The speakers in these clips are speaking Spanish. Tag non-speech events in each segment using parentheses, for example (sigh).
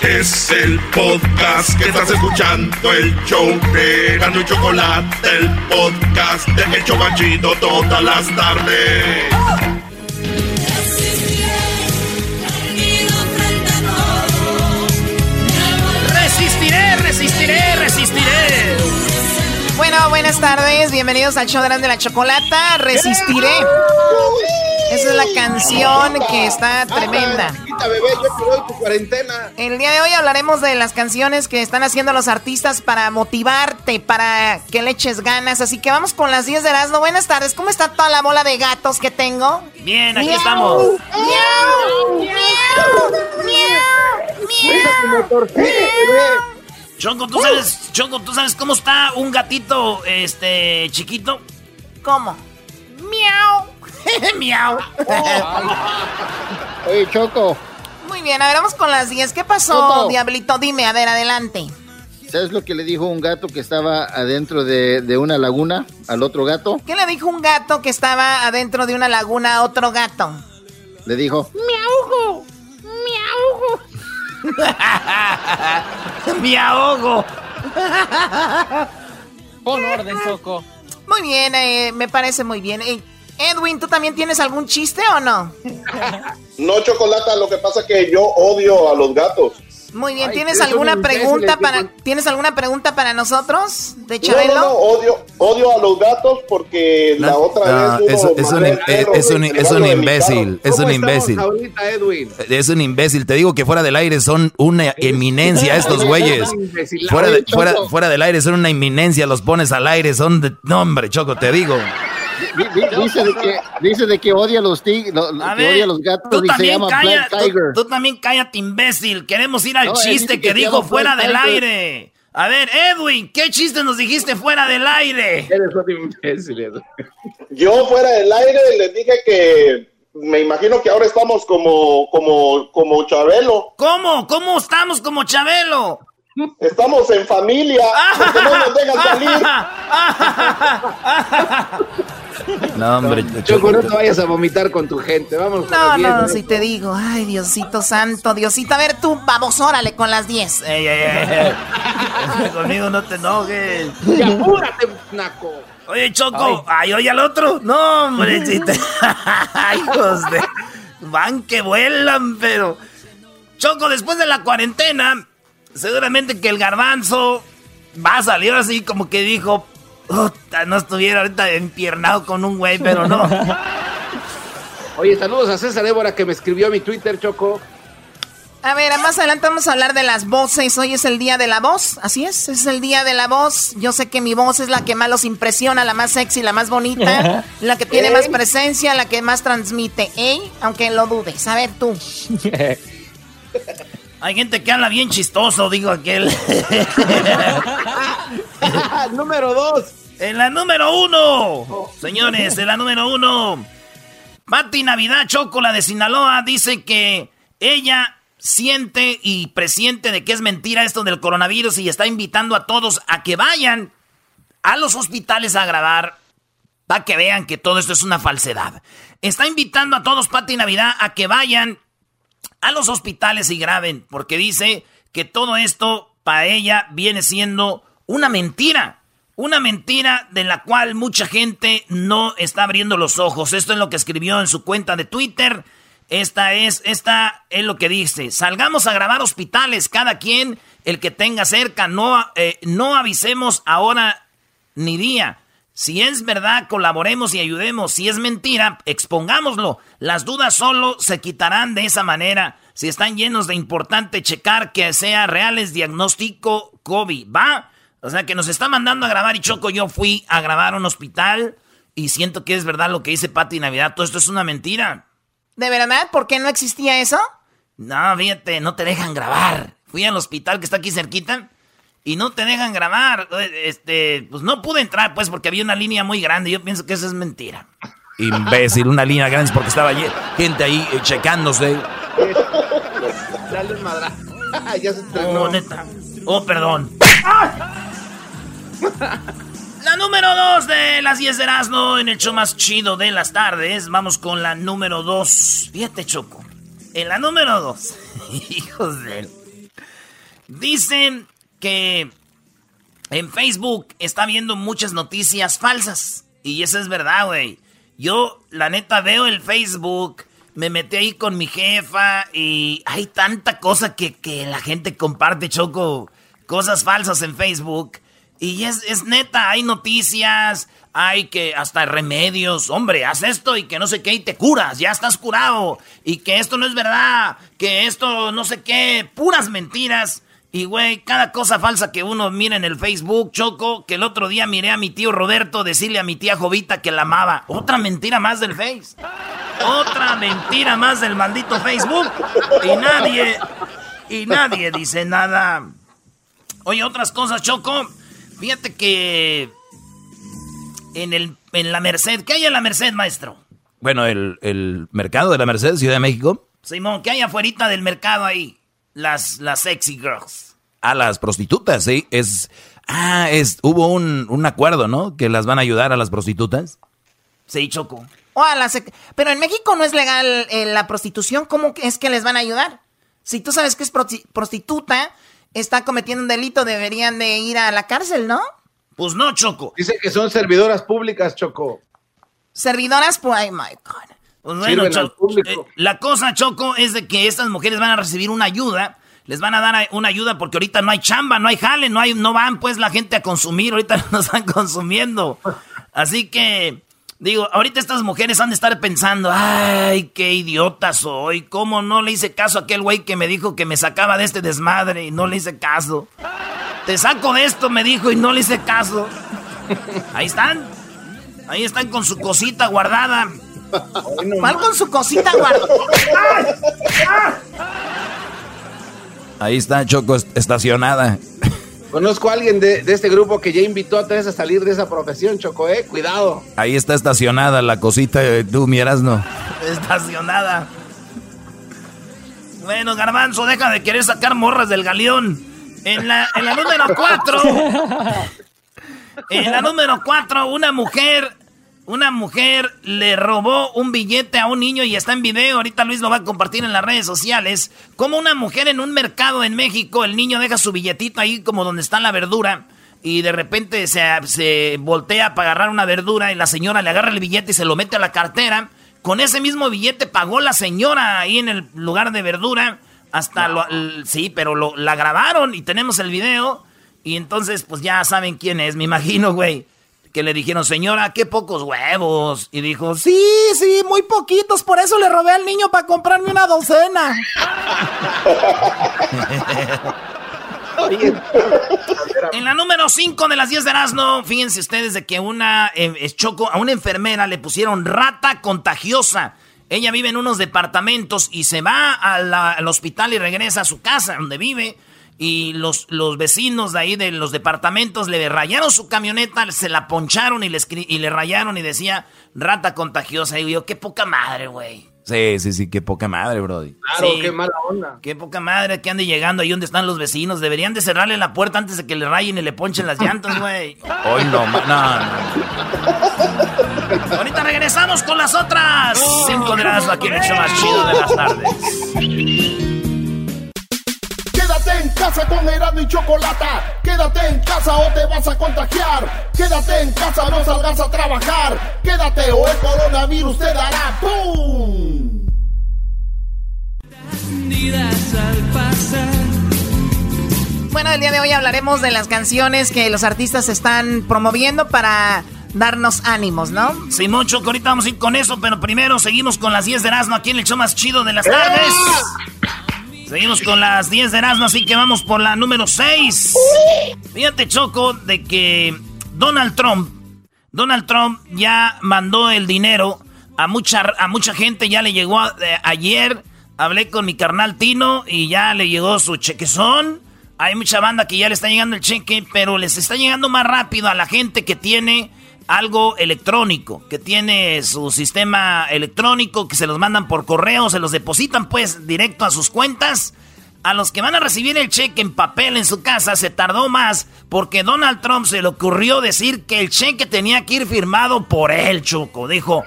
Es el podcast que estás escuchando, el show de Gano y Chocolate, el podcast de El Chocachito todas las tardes. Resistiré, resistiré, resistiré. Bueno, buenas tardes, bienvenidos al show de la chocolata. Resistiré. Esa es la canción que está tremenda. El día de hoy hablaremos de las canciones que están haciendo los artistas para motivarte, para que le eches ganas. Así que vamos con las 10 de Erasmo. Buenas tardes, ¿cómo está toda la bola de gatos que tengo? Bien, aquí estamos. ¡Miau! ¡Miau! ¡Miau! ¡Miau! Choco, ¿tú sabes, Choco, ¿tú sabes cómo está un gatito este chiquito? ¿Cómo? ¡Miau! (laughs) ¡Miau! (laughs) Oye, Choco. Muy bien, a ver, vamos con las 10. ¿Qué pasó, Choco. Diablito? Dime, a ver, adelante. ¿Sabes lo que le dijo un gato que estaba adentro de, de una laguna al otro gato? ¿Qué le dijo un gato que estaba adentro de una laguna a otro gato? Le dijo, ¡Miau! ¡Miau! (laughs) ¡Me ahogo! Pon orden, Choco. Muy bien, eh, me parece muy bien. Eh, Edwin, ¿tú también tienes algún chiste o no? No, Chocolata, lo que pasa es que yo odio a los gatos. Muy bien, Ay, ¿tienes alguna pregunta para. ¿Tienes alguna pregunta para nosotros de Chabelo? no, no, odio, odio a los gatos porque la otra No, vez es, uno es un, es, es un, es imbécil, es un imbécil. ahorita, Edwin? Es un imbécil, te digo que fuera del aire son una eminencia estos güeyes. Imbécil. Fuera, de- fuera, fuera del aire son una eminencia, los pones al aire, son de... No, hombre, Choco, te digo. Di- di- dice, de que, dice de que odia a los, tig- lo- lo- A que ver, odia los gatos tú y se llama calla, Black Tiger. tú también cállate, imbécil. Queremos ir al No, chiste que, dijo fuera Black del Tiger. aire. A ver, Edwin, ¿qué chiste nos dijiste fuera del aire? Eres un imbécil, Edwin. Yo fuera del aire les dije que me imagino que ahora estamos como, como, como Chabelo. ¿Cómo? ¿Cómo estamos como Chabelo? Estamos en familia, porque no nos dejan salir. No, hombre, Choco, no te vayas a vomitar con tu gente. Vamos con No, diez, no, si te digo. Ay, Diosito santo, Diosito. A ver tú, vamos, órale con las 10. Ey, ey, ey, ey. Conmigo no te enojes. Y apúrate, naco. Oye, Choco, ay, oye al otro. No, hombre, si te- (laughs) hijos de. Van que vuelan, pero. Choco, después de la cuarentena, seguramente que el garbanzo va a salir así como que dijo. "Puta, no estuviera ahorita empiernado con un güey, pero no. (laughs) Oye, saludos a César Évora que me escribió a mi Twitter, Choco. A ver, más adelante vamos a hablar de las voces. Hoy es el día de la voz, así es, es el día de la voz. Yo sé que mi voz es la que más los impresiona, la más sexy, la más bonita, (laughs) la que tiene más presencia, la que más transmite, ¿eh? Aunque lo dudes. A ver tú. (laughs) Hay gente que habla bien chistoso, digo aquel. (laughs) Número dos. En la número uno, señores, en la número uno, Pati Navidad Chocola de Sinaloa dice que ella siente y presiente de que es mentira esto del coronavirus y está invitando a todos a que vayan a los hospitales a grabar para que vean que todo esto es una falsedad. Está invitando a todos, Pati Navidad, a que vayan a los hospitales y graben, porque dice que todo esto para ella viene siendo una mentira. Una mentira de la cual mucha gente no está abriendo los ojos. Esto es lo que escribió en su cuenta de Twitter. Esta es, esta es lo que dice. Salgamos a grabar hospitales, cada quien el que tenga cerca. No, eh, no avisemos ahora ni día. Si es verdad, colaboremos y ayudemos. Si es mentira, expongámoslo. Las dudas solo se quitarán de esa manera. Si están llenos de importante checar que sea reales diagnóstico COVID. ¿Va? O sea que nos está mandando a grabar y Choco, yo fui a grabar un hospital y siento que es verdad lo que dice Pati Navidad. Todo esto es una mentira. ¿De verdad? ¿Por qué no existía eso? No, fíjate, no te dejan grabar. Fui al hospital que está aquí cerquita y no te dejan grabar. Este, pues no pude entrar, pues, porque había una línea muy grande. Yo pienso que eso es mentira. Imbécil, una línea grande porque estaba gente ahí eh, checándose. Dale madra. ya se Oh, neta. Oh, perdón. La número dos de las 10 de Erasmo en el show más chido de las tardes. Vamos con la número dos. Fíjate, Choco. En la número dos. (laughs) Hijos de... Dicen que en Facebook está viendo muchas noticias falsas. Y eso es verdad, güey. Yo, la neta, veo el Facebook, me metí ahí con mi jefa y hay tanta cosa que, la gente comparte, Choco, cosas falsas en Facebook. Y es, es neta, hay noticias, hay que hasta remedios. Hombre, haz esto y que no sé qué y te curas, ya estás curado. Y que esto no es verdad, que esto no sé qué, puras mentiras. Y, güey, cada cosa falsa que uno mira en el Facebook, Choco, que el otro día miré a mi tío Roberto decirle a mi tía Jovita que la amaba. Otra mentira más del Face. Otra mentira más del maldito Facebook. Y nadie, y nadie dice nada. Oye, otras cosas, Choco. Fíjate que en, el, en la Merced, ¿qué hay en la Merced, maestro? Bueno, el, el mercado de la Merced, Ciudad de México. Simón, ¿qué hay afuera del mercado ahí? Las, las sexy girls. A las prostitutas, sí. Es. Ah, es. Hubo un, un acuerdo, ¿no? Que las van a ayudar a las prostitutas. Sí, Choco. O a las, pero en México no es legal eh, la prostitución. ¿Cómo es que les van a ayudar? Si tú sabes que es prostituta, está cometiendo un delito, deberían de ir a la cárcel, ¿no? Pues no, Choco. Dice que son servidoras públicas, Choco. Servidoras, pues, ay, my God. Pues bueno, Choco, eh, la cosa, Choco, es de que estas mujeres van a recibir una ayuda. Les van a dar una ayuda porque ahorita no hay chamba, no hay jale, no hay, no van pues la gente a consumir, ahorita (laughs) no están consumiendo. Así que, digo, ahorita estas mujeres han de estar pensando, ay, qué idiota soy, cómo no le hice caso a aquel güey que me dijo que me sacaba de este desmadre y no le hice caso. Te saco de esto, me dijo, y no le hice caso. Ahí están. Ahí están con su cosita guardada. ¿Cuál con su cosita guardada? Ahí está Choco estacionada. Conozco a alguien de, este grupo que ya invitó a tres a salir de esa profesión, Choco, eh. Cuidado. Ahí está estacionada la cosita, tú miras, no. Estacionada. Bueno, Garbanzo, deja de querer sacar morras del galeón. En la, en la número cuatro. (laughs) en la número cuatro, una mujer una mujer le robó un billete a un niño y está en video. Ahorita Luis lo va a compartir en las redes sociales. Como una mujer en un mercado en México, el niño deja su billetito ahí como donde está la verdura. Y de repente se, se voltea para agarrar una verdura y la señora le agarra el billete y se lo mete a la cartera. Con ese mismo billete pagó la señora ahí en el lugar de verdura. Hasta lo, sí, pero lo, la grabaron y tenemos el video. Y entonces, pues ya saben quién es, me imagino, güey que le dijeron, señora, qué pocos huevos. Y dijo, sí, sí, muy poquitos, por eso le robé al niño para comprarme una docena. (laughs) en la número 5 de las 10 de Erasmo, fíjense ustedes de que una eh, choco, a una enfermera le pusieron rata contagiosa. Ella vive en unos departamentos y se va al hospital y regresa a su casa donde vive y los, los vecinos de ahí de los departamentos le rayaron su camioneta, se la poncharon y le, y le rayaron y decía rata contagiosa. Y yo, qué poca madre, güey. Sí, sí, sí, qué poca madre, brody. Claro, qué mala onda. Qué poca madre que ande llegando ahí donde están los vecinos. Deberían de cerrarle la puerta antes de que le rayen y le ponchen las llantas, güey. (laughs) Hoy no, no, no. Ahorita regresamos con las otras cinco de las aquí en el más chido de las tardes. Quédate en casa con Erasmo y Chocolata. Quédate en casa o te vas a contagiar. Quédate en casa, no salgas a trabajar. Quédate o el coronavirus te dará ¡Pum! Bueno, el día de hoy hablaremos de las canciones que los artistas están promoviendo para darnos ánimos, ¿no? Sí, mucho, que ahorita vamos a ir con eso, pero primero seguimos con las 10 de Erasmo aquí en el show más chido de las tardes. Seguimos con las 10 de Erasmo, así que vamos por la número 6. Fíjate, Choco, de que Donald Trump, Donald Trump ya mandó el dinero a mucha, a mucha gente, ya le llegó ayer, hablé con mi carnal Tino y ya le llegó su chequezón. Hay mucha banda que ya le está llegando el cheque, pero les está llegando más rápido a la gente que tiene algo electrónico, que tiene su sistema electrónico, que se los mandan por correo, se los depositan pues directo a sus cuentas. A los que van a recibir el cheque en papel en su casa se tardó más porque Donald Trump se le ocurrió decir que el cheque tenía que ir firmado por él, Choco. Dijo,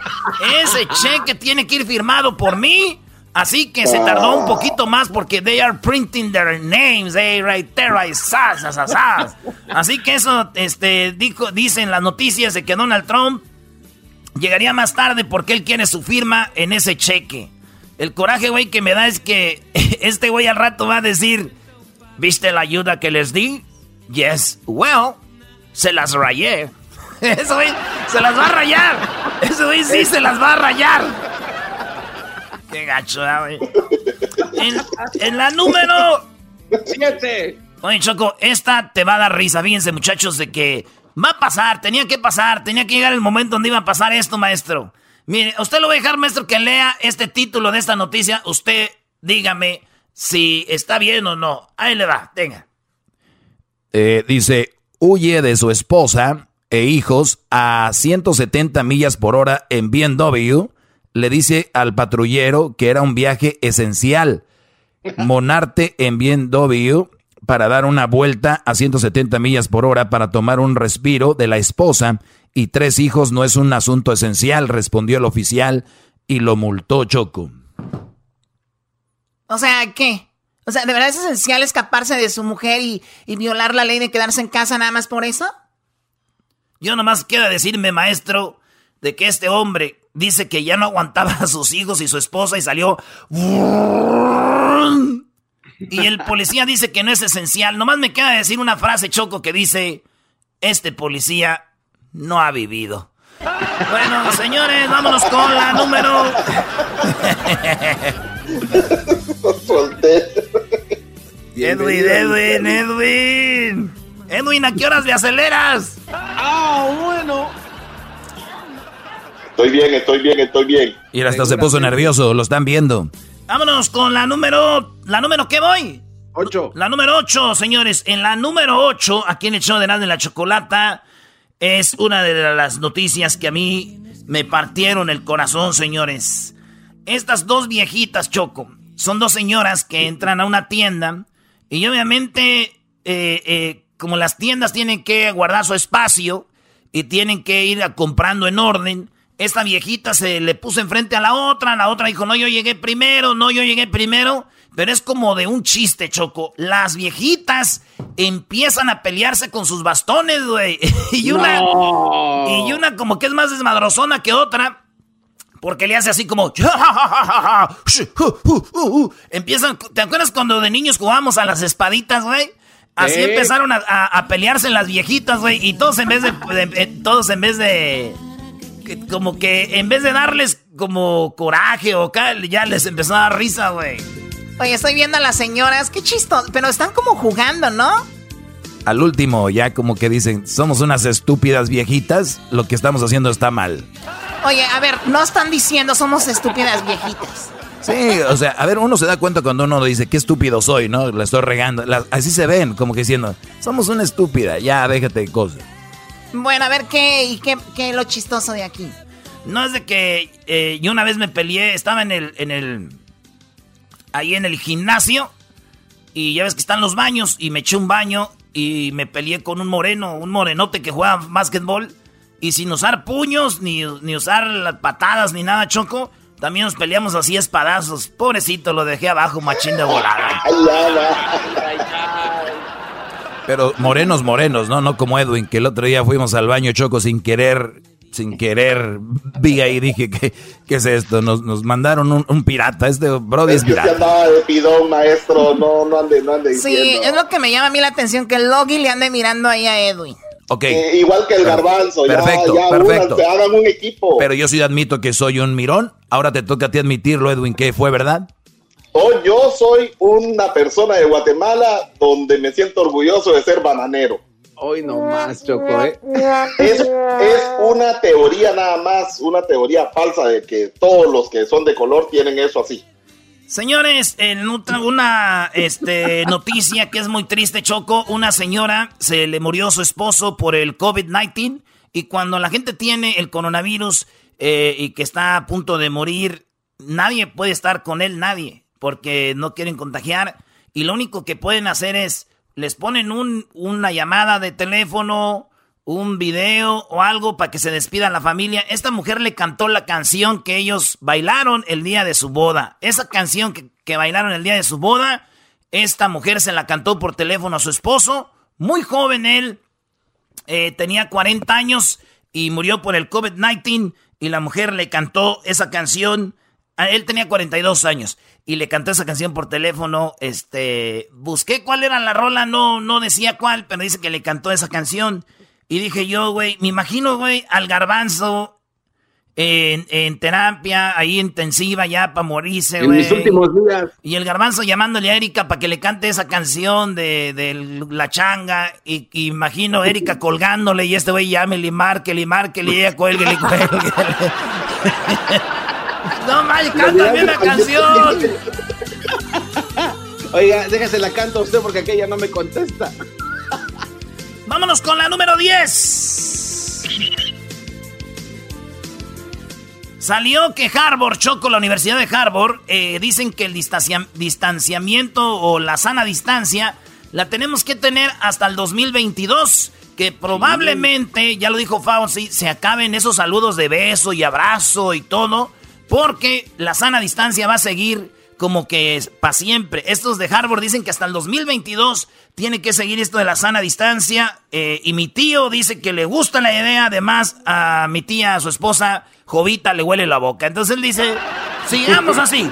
ese cheque tiene que ir firmado por mí Así que se tardó un poquito más porque they are printing their names, they right there, Así que eso, este, dijo, dicen las noticias de que Donald Trump llegaría más tarde porque él quiere su firma en ese cheque. El coraje, güey, que me da es que (laughs) este güey al rato va a decir, ¿viste la ayuda que les di? Yes, well, se las rayé. (laughs) Eso, güey, se las va a rayar. Eso, güey, sí se las va a rayar. Qué gacho, güey. En, la número... Siete. Oye, Choco, esta te va a dar risa. Fíjense, muchachos, de que va a pasar, tenía que pasar, tenía que llegar el momento donde iba a pasar esto, maestro. Mire, usted lo voy a dejar, maestro, que lea este título de esta noticia. Usted dígame si está bien o no. Ahí le va, tenga. Eh, dice, huye de su esposa e hijos a 170 millas por hora en BMW le dice al patrullero que era un viaje esencial. Monarte en BMW para dar una vuelta a 170 millas por hora para tomar un respiro de la esposa y tres hijos no es un asunto esencial, respondió el oficial y lo multó Choco. O sea, ¿qué? O sea, ¿de verdad es esencial escaparse de su mujer y, y violar la ley de quedarse en casa nada más por eso? Yo nomás quiero decirme, maestro, de que este hombre dice que ya no aguantaba a sus hijos y su esposa y salió. Y el policía dice que no es esencial. Nomás me queda decir una frase choco que dice: Este policía no ha vivido. Bueno, señores, vámonos con la número. (laughs) Edwin, Edwin, Edwin. Edwin, ¿a qué horas le aceleras? Ah, bueno. Estoy bien, estoy bien, estoy bien. Y hasta se puso nervioso, lo están viendo. Vámonos con la número. ¿La número qué voy? Ocho. La número ocho, señores. En la número ocho, aquí en el show de Nada en la Chocolata, es una de las noticias que a mí me partieron el corazón, señores. Estas dos viejitas, Choco, son dos señoras que entran a una tienda y obviamente, eh, eh, como las tiendas tienen que guardar su espacio y tienen que ir comprando en orden, esta viejita se le puso enfrente a la otra, la otra dijo, no, yo llegué primero, no, yo llegué primero. Pero es como de un chiste, Choco. Las viejitas empiezan a pelearse con sus bastones, güey. (laughs) y una. Y una como que es más desmadrozona que otra. Porque le hace así como. (laughs) Empiezan. ¿Te acuerdas cuando de niños jugábamos a las espaditas, güey? Así empezaron a, pelearse las viejitas, güey. Y todos en vez de todos en vez de como que en vez de darles como coraje o cal, ya les empezó a dar risa, güey. Oye, estoy viendo a las señoras, qué chisto, pero están como jugando, ¿no? Al último, ya como que dicen, somos unas estúpidas viejitas, lo que estamos haciendo está mal. Oye, a ver, no están diciendo somos estúpidas viejitas. Sí, o sea, a ver, uno se da cuenta cuando uno dice, qué estúpido soy, ¿no? La estoy regando. así se ven, como que diciendo, somos una estúpida, ya déjate de cosas. Bueno, a ver, ¿qué, y qué, es lo chistoso de aquí? No es de que eh, yo una vez me peleé, estaba en el, en el, ahí en el gimnasio y ya ves que están los baños y me eché un baño y me peleé con un moreno, un morenote que juega básquetbol y sin usar puños ni, ni usar las patadas ni nada choco. También nos peleamos así espadazos. Pobrecito, lo dejé abajo, machín de volada. Pero morenos, morenos, ¿no? No como Edwin, que el otro día fuimos al baño choco sin querer sin querer vi ahí dije, ¿qué, qué es esto? Nos, nos mandaron un, pirata, este Brody es, pirata. andaba de pidón, maestro, no, no ande, no ande Sí, es lo que me llama a mí la atención, que el Logi le ande mirando ahí a Edwin. Okay. Eh, igual que el garbanzo, perfecto, ya, perfecto. hagan un equipo. Pero yo sí admito que soy un mirón. Ahora te toca a ti admitirlo, Edwin, que fue verdad. Oh, yo soy una persona de Guatemala donde me siento orgulloso de ser bananero. Hoy no más, Choco, ¿eh? Es, una teoría nada más, una teoría falsa de que todos los que son de color tienen eso así. Señores, en una este, noticia que es muy triste, Choco, una señora se le murió su esposo por el COVID-19 y cuando la gente tiene el coronavirus eh, y que está a punto de morir, nadie puede estar con él, nadie, porque no quieren contagiar y lo único que pueden hacer es les ponen un, una llamada de teléfono, un video o algo para que se despida la familia. Esta mujer le cantó la canción que ellos bailaron el día de su boda. Esa canción que, bailaron el día de su boda, esta mujer se la cantó por teléfono a su esposo. Muy joven él, eh, tenía 40 años y murió por el COVID-19 y la mujer le cantó esa canción. Él tenía 42 años y le cantó esa canción por teléfono. Este, busqué cuál era la rola, no, no decía cuál, pero dice que le cantó esa canción. Y dije yo, güey, me imagino, güey, al garbanzo en, terapia, ahí intensiva ya para morirse, güey. En mis últimos días. Y el garbanzo llamándole a Erika para que le cante esa canción de, la changa. Y, imagino a Erika colgándole y este güey llámele y márquele y márquele y ella cuelgue y cuelgue. (laughs) Mames, cántame una canción. (laughs) Oiga, déjase la canto a usted porque aquella no me contesta. (laughs) Vámonos con la número 10. Salió que Harvard, Choco, la Universidad de Harvard, eh, dicen que el distanciamiento o la sana distancia la tenemos que tener hasta el 2022. Que probablemente, ya lo dijo Fauci, se acaben esos saludos de beso y abrazo y todo porque la sana distancia va a seguir como que para siempre. Estos de Harvard dicen que hasta el 2022 tiene que seguir esto de la sana distancia. Eh, y mi tío dice que le gusta la idea. Además, a mi tía, a su esposa, Jovita, le huele la boca. Entonces él dice, sigamos así.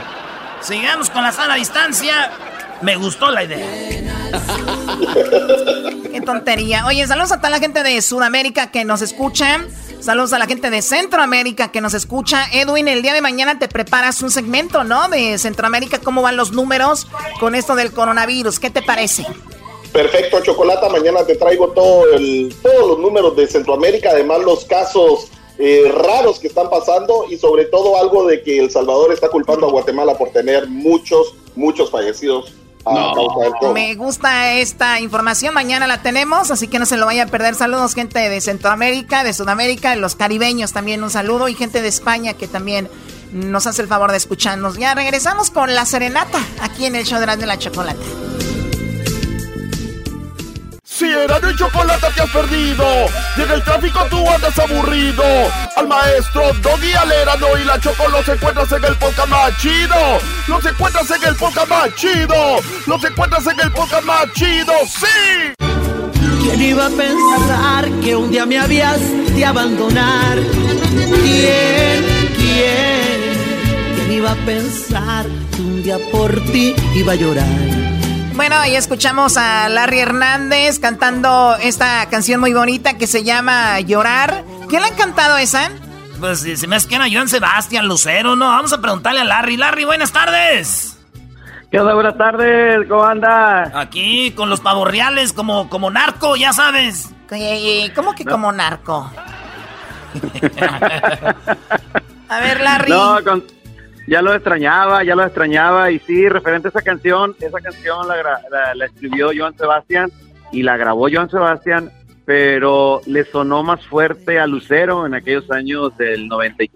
Sigamos con la sana distancia. Me gustó la idea. (laughs) Qué tontería. Oye, saludos a toda la gente de Sudamérica que nos escucha. Saludos a la gente de Centroamérica que nos escucha. Edwin, el día de mañana te preparas un segmento, ¿no? De Centroamérica, ¿cómo van los números con esto del coronavirus? ¿Qué te parece? Perfecto, Chocolata. Mañana te traigo todo el, todos los números de Centroamérica, además los casos eh, raros que están pasando y sobre todo algo de que El Salvador está culpando a Guatemala por tener muchos, muchos fallecidos me gusta esta información, mañana la tenemos, así que no se lo vaya a perder. Saludos gente de Centroamérica, de Sudamérica, de los caribeños también un saludo y gente de España que también nos hace el favor de escucharnos. Ya regresamos con la serenata aquí en el show de la chocolate. Si era de chocolate te has perdido, en el tráfico tú andas aburrido. Al maestro Doggy Alerano y la Choco los encuentras en el podcast más chido. Los encuentras en el podcast más chido. Los encuentras en el podcast más chido, ¡sí! ¿Quién iba a pensar que un día me habías de abandonar? ¿Quién? ¿Quién? ¿Quién iba a pensar que un día por ti iba a llorar? Bueno, ahí escuchamos a Larry Hernández cantando esta canción muy bonita que se llama Llorar. ¿Quién le ha cantado esa? Pues se me hace que era Joan Sebastián Lucero, ¿no? Vamos a preguntarle a Larry. Larry, buenas tardes. ¿Qué onda? Buenas tardes, ¿cómo anda? Aquí con los pavorreales como, como narco, ya sabes. ¿Cómo que como narco? (laughs) a ver, Larry. No, con ya lo extrañaba, ya lo extrañaba. Y sí, referente a esa canción, esa canción la, la, escribió Joan Sebastián y la grabó Joan Sebastián, pero le sonó más fuerte a Lucero en aquellos años del 90 y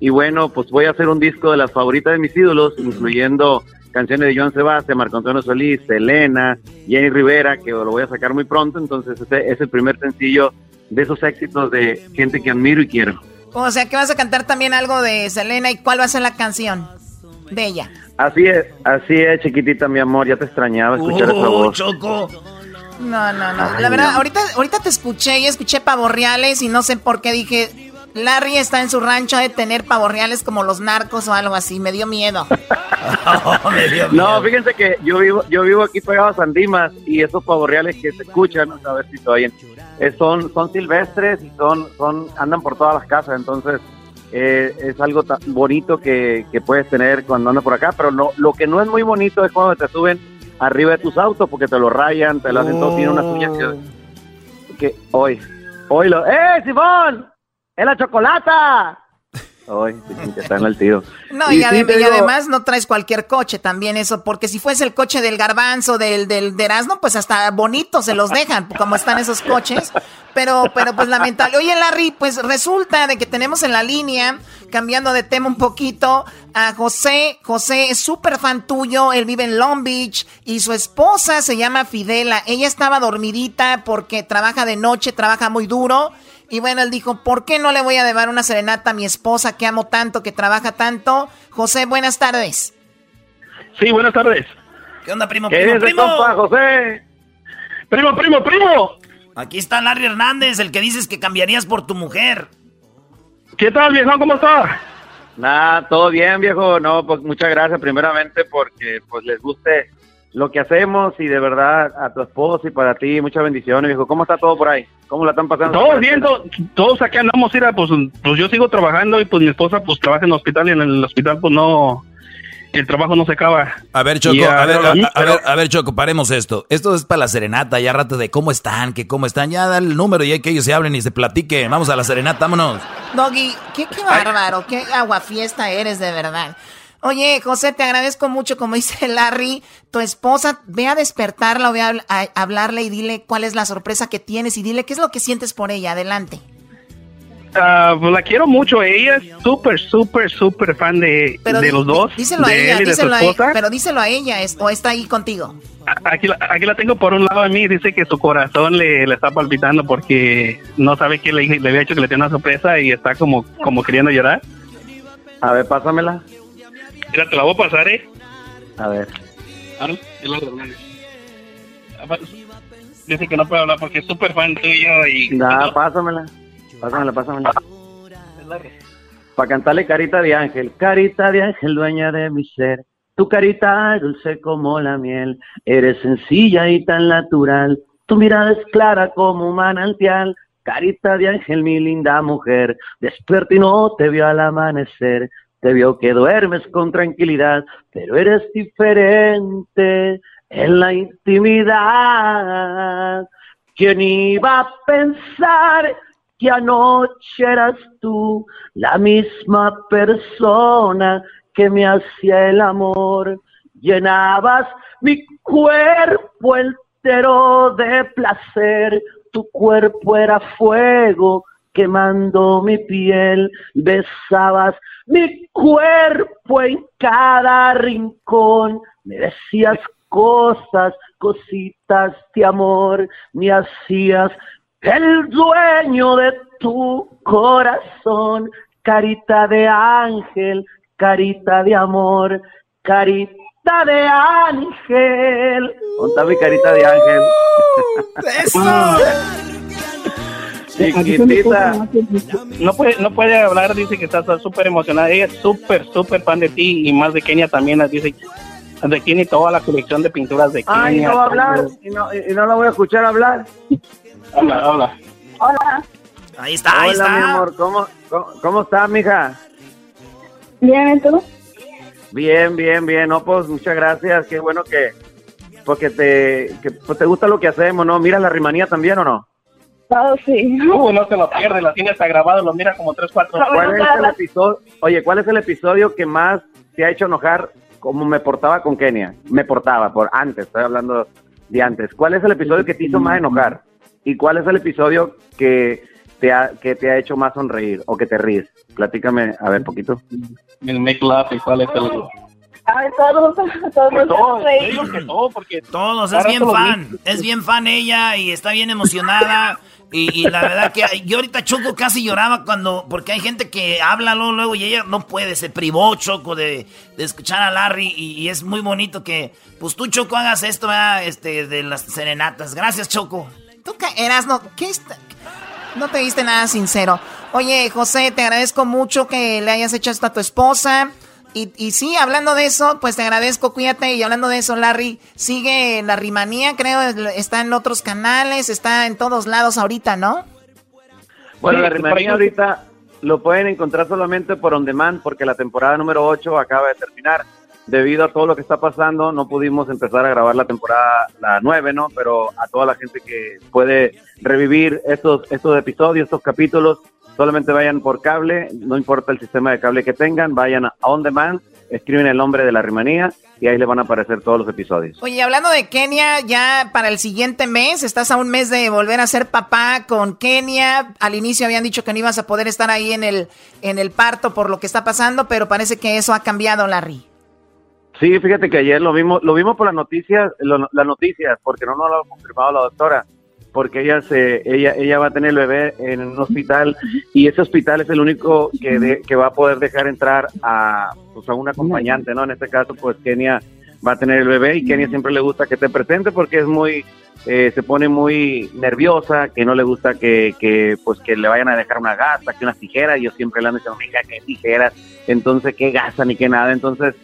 Y bueno, pues voy a hacer un disco de las favoritas de mis ídolos, incluyendo canciones de Joan Sebastián, Marco Antonio Solís, Elena, Jenny Rivera, que lo voy a sacar muy pronto. Entonces, este es el primer sencillo de esos éxitos de gente que admiro y quiero. O sea que vas a cantar también algo de Selena y cuál va a ser la canción de ella. Así es, así es, chiquitita, mi amor, ya te extrañaba escuchar esa voz. Choco. No, no, no. la verdad, ahorita, ahorita te escuché y escuché pavos reales y no sé por qué dije, Larry está en su rancho de tener pavos reales como los narcos o algo así. Me dio miedo. (laughs) No, fíjense que yo vivo, yo vivo aquí pegado a Sandimas y esos pavos reales que se escuchan, a ver si estoy bien, eh, son, son silvestres y son, son, andan por todas las casas, entonces eh, es algo tan bonito que, que, puedes tener cuando andas por acá, pero no, lo que no es muy bonito es cuando te suben arriba de tus autos porque te lo rayan, te lo hacen todo, tiene unas uñas que, que hoy, hoy lo, ¡eh, Simón! ¡Es la chocolata! Hoy, que está en el tío. No, y, además no traes cualquier coche también eso, porque si fuese el coche del garbanzo, del, del de Erasmo, pues hasta bonitos se los dejan, como están esos coches. Pero, pero pues lamentable. Oye, Larry, pues resulta de que tenemos en la línea, cambiando de tema un poquito, a José. José es súper fan tuyo, él vive en Long Beach y su esposa se llama Fidela. Ella estaba dormidita porque trabaja de noche, trabaja muy duro y bueno, él dijo, ¿por qué no le voy a llevar una serenata a mi esposa que amo tanto, que trabaja tanto? José, buenas tardes. Sí, buenas tardes. ¿Qué onda, primo, primo, primo? José? Primo, primo, primo. Aquí está Larry Hernández, el que dices que cambiarías por tu mujer. ¿Qué tal, viejo? ¿Cómo está? Nada, todo bien, viejo. No, pues muchas gracias primeramente porque pues les guste lo que hacemos y de verdad a tu esposo y para ti muchas bendiciones, viejo. ¿Cómo está todo por ahí? ¿Cómo la están pasando? Todos bien, todos aquí andamos, ir pues, pues yo sigo trabajando y pues mi esposa pues trabaja en el hospital y en el hospital pues no, el trabajo no se acaba. A ver, Choco, a, ver, a, ver, Choco, paremos esto. Esto es para la serenata, ya rato de cómo están, que cómo están, ya da el número y hay que ellos se hablen y se platiquen. Vamos a la serenata, vámonos. Doggy, qué, qué bárbaro, qué aguafiesta eres de verdad. Oye, José, te agradezco mucho, como dice (laughs) Larry, tu esposa, ve a despertarla, ve a, hablarle y dile cuál es la sorpresa que tienes y dile qué es lo que sientes por ella. Adelante. Uh, pues la quiero mucho. Ella es súper, súper, súper fan de, de los dos. Díselo a ella, díselo a ella, pero díselo a ella, ¿o está ahí contigo? Aquí la, aquí la tengo por un lado de mí. Dice que su corazón le, le está palpitando porque no sabe que le, le había hecho que le tiene una sorpresa y está como, como queriendo llorar. A ver, pásamela. Mira, te la voy a pasar, ¿eh? A ver. Dice que no puede hablar porque es súper fan tuyo y... Nah, pásamela. Pásamela, pásamela. Para cantarle Carita de Ángel. Carita de Ángel, dueña de mi ser. Tu carita dulce como la miel. Eres sencilla y tan natural. Tu mirada es clara como un manantial. Carita de ángel, mi linda mujer, despierta y no te vio al amanecer. Te vio que duermes con tranquilidad, pero eres diferente en la intimidad. ¿Quién iba a pensar que anoche eras tú la misma persona que me hacía el amor? Llenabas mi cuerpo entero de placer, tu cuerpo era fuego quemando mi piel, besabas mi cuerpo en cada rincón, me decías cosas, cositas de amor, me hacías el dueño de tu corazón, carita de ángel, carita de amor, carita de ángel. ¿Dónde mi carita de ángel? (laughs) No puede, no puede hablar, dice que está súper emocionada. Ella es súper, súper fan de ti y más de Kenia también. Dice de tiene toda la colección de pinturas de Kenia. Ay, no va a hablar y no, y no la voy a escuchar hablar. Hola, hola. Hola. Ahí está, ahí está. mi amor. ¿Cómo, cómo, cómo estás, mija? Bien, ¿y tú? Bien, bien, bien. No, pues muchas gracias. Qué bueno que, porque te, que, pues, te gusta lo que hacemos, ¿no? ¿Miras la rimanía también o no? Oh, sí. Uh, no se lo pierde, la tiene hasta grabado, lo mira como tres, cuatro. ¿Cuál es el episodio? Oye, ¿cuál es el episodio que más te ha hecho enojar como me portaba con Kenia? Me portaba, por antes, estoy hablando de antes. ¿Cuál es el episodio que te hizo más enojar? ¿Y cuál es el episodio que te ha, que te ha hecho más sonreír o que te ríes? Platícame, a ver, poquito. El make laugh, ¿y cuál es el...? Ay, todos, todos, pues todos, que todo, porque todos, es bien fan, es bien fan ella y está bien emocionada. Y, la verdad que yo ahorita Choco casi lloraba cuando, porque hay gente que habla luego, y ella no puede, se privó Choco de, escuchar a Larry y, es muy bonito que, pues tú Choco hagas esto, este, de las serenatas. Gracias Choco. Tú eras, no, ¿qué? No te diste nada sincero. Oye, José, te agradezco mucho que le hayas hecho esto a tu esposa. Y, y sí, hablando de eso, pues te agradezco, cuídate. Y hablando de eso, Larry, sigue la rimanía, creo, está en otros canales, está en todos lados ahorita, ¿no? Bueno, la rimanía ahorita lo pueden encontrar solamente por on demand porque la temporada número 8 acaba de terminar. Debido a todo lo que está pasando, no pudimos empezar a grabar la temporada la 9, ¿no? Pero a toda la gente que puede revivir estos, estos episodios, estos capítulos, solamente vayan por cable, no importa el sistema de cable que tengan, vayan a On Demand, escriben el nombre de la rimanía y ahí le van a aparecer todos los episodios. Oye, hablando de Kenia, ya para el siguiente mes, estás a un mes de volver a ser papá con Kenia. Al inicio habían dicho que no ibas a poder estar ahí en el, en el parto por lo que está pasando, pero parece que eso ha cambiado, Larry. Sí, fíjate que ayer lo vimos, lo vimos por las noticias, las noticias, porque no nos lo ha confirmado la doctora porque ella se ella ella va a tener el bebé en un hospital y ese hospital es el único que que va a poder dejar entrar a pues, a un acompañante, ¿no? En este caso pues Kenia va a tener el bebé y Kenia siempre le gusta que te presente porque es muy eh, se pone muy nerviosa, que no le gusta que, que pues que le vayan a dejar una gasa, que unas tijeras, y yo siempre le ando diciendo, mira, qué tijeras, entonces qué gasa ni qué nada, entonces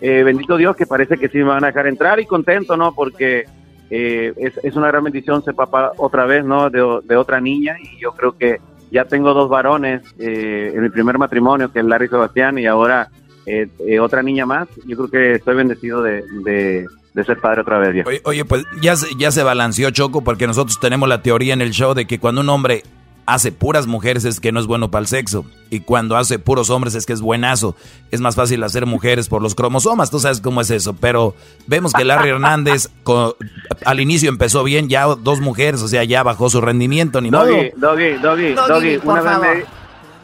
eh, bendito Dios que parece que sí me van a dejar entrar y contento, ¿no? Porque eh, es, es, una gran bendición ser papá otra vez, ¿no? De, de, otra niña y yo creo que ya tengo dos varones eh, en mi primer matrimonio, que es Larry Sebastián, y ahora eh, eh otra niña más. Yo creo que estoy bendecido de, de, ser padre otra vez. Oye, oye, pues ya se, ya se balanceó Choco porque nosotros tenemos la teoría en el show de que cuando un hombre hace puras mujeres es que no es bueno para el sexo. Y cuando hace puros hombres es que es buenazo. Es más fácil hacer mujeres por los cromosomas, tú sabes cómo es eso. Pero vemos que Larry Hernández (laughs) al inicio empezó bien, ya dos mujeres, o sea, ya bajó su rendimiento. Ni doggy, doggy, doggy, doggy, Una vez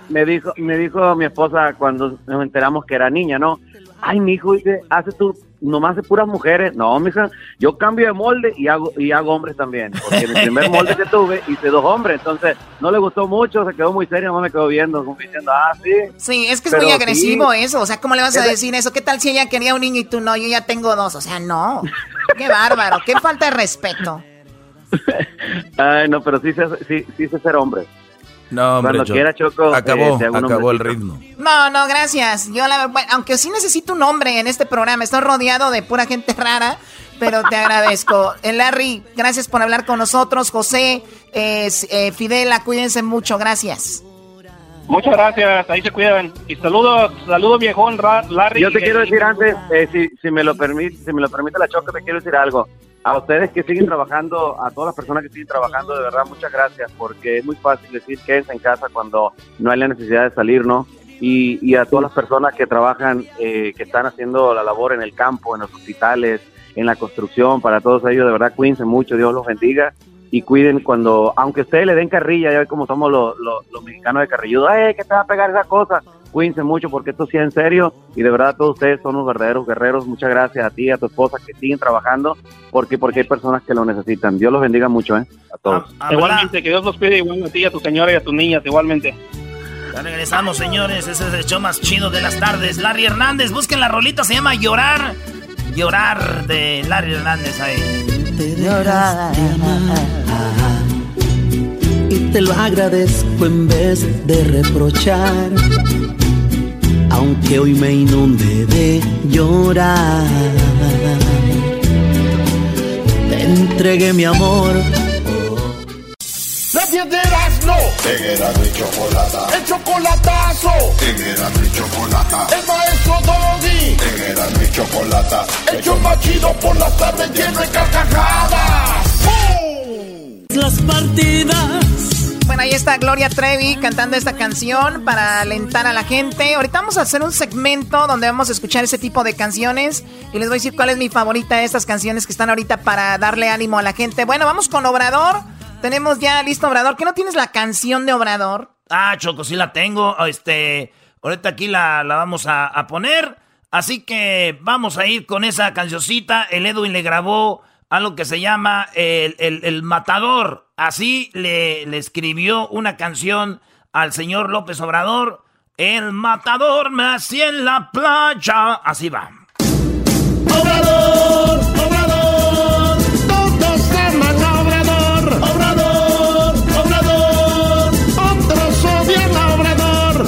me, dijo, me dijo mi esposa cuando nos enteramos que era niña, ¿no? Ay, mi hijo, dice, hace tú nomás de puras mujeres. No, mija, yo cambio de molde y hago y hago hombres también. Porque en el primer molde que tuve hice dos hombres. Entonces, no le gustó mucho, se quedó muy serio, no me quedó viendo, como diciendo, ah, sí. Sí, es que es muy agresivo eso. O sea, ¿cómo le vas a decir eso? ¿Qué tal si ella quería un niño y tú no? Yo ya tengo dos. O sea, no. Qué bárbaro, qué falta de respeto. (laughs) Ay, no, pero sí, sí, sí sé ser hombre. No, hombre, Cuando quiera, Choco, acabó, eh, acabó el ritmo. No, no, gracias. Yo la aunque sí necesito un hombre en este programa, estoy rodeado de pura gente rara, pero te agradezco. (laughs) Eh, Larry, gracias por hablar con nosotros. José, eh, Fidela, cuídense mucho, gracias. Muchas gracias, ahí se cuidan. Y saludos, saludos viejón, Larry. Yo te quiero decir antes, si, si, me lo permite, si me lo permite la Choco, te quiero decir algo a ustedes que siguen trabajando, a todas las personas que siguen trabajando, de verdad, muchas gracias, porque es muy fácil decir que es en casa cuando no hay la necesidad de salir, ¿no? Y, y a todas las personas que trabajan, eh, que están haciendo la labor en el campo, en los hospitales, en la construcción, para todos ellos, de verdad, cuídense mucho, Dios los bendiga y cuiden cuando, aunque ustedes le den carrilla, ya ve como somos los, los, mexicanos de carrilludo, ¡ay, que te va a pegar esa cosa! Cuídense mucho porque esto sí es en serio y de verdad todos ustedes son unos verdaderos guerreros. Muchas gracias a ti, a tu esposa que siguen trabajando porque porque hay personas que lo necesitan. Dios los bendiga mucho, ¿eh? A todos. Ah, igualmente, que Dios los cuide igual a ti, a tu señora y a tus niñas, igualmente. Ya regresamos, señores. Ese es el show más chido de las tardes. Larry Hernández, busquen la rolita, se llama Llorar. Llorar de Larry Hernández ahí. Llorar y te lo agradezco en vez de reprochar. Aunque hoy me inunde de llorar, te entregué mi amor. La piedras no, era mi chocolata, el chocolatazo, era mi chocolata, el maestro Doggy, era mi chocolata, el show más chido por las tardes lleno de carcajadas. Las partidas bueno, ahí está Gloria Trevi cantando esta canción para alentar a la gente. Ahorita vamos a hacer un segmento donde vamos a escuchar ese tipo de canciones y les voy a decir cuál es mi favorita de estas canciones que están ahorita para darle ánimo a la gente. Bueno, vamos con Obrador. Tenemos ya listo Obrador. ¿Qué no tienes la canción de Obrador? Ah, Choco, sí la tengo. Este, ahorita aquí la, la vamos a, a poner. Así que vamos a ir con esa cancioncita. El Edwin le grabó algo que se llama El, Matador. Así le, escribió una canción al señor López Obrador. El Matador me hacía en la playa. Así va. Obrador, Obrador, todos teman a Obrador. Obrador, Obrador, otros odian a Obrador.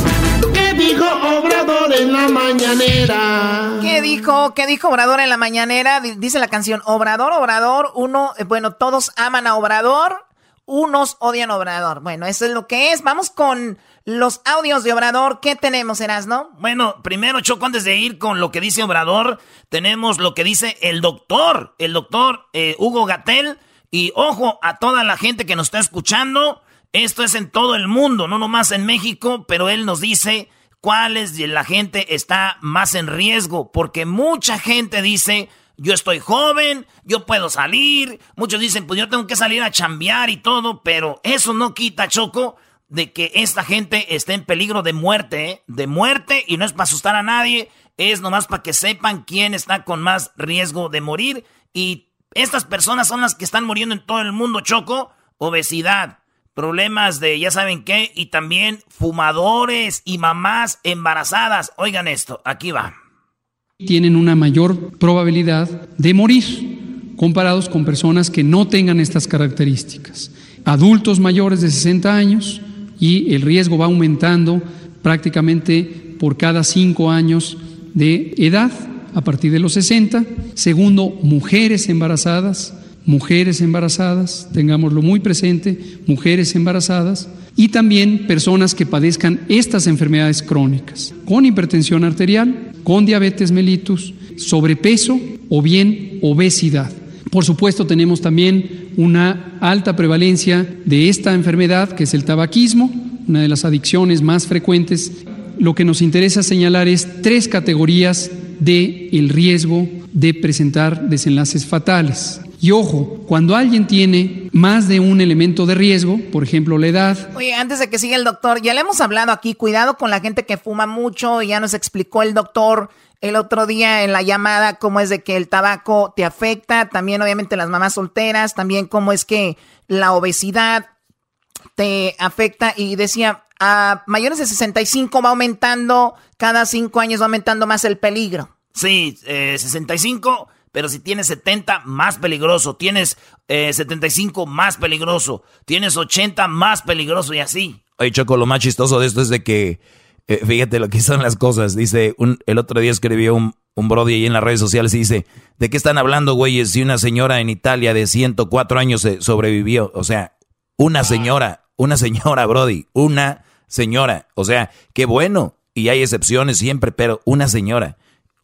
¿Qué dijo Obrador en la mañanera? ¿Qué? Dijo Obrador en la mañanera? Dice la canción, Obrador, Obrador, uno, eh, bueno, todos aman a Obrador, unos odian a Obrador. Bueno, eso es lo que es. Vamos con los audios de Obrador. ¿Qué tenemos, Erasno? Bueno, primero, Choco, antes de ir con lo que dice Obrador, tenemos lo que dice el doctor, el doctor eh, Hugo Gatel. Y ojo a toda la gente que nos está escuchando. Esto es en todo el mundo, no nomás en México, pero él nos dice cuál es la gente está más en riesgo, porque mucha gente dice, yo estoy joven, yo puedo salir, muchos dicen, pues yo tengo que salir a chambear y todo, pero eso no quita, Choco, de que esta gente esté en peligro de muerte, ¿eh? de muerte, y no es para asustar a nadie, es nomás para que sepan quién está con más riesgo de morir, y estas personas son las que están muriendo en todo el mundo, Choco, obesidad, problemas de ya saben qué y también fumadores y mamás embarazadas. Oigan esto, aquí va. Tienen una mayor probabilidad de morir comparados con personas que no tengan estas características. Adultos mayores de 60 años y el riesgo va aumentando prácticamente por cada cinco años de edad a partir de los 60. Segundo, mujeres embarazadas mujeres embarazadas, tengámoslo muy presente, mujeres embarazadas, y también personas que padezcan estas enfermedades crónicas, con hipertensión arterial, con diabetes mellitus, sobrepeso o bien obesidad. Por supuesto, tenemos también una alta prevalencia de esta enfermedad, que es el tabaquismo, una de las adicciones más frecuentes. Lo que nos interesa señalar es tres categorías de el riesgo de presentar desenlaces fatales. Y ojo, cuando alguien tiene más de un elemento de riesgo, por ejemplo la edad. Oye, antes de que siga el doctor, ya le hemos hablado aquí, cuidado con la gente que fuma mucho, ya nos explicó el doctor el otro día en la llamada cómo es de que el tabaco te afecta, también obviamente las mamás solteras, también cómo es que la obesidad te afecta y decía, a mayores de 65 va aumentando, cada cinco años va aumentando más el peligro. Sí, eh, 65 pero si tienes 70, más peligroso. Tienes 75, eh, más peligroso. Tienes 80, más peligroso y así. Oye, Choco, lo más chistoso de esto es de que, eh, fíjate lo que son las cosas. Dice, un, el otro día escribió un, un brody ahí en las redes sociales y dice, ¿de qué están hablando, güeyes? Si una señora en Italia de 104 años sobrevivió. O sea, una señora, una señora, brody, una señora. O sea, qué bueno. Y hay excepciones siempre, pero una señora.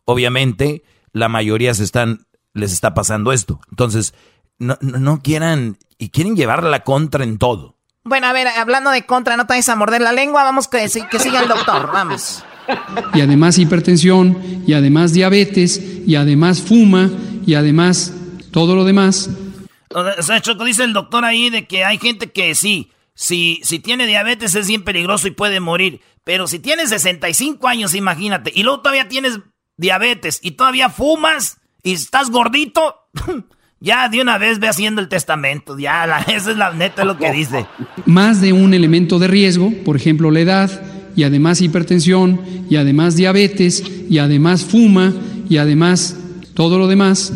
Obviamente la mayoría se están, les está pasando esto. Entonces, no, no, quieran, y quieren llevar la contra en todo. Bueno, a ver, hablando de contra, no te vayas a morder la lengua, vamos que, que siga el doctor, vamos. Y además hipertensión, y además diabetes, y además fuma, y además todo lo demás. O sea, Choco, dice el doctor ahí de que hay gente que sí, si, si tiene diabetes es bien peligroso y puede morir. Pero si tienes 65 años, imagínate, y luego todavía tienes diabetes y todavía fumas y estás gordito, (laughs) ya de una vez ve haciendo el testamento. Ya, la, (laughs) esa es la neta lo que dice. Más de un elemento de riesgo, por ejemplo, la edad, y además hipertensión, y además diabetes, y además fuma, y además todo lo demás,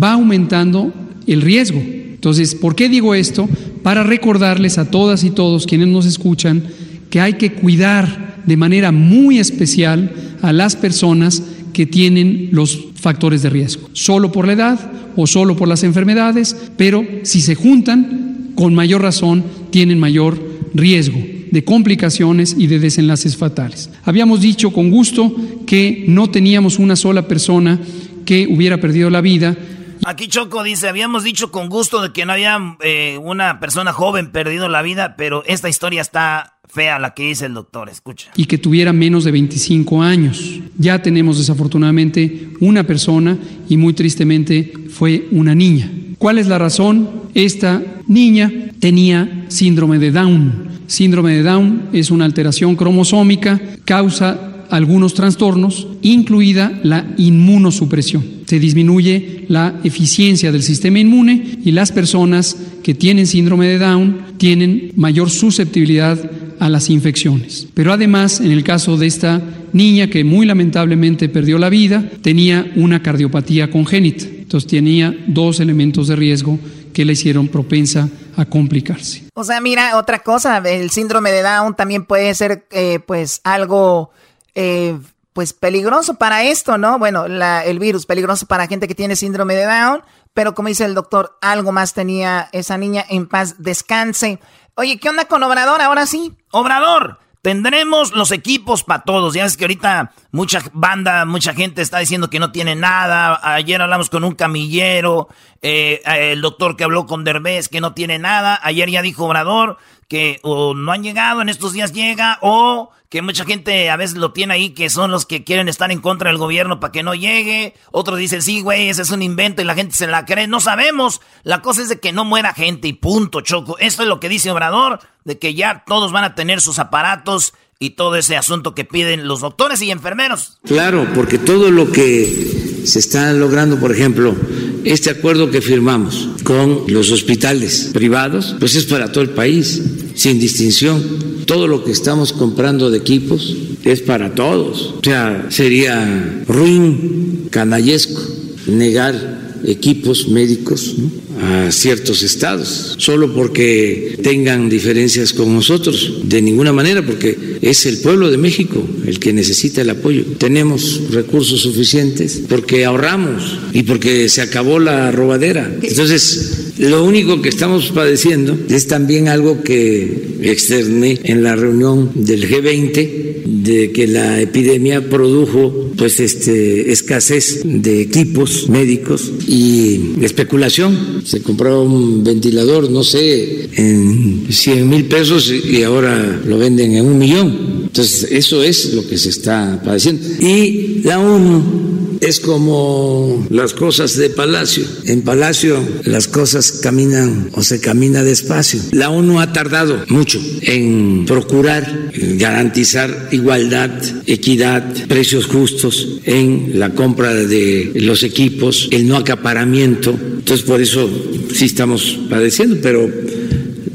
va aumentando el riesgo. Entonces, ¿por qué digo esto? Para recordarles a todas y todos quienes nos escuchan que hay que cuidar de manera muy especial a las personas que tienen los factores de riesgo, solo por la edad o solo por las enfermedades, pero si se juntan, con mayor razón tienen mayor riesgo de complicaciones y de desenlaces fatales. Habíamos dicho con gusto que no teníamos una sola persona que hubiera perdido la vida. Aquí Choco dice, habíamos dicho con gusto de que no había eh, una persona joven perdido la vida, pero esta historia está fea la que dice el doctor, escucha. Y que tuviera menos de 25 años. Ya tenemos desafortunadamente una persona y muy tristemente fue una niña. ¿Cuál es la razón? Esta niña tenía síndrome de Down. Síndrome de Down es una alteración cromosómica, causa algunos trastornos, incluida la inmunosupresión. Se disminuye la eficiencia del sistema inmune y las personas que tienen síndrome de Down tienen mayor susceptibilidad a las infecciones. Pero además, en el caso de esta niña que muy lamentablemente perdió la vida, tenía una cardiopatía congénita. Entonces tenía dos elementos de riesgo que le hicieron propensa a complicarse. O sea, mira, otra cosa, el síndrome de Down también puede ser eh, pues algo eh, pues peligroso para esto, ¿no? Bueno, la, el virus peligroso para gente que tiene síndrome de Down, pero como dice el doctor, algo más tenía esa niña en paz, descanse. Oye, ¿qué onda con Obrador ahora sí? Obrador, tendremos los equipos para todos. Ya ves que ahorita mucha banda, mucha gente está diciendo que no tiene nada. Ayer hablamos con un camillero, eh, el doctor que habló con Derbez que no tiene nada. Ayer ya dijo Obrador que o no han llegado, en estos días llega, o que mucha gente a veces lo tiene ahí, que son los que quieren estar en contra del gobierno para que no llegue. Otros dicen, sí, güey, ese es un invento y la gente se la cree. No sabemos. La cosa es de que no muera gente y punto, Choco. Esto es lo que dice Obrador, de que ya todos van a tener sus aparatos y todo ese asunto que piden los doctores y enfermeros. Claro, porque todo lo que se está logrando, por ejemplo, este acuerdo que firmamos con los hospitales privados, pues es para todo el país, sin distinción. Todo lo que estamos comprando de equipos es para todos. O sea, sería ruin, canallesco, negar equipos médicos a ciertos estados, solo porque tengan diferencias con nosotros, de ninguna manera, porque es el pueblo de México el que necesita el apoyo. Tenemos recursos suficientes porque ahorramos y porque se acabó la robadera. Entonces, lo único que estamos padeciendo es también algo que externé en la reunión del G20 de que la epidemia produjo pues este escasez de equipos médicos y especulación. Se compraba un ventilador, no sé, en 100 mil pesos y ahora lo venden en un millón. Entonces, eso es lo que se está padeciendo. Y la ONU es como las cosas de Palacio. En Palacio las cosas caminan o se camina despacio. La ONU ha tardado mucho en procurar garantizar igualdad, equidad, precios justos en la compra de los equipos, el no acaparamiento. Entonces por eso sí estamos padeciendo, pero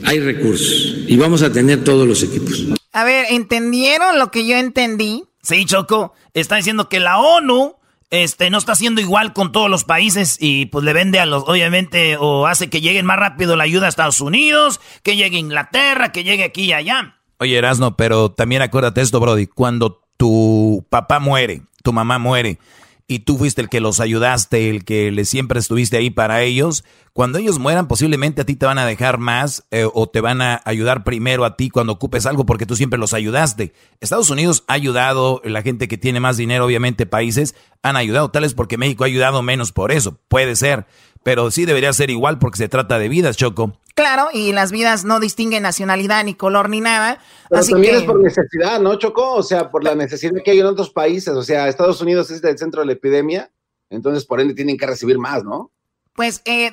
hay recursos y vamos a tener todos los equipos. A ver, ¿entendieron lo que yo entendí? Sí, Choco, está diciendo que la ONU este, no está haciendo igual con todos los países y pues le vende a los, obviamente, o hace que lleguen más rápido la ayuda a Estados Unidos, que llegue a Inglaterra, que llegue aquí y allá. Oye, Erasno, pero también acuérdate esto, Brody, cuando tu papá muere, tu mamá muere, y tú fuiste el que los ayudaste, el que le siempre estuviste ahí para ellos, cuando ellos mueran posiblemente a ti te van a dejar más eh, o te van a ayudar primero a ti cuando ocupes algo porque tú siempre los ayudaste. Estados Unidos ha ayudado, la gente que tiene más dinero, obviamente países han ayudado, tal vez porque México ha ayudado menos por eso, puede ser, pero sí debería ser igual porque se trata de vidas, Choco. Claro, y las vidas no distinguen nacionalidad ni color ni nada. Pero también es por necesidad, ¿no, Choco? O sea, por la necesidad que hay en otros países. O sea, Estados Unidos es el centro de la epidemia, entonces por ende tienen que recibir más, ¿no? Pues, eh,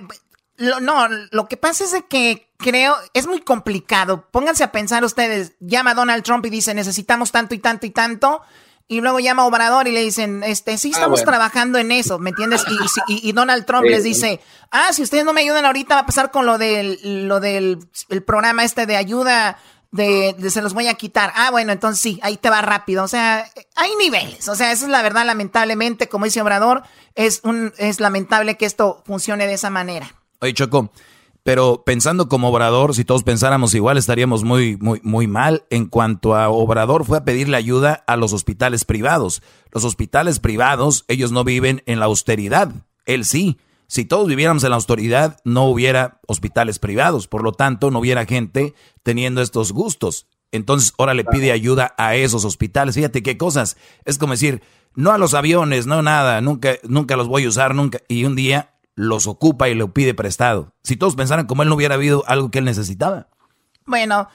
no, lo que pasa es que creo, es muy complicado. Pónganse a pensar ustedes, llama Donald Trump y dice, necesitamos tanto y tanto y tanto. Y luego llama a Obrador y le dicen, este, sí, ah, estamos trabajando en eso, ¿me entiendes? Y, Donald Trump les dice, ah, si ustedes no me ayudan ahorita va a pasar con lo del, lo del el programa este de ayuda de, se los voy a quitar. Ah, bueno, entonces sí, ahí te va rápido. O sea, hay niveles. O sea, esa es la verdad, lamentablemente, como dice Obrador, es, un, es lamentable que esto funcione de esa manera. Oye, Choco, pero pensando como Obrador, si todos pensáramos igual, estaríamos muy, muy, muy mal. En cuanto a Obrador, fue a pedirle ayuda a los hospitales privados. Los hospitales privados, ellos no viven en la austeridad. Él sí. Si todos viviéramos en la austeridad, no hubiera hospitales privados. Por lo tanto, no hubiera gente teniendo estos gustos. Entonces, ahora le pide ayuda a esos hospitales. Fíjate qué cosas. Es como decir, no a los aviones, no nada, nunca, nunca los voy a usar, nunca. Y un día los ocupa y lo pide prestado. Si todos pensaran como él no hubiera habido algo que él necesitaba. Bueno,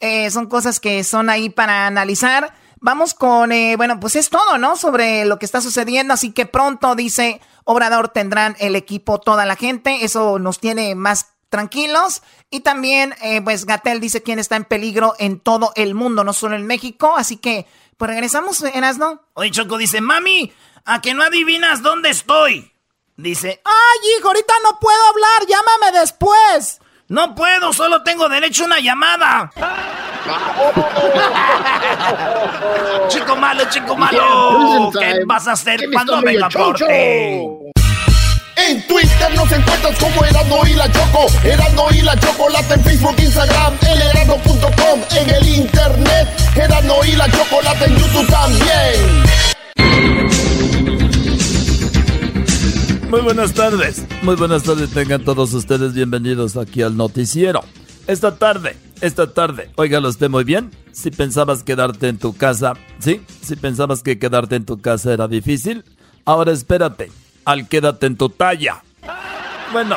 eh, son cosas que son ahí para analizar. Vamos con, eh, bueno, pues es todo, ¿no? Sobre lo que está sucediendo. Así que pronto, dice Obrador, tendrán el equipo toda la gente. Eso nos tiene más tranquilos. Y también, eh, pues Gatel dice quién está en peligro en todo el mundo, no solo en México. Así que, pues regresamos, en Asno. Oye, Choco dice, mami, ¿a que no adivinas dónde estoy? Dice, ay hijo, ahorita no puedo hablar, llámame después. No puedo, solo tengo derecho a una llamada. (laughs) chico malo, chico malo. ¿Qué vas a hacer cuando venga por En Twitter nos encuentras como Erando y la Choco, Erando y la Chocolate en Facebook, Instagram, en en el internet, Erando y la Chocolate en YouTube también. Muy buenas tardes. Muy buenas tardes. Tengan todos ustedes bienvenidos aquí al noticiero. Esta tarde, esta tarde, óigalo usted muy bien. Si pensabas quedarte en tu casa, ¿sí? Si pensabas que quedarte en tu casa era difícil, ahora espérate, al quédate en tu talla. Bueno,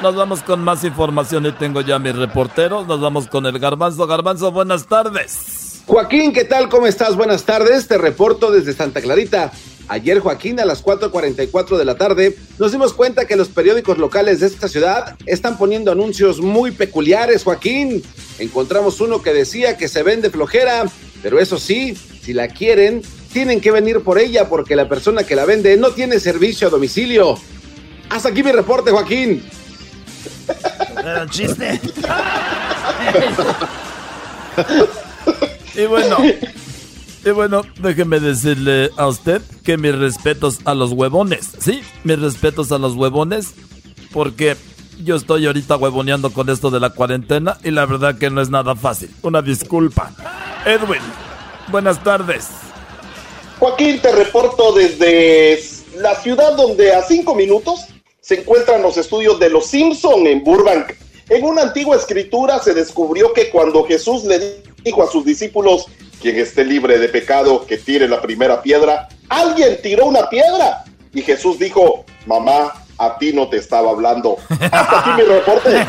nos vamos con más información y tengo ya mis reporteros. Nos vamos con el Garbanzo. Garbanzo, buenas tardes. Joaquín, ¿qué tal? ¿Cómo estás? Buenas tardes. Te reporto desde Santa Clarita. Ayer, Joaquín, a las 4.44 de la tarde, nos dimos cuenta que los periódicos locales de esta ciudad están poniendo anuncios muy peculiares, Joaquín. Encontramos uno que decía que se vende flojera, pero eso sí, si la quieren, tienen que venir por ella porque la persona que la vende no tiene servicio a domicilio. Hasta aquí mi reporte, Joaquín. Era un chiste. (laughs) (laughs) y bueno, y bueno, déjeme decirle a usted que mis respetos a los huevones. Sí, mis respetos a los huevones. Porque yo estoy ahorita huevoneando con esto de la cuarentena y la verdad que no es nada fácil. Una disculpa. Edwin, buenas tardes. Joaquín, te reporto desde la ciudad donde a cinco minutos se encuentran los estudios de los Simpson en Burbank. En una antigua escritura se descubrió que cuando Jesús le dijo a sus discípulos, quien esté libre de pecado, que tire la primera piedra, alguien tiró una piedra. Y Jesús dijo, mamá, a ti no te estaba hablando. Hasta aquí mi reporte.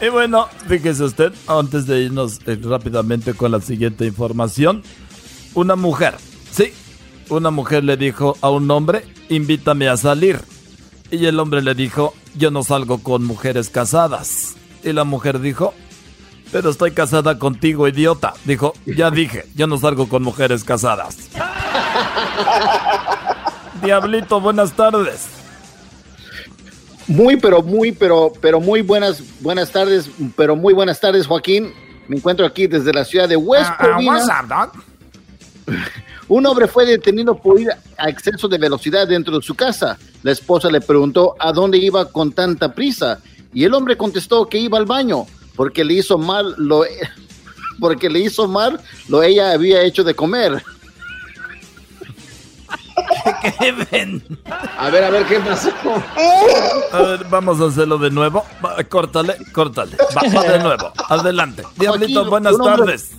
(laughs) y bueno, fíjese usted, antes de irnos eh, rápidamente con la siguiente información, una mujer, sí, una mujer le dijo a un hombre, invítame a salir. Y el hombre le dijo, yo no salgo con mujeres casadas. Y la mujer dijo, pero estoy casada contigo, idiota. Dijo, ya dije, yo no salgo con mujeres casadas. (laughs) Diablito, buenas tardes. Muy, pero muy, pero, pero muy buenas, buenas tardes, pero muy buenas tardes, Joaquín. Me encuentro aquí desde la ciudad de West Uh, uh, what's up, dog? (laughs) Un hombre fue detenido por ir a exceso de velocidad dentro de su casa. La esposa le preguntó a dónde iba con tanta prisa y el hombre contestó que iba al baño porque le hizo mal lo porque le hizo mal lo ella había hecho de comer. (laughs) Kevin. A ver, a ver qué pasó. A ver, vamos a hacerlo de nuevo. Va, córtale, córtale. Va, va de nuevo. Adelante. Diablito, Joaquín, buenas tardes.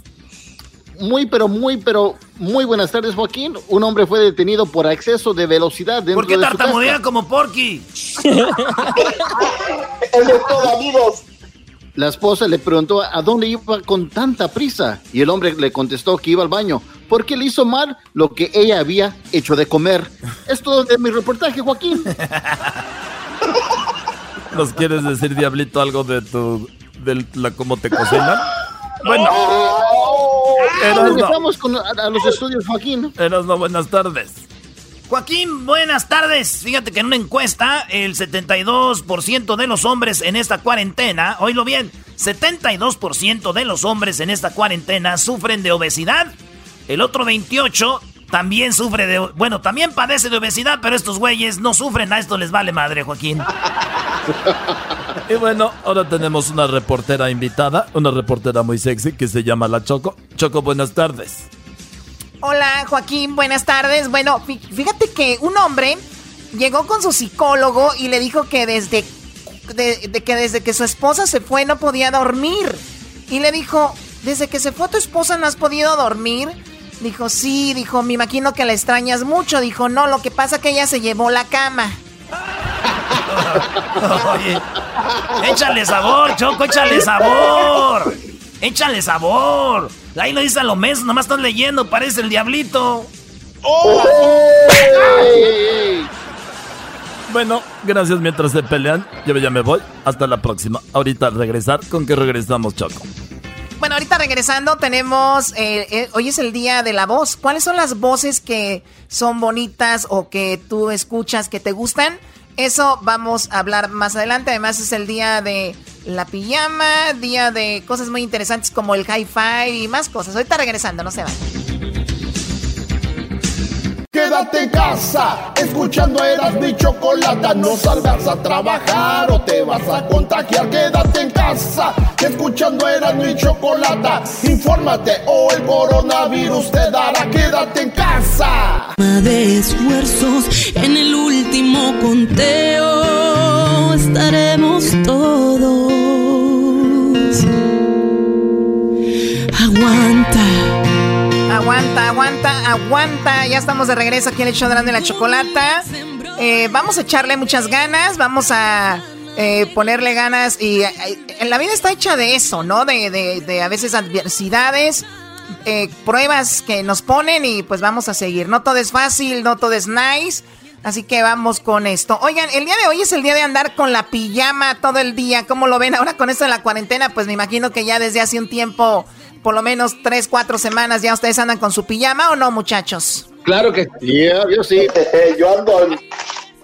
Muy, pero muy, pero muy buenas tardes, Joaquín. Un hombre fue detenido por exceso de velocidad dentro ¿Por qué tartamudea como Porky? (laughs) El amigos. La esposa le preguntó a dónde iba con tanta prisa y el hombre le contestó que iba al baño porque le hizo mal lo que ella había hecho de comer. (laughs) Es todo de mi reportaje, Joaquín. ¿Nos quieres decir, Diablito, algo de tu. de la cómo te cocinan? Bueno. Eras no. Regresamos con, a, a los estudios, Joaquín. Eras no, buenas tardes. Joaquín, buenas tardes. Fíjate que en una encuesta, el 72% de los hombres en esta cuarentena, oílo bien, 72% de los hombres en esta cuarentena sufren de obesidad. El otro 28 también sufre de, bueno, también padece de obesidad, pero estos güeyes no sufren, a esto les vale madre, Joaquín. (laughs) Y bueno, ahora tenemos una reportera invitada, una reportera muy sexy que se llama La Choco. Choco, buenas tardes. Hola, Joaquín, buenas tardes. Bueno, fí- fíjate que un hombre llegó con su psicólogo y le dijo que desde, de- de que desde que su esposa se fue no podía dormir. Y le dijo, ¿desde que se fue tu esposa no has podido dormir? Dijo, sí, dijo, me imagino que la extrañas mucho. Dijo, no, lo que pasa que ella se llevó la cama. (laughs) Oye, échale sabor, Choco, échale sabor. Échale sabor. Ahí lo dice a lo mes, nomás estás leyendo, parece el diablito. Bueno, gracias mientras se pelean. Yo ya me voy. Hasta la próxima. Ahorita regresar, ¿con qué regresamos, Choco? Bueno, ahorita regresando tenemos, eh, eh, hoy es el día de la voz. ¿Cuáles son las voces que son bonitas o que tú escuchas que te gustan? Eso vamos a hablar más adelante. Además es el día de la pijama, día de cosas muy interesantes como el high five y más cosas. Ahorita regresando, no se vayan. Quédate en casa, escuchando eras mi chocolata. No salgas a trabajar o te vas a contagiar. Quédate en casa, escuchando eras mi chocolata. Infórmate o el coronavirus te dará. Quédate en casa. de esfuerzos en el último conteo estaremos todos. Aguanta, aguanta, aguanta. Ya estamos de regreso aquí en el show de la chocolata. Eh, vamos a echarle muchas ganas, vamos a eh, ponerle ganas y eh, la vida está hecha de eso, ¿no? De, de, de a veces adversidades, eh, pruebas que nos ponen y pues vamos a seguir. No todo es fácil, no todo es nice. Así que vamos con esto. Oigan, el día de hoy es el día de andar con la pijama todo el día. ¿Cómo lo ven ahora con esto de la cuarentena? Pues me imagino que ya desde hace un tiempo, por lo menos tres, cuatro semanas, ya ustedes andan con su pijama o no, muchachos. Claro que sí, yo sí. yo ando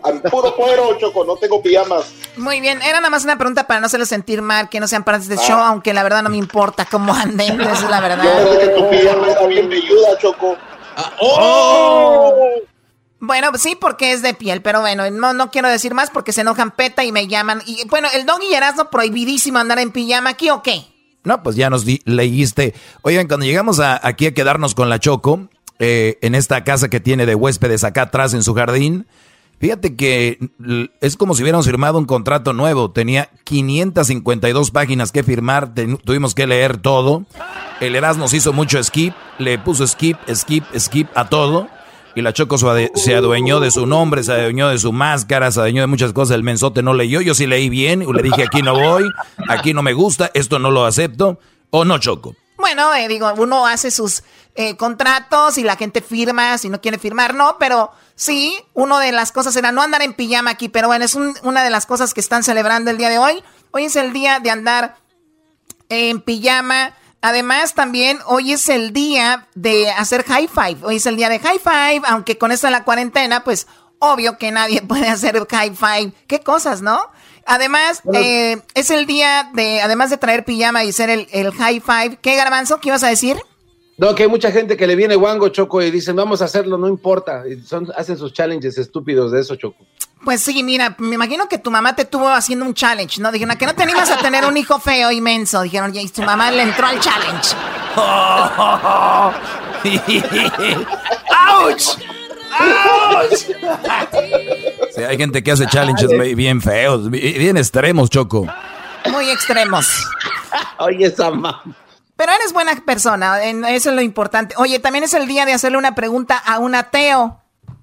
al puro cuero, Choco, no tengo pijamas. Muy bien, era nada más una pregunta para no hacerles sentir mal, que no sean partes del show, aunque la verdad no me importa cómo anden, esa es la verdad. Yo que tu pijama era bien velluda, Choco. ¡Oh! Bueno, sí, porque es de piel, pero bueno, no, no quiero decir más porque se enojan peta y me llaman. Y bueno, el doggy y Erasmo prohibidísimo andar en pijama aquí o qué? No, pues ya nos leíste. Oigan, cuando llegamos a, aquí a quedarnos con la Choco, eh, en esta casa que tiene de huéspedes acá atrás en su jardín, Fíjate que es como si hubiéramos firmado un contrato nuevo. Tenía 552 páginas que firmar, tuvimos que leer todo. El Eras nos hizo mucho skip, le puso skip, skip, skip a todo. Y la Choco se adueñó de su nombre, se adueñó de su máscara, se adueñó de muchas cosas. El mensote no leyó, yo sí leí bien. Le dije, aquí no voy, aquí no me gusta, esto no lo acepto. ¿O no, Choco? Bueno, eh, digo, uno hace sus eh, contratos y la gente firma, si no quiere firmar, no, pero sí, una de las cosas era no andar en pijama aquí, pero bueno, es una de las cosas que están celebrando el día de hoy. Hoy es el día de andar en pijama. Además, también hoy es el día de hacer high five. Hoy es el día de high five, aunque con esto de la cuarentena, pues obvio que nadie (laughs) puede hacer high five. Qué cosas, ¿no? Además, eh, es el día de, además de traer pijama y ser el, el high five. ¿Qué garbanzo? ¿Qué ibas a decir? No, que hay mucha gente que le viene guango, Choco, y dicen, vamos a hacerlo, no importa. Y son, hacen sus challenges estúpidos de eso, Choco. Pues sí, mira, me imagino que tu mamá te tuvo haciendo un challenge, ¿no? Dijeron, ¿a que no te animas a tener un hijo feo, inmenso? Dijeron, y tu mamá le entró al challenge. (laughs) ¡Auch! ¡Auch! (laughs) Sí, hay gente que hace challenges bien feos, bien extremos, Choco. Muy extremos. Oye, esa mamá. Pero eres buena persona, eso es lo importante. Oye, también es el día de hacerle una pregunta a un ateo.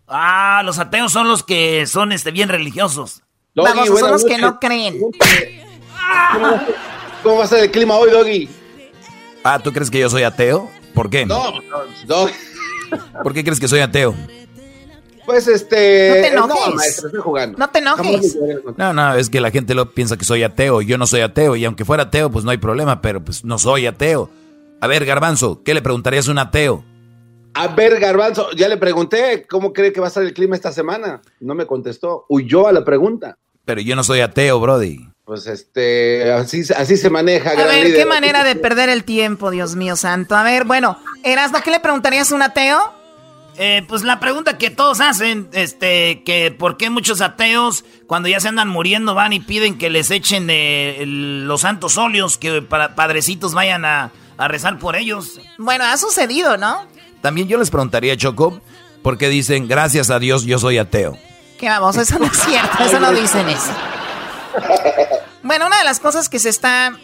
Ah, los ateos son los que son este, bien religiosos. Vamos, son los que no creen. ¿Cómo, va a ser el clima hoy, Doggy? Ah, ¿tú crees que yo soy ateo? ¿Por qué? No, no, ¿Por qué crees que soy ateo? Pues este. No te enojes. No, maestro, estoy jugando. No te enojes. No, no, es que la gente lo piensa que soy ateo. Yo no soy ateo. Y aunque fuera ateo, pues no hay problema, pero pues no soy ateo. A ver, Garbanzo, ¿qué le preguntarías a un ateo? A ver, Garbanzo, ya le pregunté cómo cree que va a estar el clima esta semana. No me contestó. Huyó a la pregunta. Pero yo no soy ateo, Brody. Pues este, así, así se maneja. A ver, qué manera de perder el tiempo, Dios mío santo. A ver, bueno, Erasmo, ¿qué le preguntarías a un ateo? Eh, pues la pregunta que todos hacen, este, que por qué muchos ateos cuando ya se andan muriendo van y piden que les echen de los santos óleos, que para padrecitos vayan a, rezar por ellos. Bueno, ha sucedido, ¿no? También yo les preguntaría, Choco, ¿por qué dicen gracias a Dios yo soy ateo? Que vamos, eso no es cierto, eso no dicen eso. Bueno, una de las cosas que se está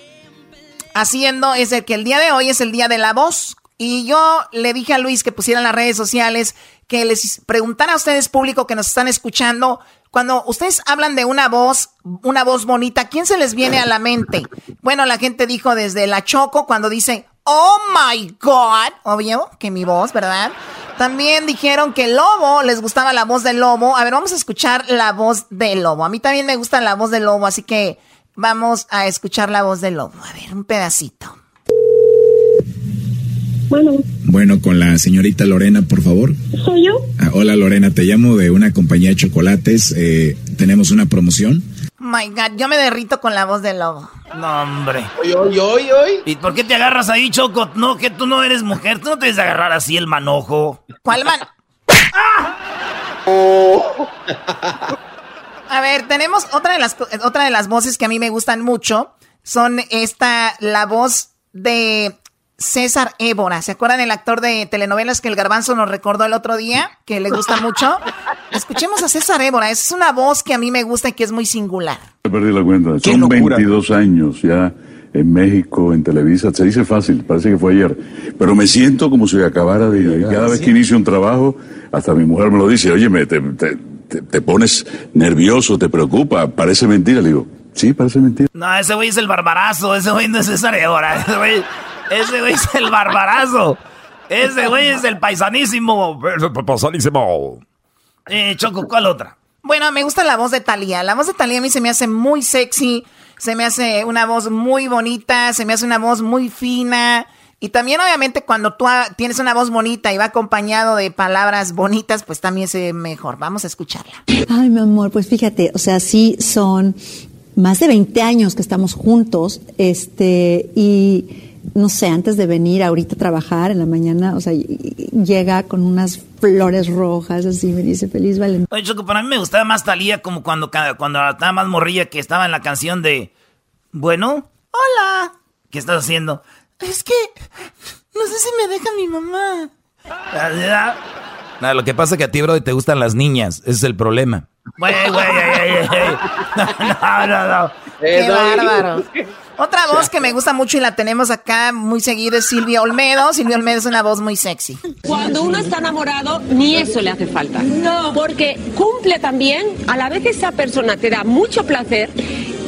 haciendo es el que el día de hoy es el día de la voz. Y yo le dije a Luis que pusiera en las redes sociales que les preguntara a ustedes, público que nos están escuchando, cuando ustedes hablan de una voz, una voz bonita, ¿quién se les viene a la mente? Bueno, la gente dijo desde la Choco cuando dice, oh my God, obvio que mi voz, ¿verdad? También dijeron que el lobo, les gustaba la voz del lobo. A ver, vamos a escuchar la voz del lobo. A mí también me gusta la voz del lobo, así que vamos a escuchar la voz del lobo. A ver, un pedacito. Bueno. Bueno, con la señorita Lorena, por favor. ¿Soy yo? Ah, hola Lorena, te llamo de una compañía de chocolates. Eh, tenemos una promoción. My God, yo me derrito con la voz del lobo. No, hombre. Oye, oye, oye, oye. ¿Y por qué te agarras ahí, Choco? No, que tú no eres mujer. Tú no te debes agarrar así el manojo. ¿Cuál man? (laughs) A ver, tenemos otra de las otra de las voces que a mí me gustan mucho. Son esta, la voz de César Évora. ¿Se acuerdan el actor de telenovelas que el garbanzo nos recordó el otro día? Que le gusta mucho. (laughs) Escuchemos a César Évora. Es una voz que a mí me gusta y que es muy singular. Perdí la cuenta. Son 22 años ya en México, en Televisa. Se dice fácil, parece que fue ayer. Pero me siento como si acabara de... Cada vez que inicio un trabajo, hasta mi mujer me lo dice, oye, te, te, te, pones nervioso, te preocupa, parece mentira. Le digo, sí, parece mentira. No, ese güey es el barbarazo, ese güey no es César Évora. Ese güey... Ese güey es el barbarazo. Ese güey es el paisanísimo. Paisanísimo. Eh, Choco, ¿cuál otra? Bueno, me gusta la voz de Talía. La voz de Talía a mí se me hace muy sexy, se me hace una voz muy bonita, se me hace una voz muy fina. Y también, obviamente, cuando tú tienes una voz bonita y va acompañado de palabras bonitas, pues también se ve mejor. Vamos a escucharla. Ay, mi amor, pues fíjate, o sea, sí son más de 20 años que estamos juntos, este, y no sé, antes de venir ahorita a trabajar en la mañana, o sea, llega con unas flores rojas, así me dice feliz Valentín. Oye, Choco, para mí me gustaba más Talía como cuando, cuando estaba más morrilla que estaba en la canción de Bueno, hola. ¿Qué estás haciendo? Es que no sé si me deja mi mamá. No, lo que pasa es que a ti, bro, te gustan las niñas. Ese es el problema. Güey, güey, (laughs) No, no, no. Qué bárbaro. Otra voz que me gusta mucho y la tenemos acá muy seguido es Silvia Olmedo. Silvia Olmedo es una voz muy sexy. Cuando uno está enamorado, ni eso le hace falta. No. Porque cumple también, a la vez esa persona te da mucho placer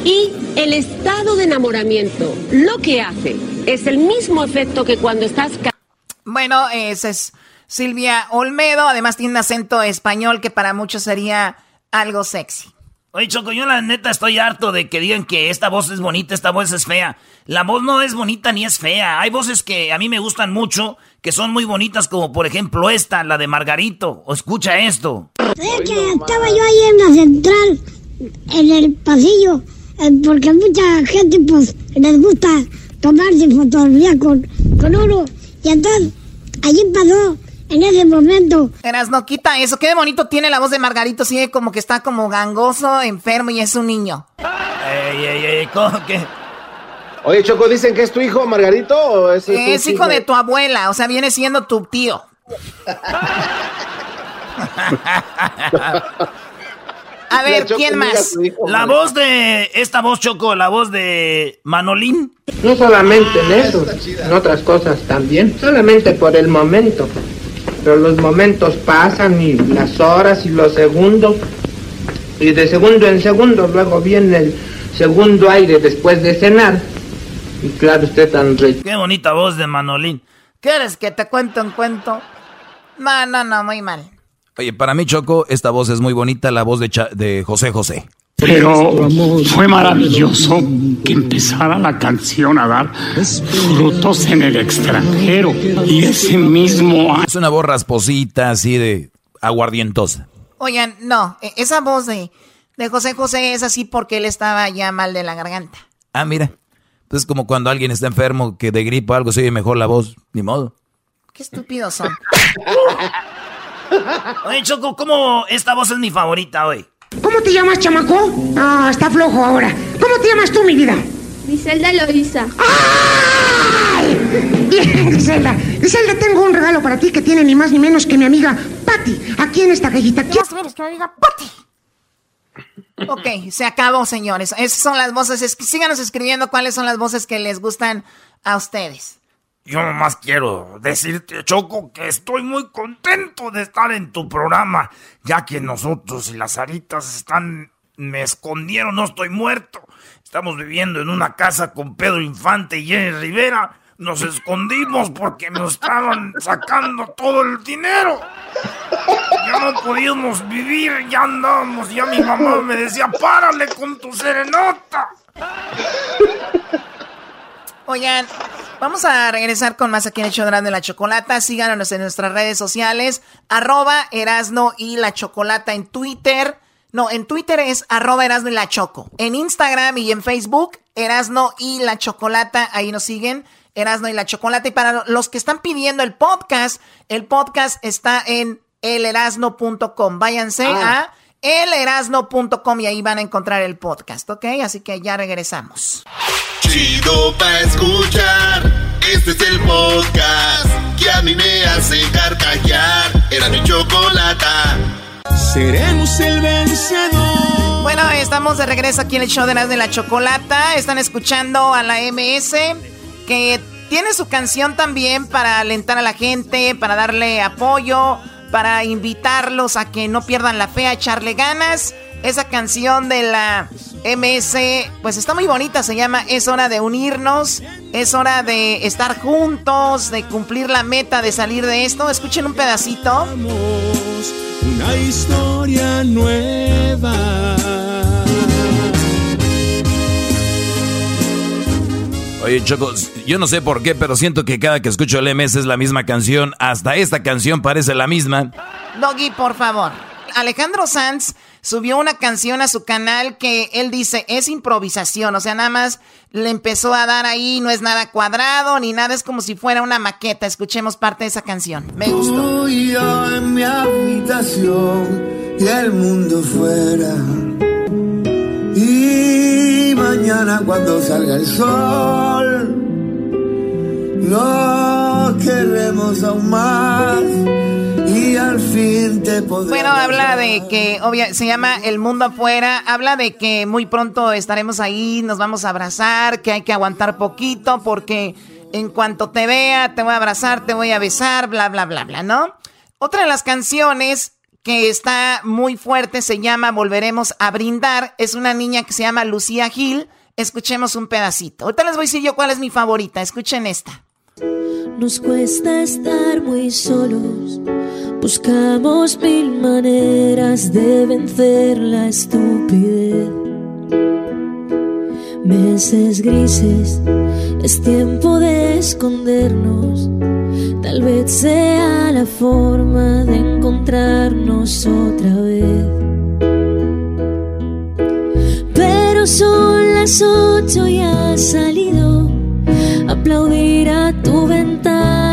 y el estado de enamoramiento lo que hace es el mismo efecto que cuando estás... Bueno, esa es Silvia Olmedo. Además tiene un acento español que para muchos sería algo sexy. Oye, Choco, yo la neta estoy harto de que digan que esta voz es bonita, esta voz es fea. La voz no es bonita ni es fea. Hay voces que a mí me gustan mucho, que son muy bonitas, como por ejemplo esta, la de Margarito. O escucha esto. Es que estaba yo ahí en la central, en el pasillo, eh, porque mucha gente pues les gusta tomarse fotografía con, con oro. Y entonces, allí pasó en ese momento. Eras, no quita eso. Qué bonito tiene la voz de Margarito. Sigue como que está como gangoso, enfermo y es un niño. Ey, ey, ey, ¿cómo que? Oye, Choco, ¿dicen que es tu hijo, Margarito? O es, es hijo de tu abuela, o sea, viene siendo tu tío. (laughs) A ver, ¿quién más? La voz de esta voz Choco, la voz de Manolín. No solamente en eso, en otras cosas también, solamente por el momento pero los momentos pasan y las horas y los segundos, y de segundo en segundo luego viene el segundo aire después de cenar. Y claro, usted tan rico. Qué bonita voz de Manolín. ¿Quieres que te cuente un cuento? No, no, no, muy mal. Oye, para mí, Choco, esta voz es muy bonita, la voz de, de José José. Pero fue maravilloso que empezara la canción a dar frutos en el extranjero. Y ese mismo Es una voz rasposita, así de aguardientosa. Oigan, no, e, esa voz de, de José José es así porque él estaba ya mal de la garganta. Ah, mira. Entonces, como cuando alguien está enfermo, que de gripa o algo se oye mejor la voz, ni modo. Qué estúpidos son. (laughs) Oye, Choco, ¿cómo esta voz es mi favorita hoy? ¿Cómo te llamas, chamaco? Ah, está flojo ahora. ¿Cómo te llamas tú, mi vida? Griselda Loisa. ¡Ay! Bien, Griselda. Griselda, tengo un regalo para ti que tiene ni más ni menos que mi amiga Patty. Aquí en esta cajita. ¿Qué más que diga Patty? Ok, se acabó, señores. Esas son las voces. síganos escribiendo cuáles son las voces que les gustan a ustedes. Yo nomás quiero decirte, Choco, que estoy muy contento de estar en tu programa, ya que nosotros y las aritas están, me escondieron, no estoy muerto. Estamos viviendo en una casa con Pedro Infante y Jenny Rivera. Nos escondimos porque nos estaban sacando todo el dinero. Ya no podíamos vivir, ya andábamos, ya mi mamá me decía, párale con tu serenata. Oigan, vamos a regresar con más aquí en el show de la chocolata. Síganos en nuestras redes sociales, arroba Erasno y la chocolata en Twitter. No, en Twitter es arroba Erasno y la choco. En Instagram y en Facebook, Erasno y la chocolata. Ahí nos siguen, Erasno y la chocolata. Y para los que están pidiendo el podcast, el podcast está en elerasno.com. Váyanse ah. a elerasno.com y ahí van a encontrar el podcast, ¿ok? Así que ya regresamos. Chido pa escuchar. Este es el podcast que a mí me hace carcajear. Era mi chocolata. Seremos el vencedor. Bueno, estamos de regreso aquí en el show de las de la chocolata. Están escuchando a la MS que tiene su canción también para alentar a la gente, para darle apoyo, para invitarlos a que no pierdan la fe, a echarle ganas. Esa canción de la MS, pues está muy bonita, se llama Es hora de unirnos, es hora de estar juntos, de cumplir la meta de salir de esto. Escuchen un pedacito. Una historia nueva. Oye, Choco, yo no sé por qué, pero siento que cada que escucho el MS es la misma canción. Hasta esta canción parece la misma. Doggy, por favor. Alejandro Sanz subió una canción a su canal que él dice es improvisación, o sea, nada más le empezó a dar ahí, no es nada cuadrado ni nada, es como si fuera una maqueta. Escuchemos parte de esa canción. Me gustó. yo en mi habitación y el mundo fuera. Y mañana cuando salga el sol, lo queremos aún más y al fin te Bueno, habla de que obvia, se llama El Mundo Afuera, habla de que muy pronto estaremos ahí, nos vamos a abrazar, que hay que aguantar poquito porque en cuanto te vea, te voy a abrazar, te voy a besar, bla, bla, bla, bla, ¿no? Otra de las canciones que está muy fuerte se llama Volveremos a Brindar, es una niña que se llama Lucía Gil, escuchemos un pedacito. Ahorita les voy a decir yo cuál es mi favorita, escuchen esta. Nos cuesta estar muy solos, buscamos mil maneras de vencer la estupidez. Meses grises, es tiempo de escondernos, tal vez sea la forma de encontrarnos otra vez. Pero son las ocho y ha salido aplaudir a tu ventana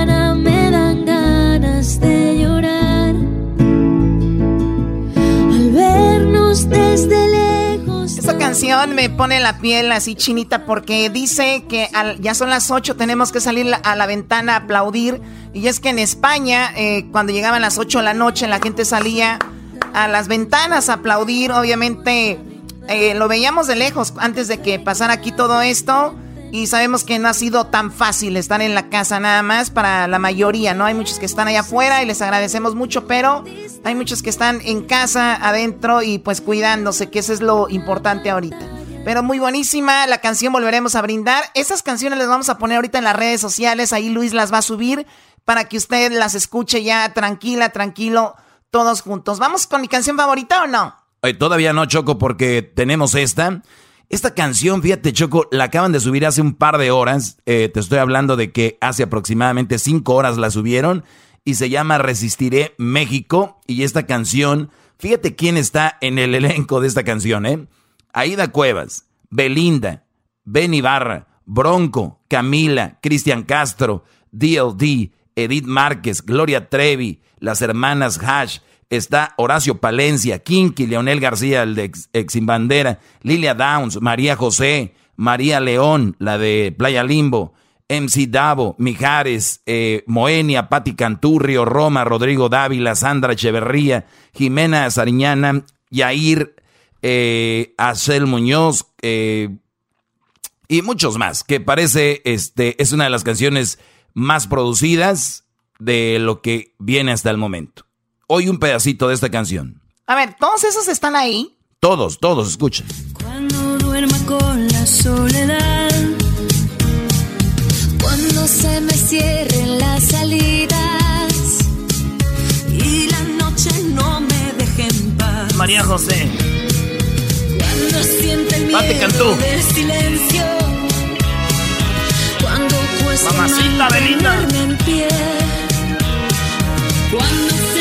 canción me pone la piel así chinita porque dice que ya son las 8, tenemos que salir a la ventana a aplaudir. Y es que en España, eh, cuando llegaban las 8 de la noche, la gente salía a las ventanas a aplaudir. Obviamente eh, lo veíamos de lejos antes de que pasara aquí todo esto. Y sabemos que no ha sido tan fácil estar en la casa nada más para la mayoría, ¿no? Hay muchos que están allá afuera y les agradecemos mucho, pero hay muchos que están en casa, adentro y pues cuidándose, que eso es lo importante ahorita. Pero muy buenísima la canción, volveremos a brindar. Esas canciones las vamos a poner ahorita en las redes sociales, ahí Luis las va a subir para que usted las escuche ya tranquila, tranquilo, todos juntos. ¿Vamos con mi canción favorita o no? todavía no, Choco, porque tenemos esta. Esta canción, fíjate, Choco, la acaban de subir hace un par de horas. Eh, te estoy hablando de que hace aproximadamente cinco horas la subieron. Y se llama Resistiré México. Y esta canción, fíjate quién está en el (laughs) elenco de esta canción, ¿eh? Aida Cuevas, Belinda, Ben Ibarra, Bronco, Camila, Cristian Castro, DLD, Edith Márquez, Gloria Trevi, las hermanas Hash, está Horacio Palencia, Kinky, Leonel García, el de ex, Lilia Downs, María José, María León, la de Playa Limbo, MC Davo, Mijares, eh, Moenia, Pati Canturrio, Roma, Rodrigo Dávila, Sandra Echeverría, Jimena Sariñana, Yair, eh, Acel Muñoz, eh, y muchos más, que parece, este, es una de las canciones más producidas de lo que viene hasta el momento hoy un pedacito de esta canción. A ver, ¿todos esos están ahí? Todos, todos, escuchen. Cuando duerma con la soledad, cuando se me cierren las salidas y la noche no me deje en paz. María José. Cuando siente el miedo del silencio, cuando cuesta Mamacita Belinda. en pie, cuando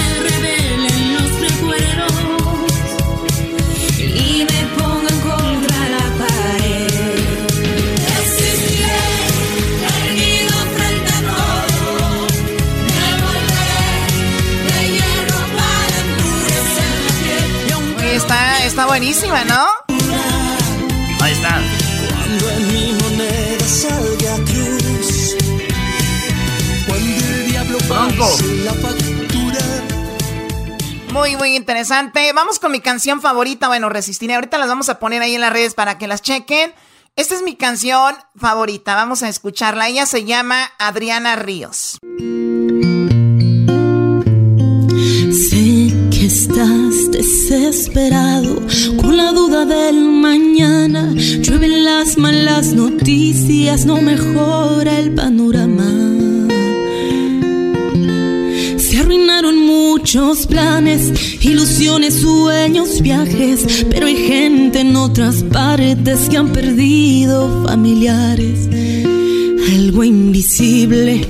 está buenísima, ¿no? Ahí está. Cuando en mi moneda salga cruz Muy, muy interesante. Vamos con mi canción favorita. Bueno, resistiré. Ahorita las vamos a poner ahí en las redes para que las chequen. Esta es mi canción favorita. Vamos a escucharla. Ella se llama Adriana Ríos. Que estás desesperado con la duda del mañana. Llueven las malas noticias, no mejora el panorama arruinaron muchos planes, ilusiones, sueños, viajes, pero hay gente en otras partes que han perdido familiares. Algo invisible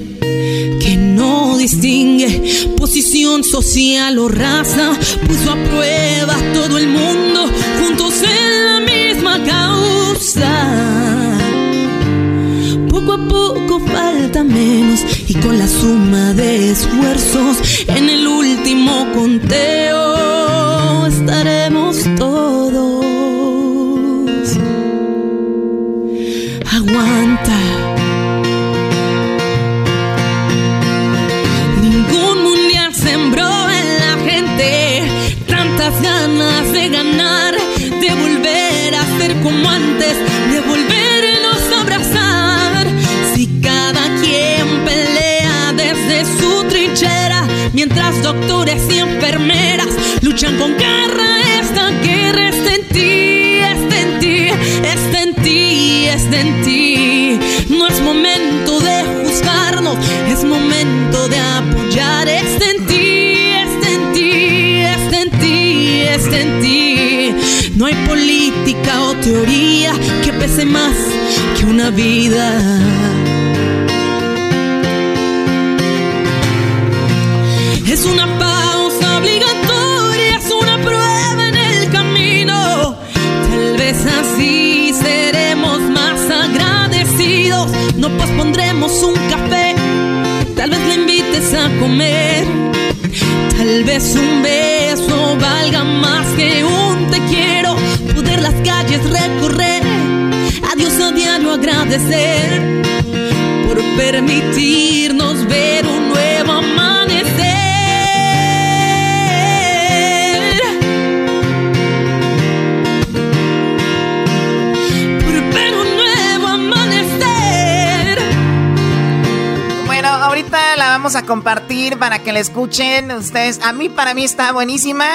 que no distingue posición social o raza, puso a prueba todo el mundo juntos en la misma causa poco a poco falta menos y con la suma de esfuerzos en el último conteo estaremos todos. Mientras doctores y enfermeras luchan con garra, esta guerra está en ti, está en ti, está en ti, está en ti. No es momento de juzgarnos, es momento de apoyar, está en ti, está en ti, está en ti, está en ti. No hay política o teoría que pese más que una vida. Es una pausa obligatoria, es una prueba en el camino. Tal vez así seremos más agradecidos. No pospondremos un café, tal vez le invites a comer. Tal vez un beso valga más que un te quiero. Poder las calles recorrer, adiós a diario agradecer por permitirnos ver un a compartir para que la escuchen ustedes. A mí, para mí está buenísima.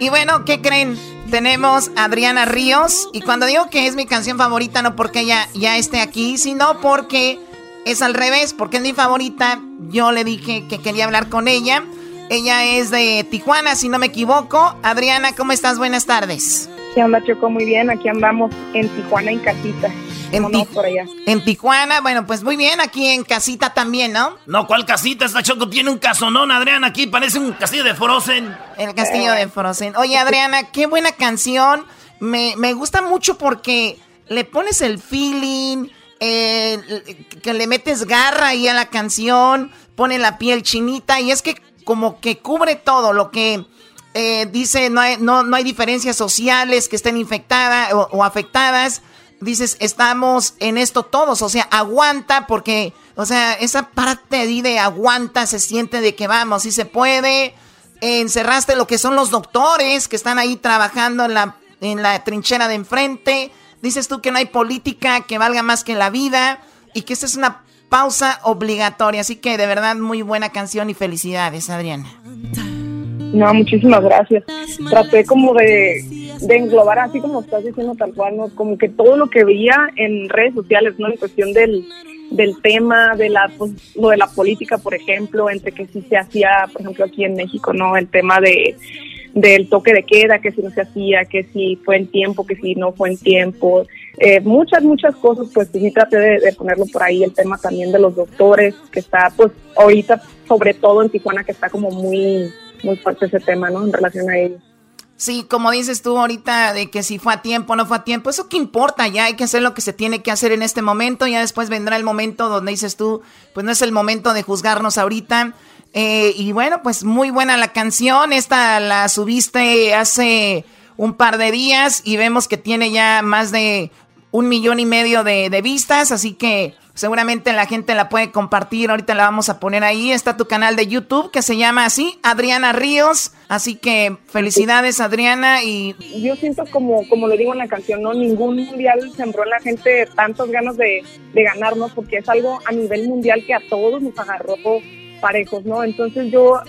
Y bueno, ¿qué creen? Tenemos a Adriana Ríos. Y cuando digo que es mi canción favorita, no porque ella ya esté aquí, sino porque es al revés, porque es mi favorita. Yo le dije que quería hablar con ella. Ella es de Tijuana, si no me equivoco. Adriana, ¿cómo estás? Buenas tardes. ¿Qué onda, Choco? Muy bien, aquí andamos en Tijuana, en casita. En, ¿Cómo no, Ti- por allá. en Tijuana, bueno, pues muy bien, aquí en casita también, ¿no? No, ¿cuál casita? Esta Choco tiene un casonón, Adrián, aquí parece un castillo de Frozen. El castillo de Frozen. Oye, Adriana, qué buena canción. Me, me gusta mucho porque le pones el feeling, eh, que le metes garra ahí a la canción, pone la piel chinita y es que como que cubre todo lo que eh, dice, no hay, no, no hay diferencias sociales que estén infectadas o, o afectadas. Dices, estamos en esto todos, o sea, aguanta porque, o sea, esa parte ahí de aguanta se siente de que vamos, si se puede. Encerraste lo que son los doctores que están ahí trabajando en la, en la trinchera de enfrente. Dices tú que no hay política que valga más que la vida y que esta es una pausa obligatoria. Así que de verdad muy buena canción y felicidades, Adriana. No, muchísimas gracias. Traté como de, de englobar, así como estás diciendo tal cual, ¿no? como que todo lo que veía en redes sociales, ¿no? En cuestión del, del tema, de la, pues, lo de la política, por ejemplo, entre que si se hacía, por ejemplo, aquí en México, ¿no? El tema de del toque de queda, que si no se hacía, que si fue en tiempo, que si no fue en tiempo, eh, muchas, muchas cosas, pues sí traté de, de ponerlo por ahí, el tema también de los doctores, que está, pues ahorita, sobre todo en Tijuana, que está como muy, muy fuerte ese tema, ¿no? En relación a ellos. Sí, como dices tú ahorita de que si fue a tiempo o no fue a tiempo, eso qué importa, ya hay que hacer lo que se tiene que hacer en este momento, ya después vendrá el momento donde dices tú, pues no es el momento de juzgarnos ahorita. Eh, y bueno, pues muy buena la canción, esta la subiste hace un par de días y vemos que tiene ya más de un millón y medio de, de vistas, así que Seguramente la gente la puede compartir. Ahorita la vamos a poner ahí. Está tu canal de YouTube que se llama así, Adriana Ríos. Así que felicidades, Adriana. Y yo siento como, como lo digo en la canción, no ningún mundial sembró en la gente tantas ganas de, de ganarnos porque es algo a nivel mundial que a todos nos agarró parejos, ¿no? Entonces yo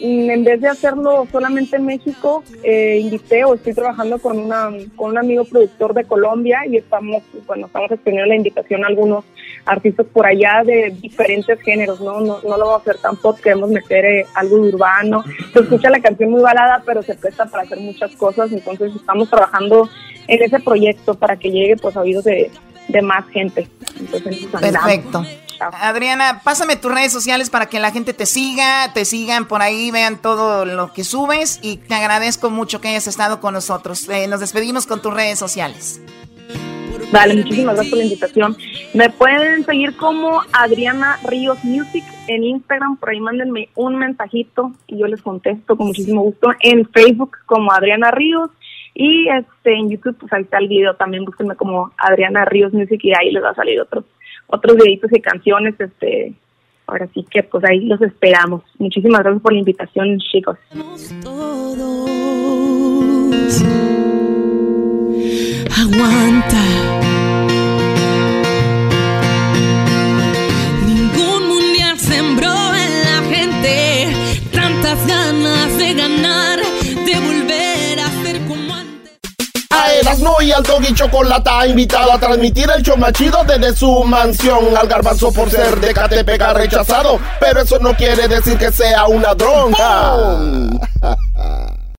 en vez de hacerlo solamente en México, eh, invité o estoy trabajando con, una, con un amigo productor de Colombia y estamos, bueno, estamos extendiendo la invitación a algunos artistas por allá de diferentes géneros, ¿no? No, no lo vamos a hacer tan pop, queremos meter eh, algo urbano. Se escucha la canción muy balada, pero se presta para hacer muchas cosas, entonces estamos trabajando en ese proyecto para que llegue pues a oídos de, de más gente. Entonces, Perfecto. Adriana, pásame tus redes sociales para que la gente te siga, te sigan por ahí, vean todo lo que subes y te agradezco mucho que hayas estado con nosotros. Eh, nos despedimos con tus redes sociales. Vale, muchísimas gracias por la invitación. Me pueden seguir como Adriana Ríos Music en Instagram, por ahí mándenme un mensajito y yo les contesto con muchísimo gusto. En Facebook como Adriana Ríos y este en YouTube pues ahí está el video, también búsquenme como Adriana Ríos Music y ahí les va a salir otro otros videitos y canciones, este, ahora sí que pues ahí los esperamos. Muchísimas gracias por la invitación, chicos. Aguanta. Ningún mundial sembró en la gente tantas ganas de ganar, de volver Erasmo y al Doggy Chocolata invitado a transmitir el show machido desde su mansión. Al garbanzo por ser de Catepec rechazado, pero eso no quiere decir que sea una dronca. (laughs)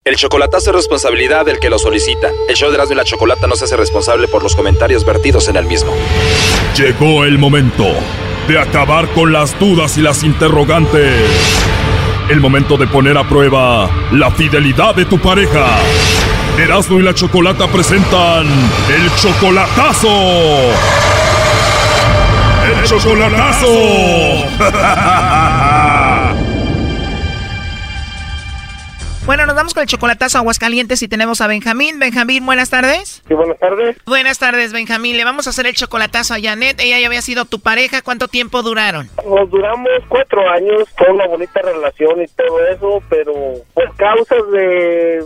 El chocolatazo es responsabilidad del que lo solicita. El show de Erasmo y la Chocolata no se hace responsable por los comentarios vertidos en el mismo. Llegó el momento de acabar con las dudas y las interrogantes. El momento de poner a prueba la fidelidad de tu pareja. Erasmo y la Chocolata presentan El Chocolatazo. ¡El Chocolatazo! (laughs) Bueno, nos vamos con el chocolatazo Aguascalientes y tenemos a Benjamín. Benjamín, buenas tardes. Sí, buenas tardes. Buenas tardes, Benjamín. Le vamos a hacer el chocolatazo a Janet. Ella ya había sido tu pareja. ¿Cuánto tiempo duraron? Nos duramos cuatro años, con una bonita relación y todo eso, pero por causas de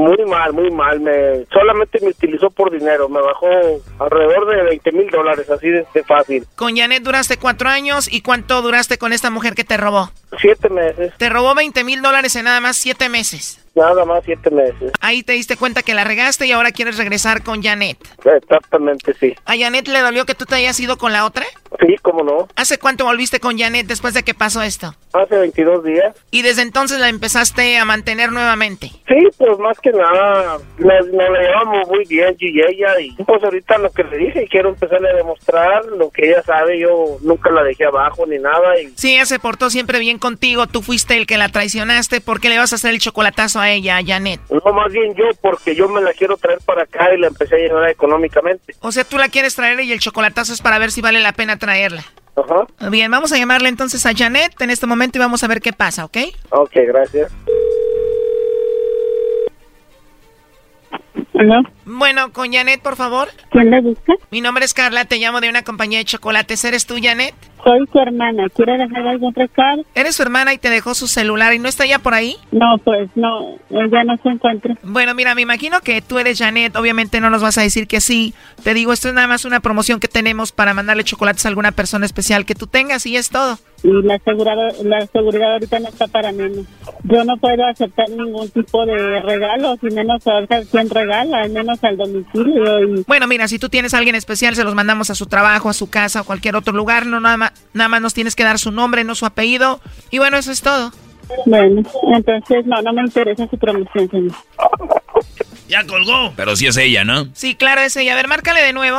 Muy mal, muy mal. Me solamente me utilizó por dinero. Me bajó alrededor de 20 mil dólares, así de, fácil. Con Janet duraste cuatro años. ¿Y cuánto duraste con esta mujer que te robó? Siete meses. Te robó 20 mil dólares en nada más siete meses. Nada más siete meses. Ahí te diste cuenta que la regaste y ahora quieres regresar con Janet. Exactamente, sí. ¿A Janet le dolió que tú te hayas ido con la otra? Sí, cómo no. ¿Hace cuánto volviste con Janet después de que pasó esto? Hace 22 días. ¿Y desde entonces la empezaste a mantener nuevamente? Sí, pues más que nada, nos, la llevamos muy bien yo y ella. Y pues ahorita lo que le dije, quiero empezarle a demostrar lo que ella sabe. Yo nunca la dejé abajo ni nada. Y... Sí, ella se portó siempre bien contigo. Tú fuiste el que la traicionaste. ¿Por qué le vas a hacer el chocolatazo a ella, a Janet? No, más bien yo, porque yo me la quiero traer para acá y la empecé a llevar económicamente. O sea, tú la quieres traer y el chocolatazo es para ver si vale la pena traerla. Ajá. Bien, vamos a llamarle entonces a Janet en este momento y vamos a ver qué pasa, ¿ok? Ok, gracias. ¿Hola? Bueno, con Janet, por favor. ¿Quién la busca? Mi nombre es Carla, te llamo de una compañía de chocolates. ¿Eres tú, Janet? Soy su hermana. ¿Quiere dejar algún recado? ¿Eres su hermana y te dejó su celular y no está ya por ahí? No, pues no, ella no se encuentra. Bueno, mira, me imagino que tú eres Janet. Obviamente no nos vas a decir que sí. Te digo, esto es nada más una promoción que tenemos para mandarle chocolates a alguna persona especial que tú tengas y es todo. Y la seguridad, la seguridad ahorita no está para menos. Yo no puedo aceptar ningún tipo de regalo, y menos saber quién regala, al menos al domicilio. Y... Bueno, mira, si tú tienes a alguien especial, se los mandamos a su trabajo, a su casa o cualquier otro lugar. No, nada más, nada más nos tienes que dar su nombre, no su apellido. Y bueno, eso es todo. Bueno, entonces no, no me interesa su promoción, señor. Ya colgó. Pero sí es ella, ¿no? Sí, claro, es ella. A ver, márcale de nuevo.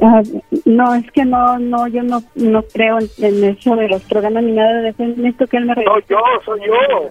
Ah, no, es que no, no, yo no, no creo en, eso de los programas ni nada de eso. Esto que él me No, yo, soy yo.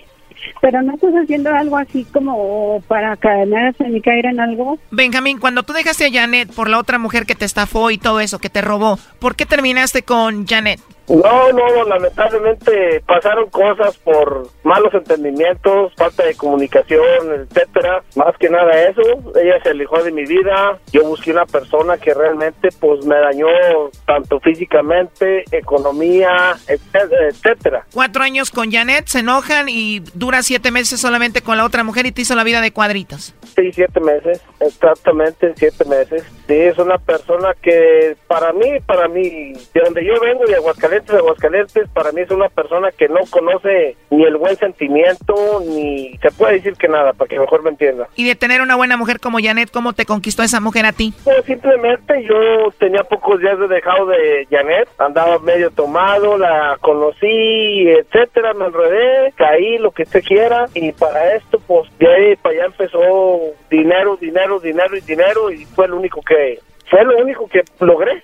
Pero no estás haciendo algo así como para caerse ni caer en algo. Benjamín, cuando tú dejaste a Janet por la otra mujer que te estafó y todo eso, que te robó, ¿por qué terminaste con Janet? No, no, lamentablemente pasaron cosas por malos entendimientos, falta de comunicación, etcétera. Más que nada eso, ella se alejó de mi vida. Yo busqué una persona que realmente pues me dañó tanto físicamente, economía, etcétera. Cuatro años con Janet, se enojan y dura siete meses solamente con la otra mujer y te hizo la vida de cuadritos. Sí, siete meses, exactamente siete meses. Sí, es una persona que para mí, para mí, de donde yo vengo, de Aguascalientes, de Aguascalientes, para mí es una persona que no conoce ni el buen sentimiento, ni se puede decir que nada, para que mejor me entienda. Y de tener una buena mujer como Janet, ¿cómo te conquistó esa mujer a ti? Pues simplemente yo tenía pocos días de dejado de Janet, andaba medio tomado, la conocí, etcétera, me enredé, caí, lo que usted quiera, y para esto, pues de ahí para allá empezó dinero, dinero, dinero y dinero y fue lo único que fue lo único que logré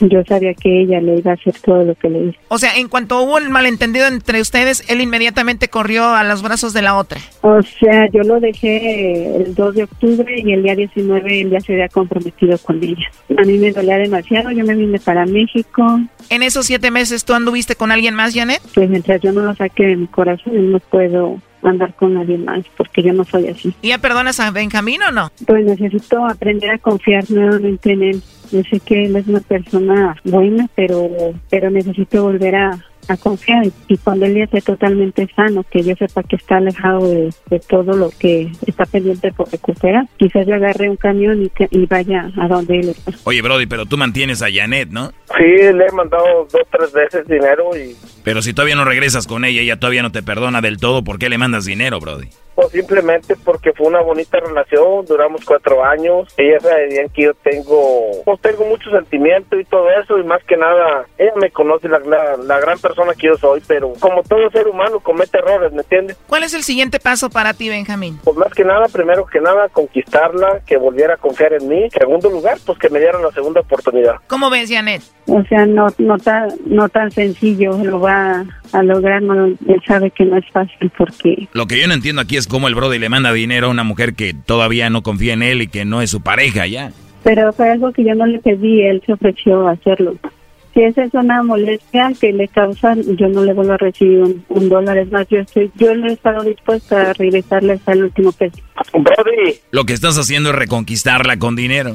Yo sabía que ella le iba a hacer todo lo que le hizo. O sea, en cuanto hubo el malentendido entre ustedes, él inmediatamente corrió a los brazos de la otra. O sea, yo lo dejé el 2 de octubre y el día 19 él ya se había comprometido con ella. A mí me dolía demasiado, yo me vine para México. ¿En esos siete meses tú anduviste con alguien más, Janet? Pues mientras yo no lo saque de mi corazón, no puedo andar con nadie más, porque yo no soy así. ¿Y ya perdonas a Benjamín o no? Pues necesito aprender a confiar nuevamente en él. Yo sé que él es una persona buena, pero, pero necesito volver a, a confiar y cuando él ya esté totalmente sano, que yo sepa que está alejado de, todo lo que está pendiente por recuperar, quizás yo agarre un camión y, y vaya a donde él está. Oye, Brody, pero tú mantienes a Janet, ¿no? Sí, le he mandado dos, tres veces dinero y... Pero si todavía no regresas con ella, ella todavía no te perdona del todo, ¿por qué le mandas dinero, Brody? Pues simplemente porque fue una bonita relación, duramos cuatro años, ella sabe que yo tengo, pues tengo mucho sentimiento y todo eso, y más que nada, ella me conoce la, la, gran persona que yo soy, pero como todo ser humano comete errores, ¿me entiendes? ¿Cuál es el siguiente paso para ti, Benjamín? Pues más que nada, primero que nada, conquistarla, que volviera a confiar en mí. Segundo lugar, pues que me dieran la segunda oportunidad. ¿Cómo ves, Janet? O sea, no, no, tan, no tan sencillo, lo va a lograr, no, él sabe que no es fácil porque... Lo que yo no entiendo aquí es cómo el brother le manda dinero a una mujer que todavía no confía en él y que no es su pareja ya. Pero fue algo que yo no le pedí, él se ofreció a hacerlo Si esa es una molestia que le causan, yo no le vuelvo a recibir un, dólar. Es más, yo, estoy, yo le he estado dispuesta a regresarle hasta el último peso. Brody. Lo que estás haciendo es reconquistarla con dinero.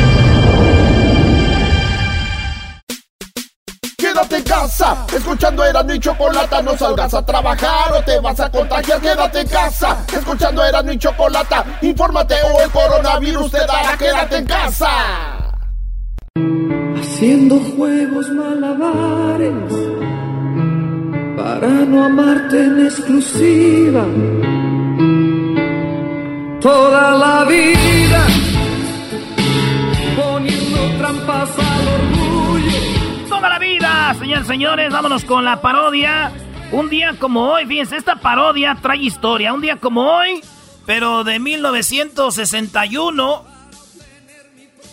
Quédate casa, escuchando Erasmo y Chocolata, no salgas a trabajar o te vas a contagiar. Quédate en casa, escuchando Erasmo y Chocolata, infórmate o el coronavirus te dará. Quédate en casa. Haciendo juegos malabares para no amarte en exclusiva. Toda la vida poniendo trampas al orgullo. Toda la vida, señores, señores, vámonos con la parodia. Un día como hoy, fíjense, esta parodia trae historia. Un día como hoy, pero de 1961.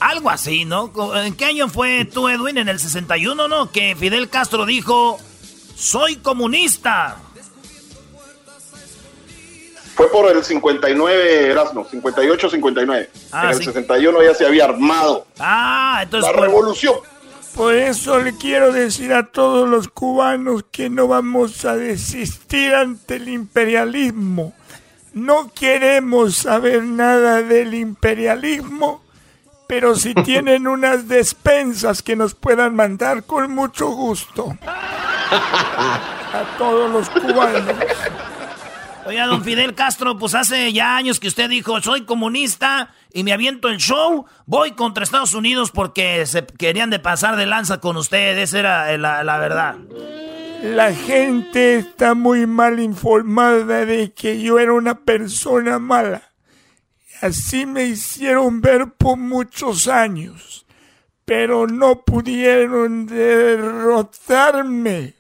Algo así, ¿no? ¿En qué año fue tú, Edwin? En el 61, ¿no? Que Fidel Castro dijo, soy comunista. Fue por el 59, Erasmo, 58-59. Ah, en el sí. 61 ya se había armado Ah, entonces... la por- revolución. Por eso le quiero decir a todos los cubanos que no vamos a desistir ante el imperialismo. No queremos saber nada del imperialismo, pero si (laughs) tienen unas despensas que nos puedan mandar con mucho gusto. (laughs) A todos los cubanos. Oiga, don Fidel Castro, pues hace ya años que usted dijo, soy comunista y me aviento el show, voy contra Estados Unidos porque se querían de pasar de lanza con usted, esa era eh, la, la verdad. La gente está muy mal informada de que yo era una persona mala. Así me hicieron ver por muchos años, pero no pudieron derrotarme.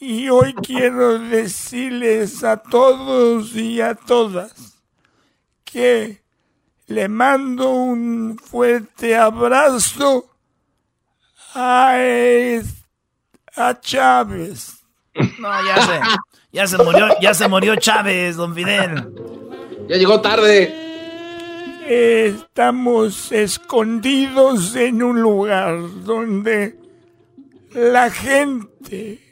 Y hoy quiero decirles a todos y a todas que le mando un fuerte abrazo a, a Chávez. No, ya se, ya se murió, ya se murió Chávez, don Fidel. Ya llegó tarde. Estamos escondidos en un lugar donde la gente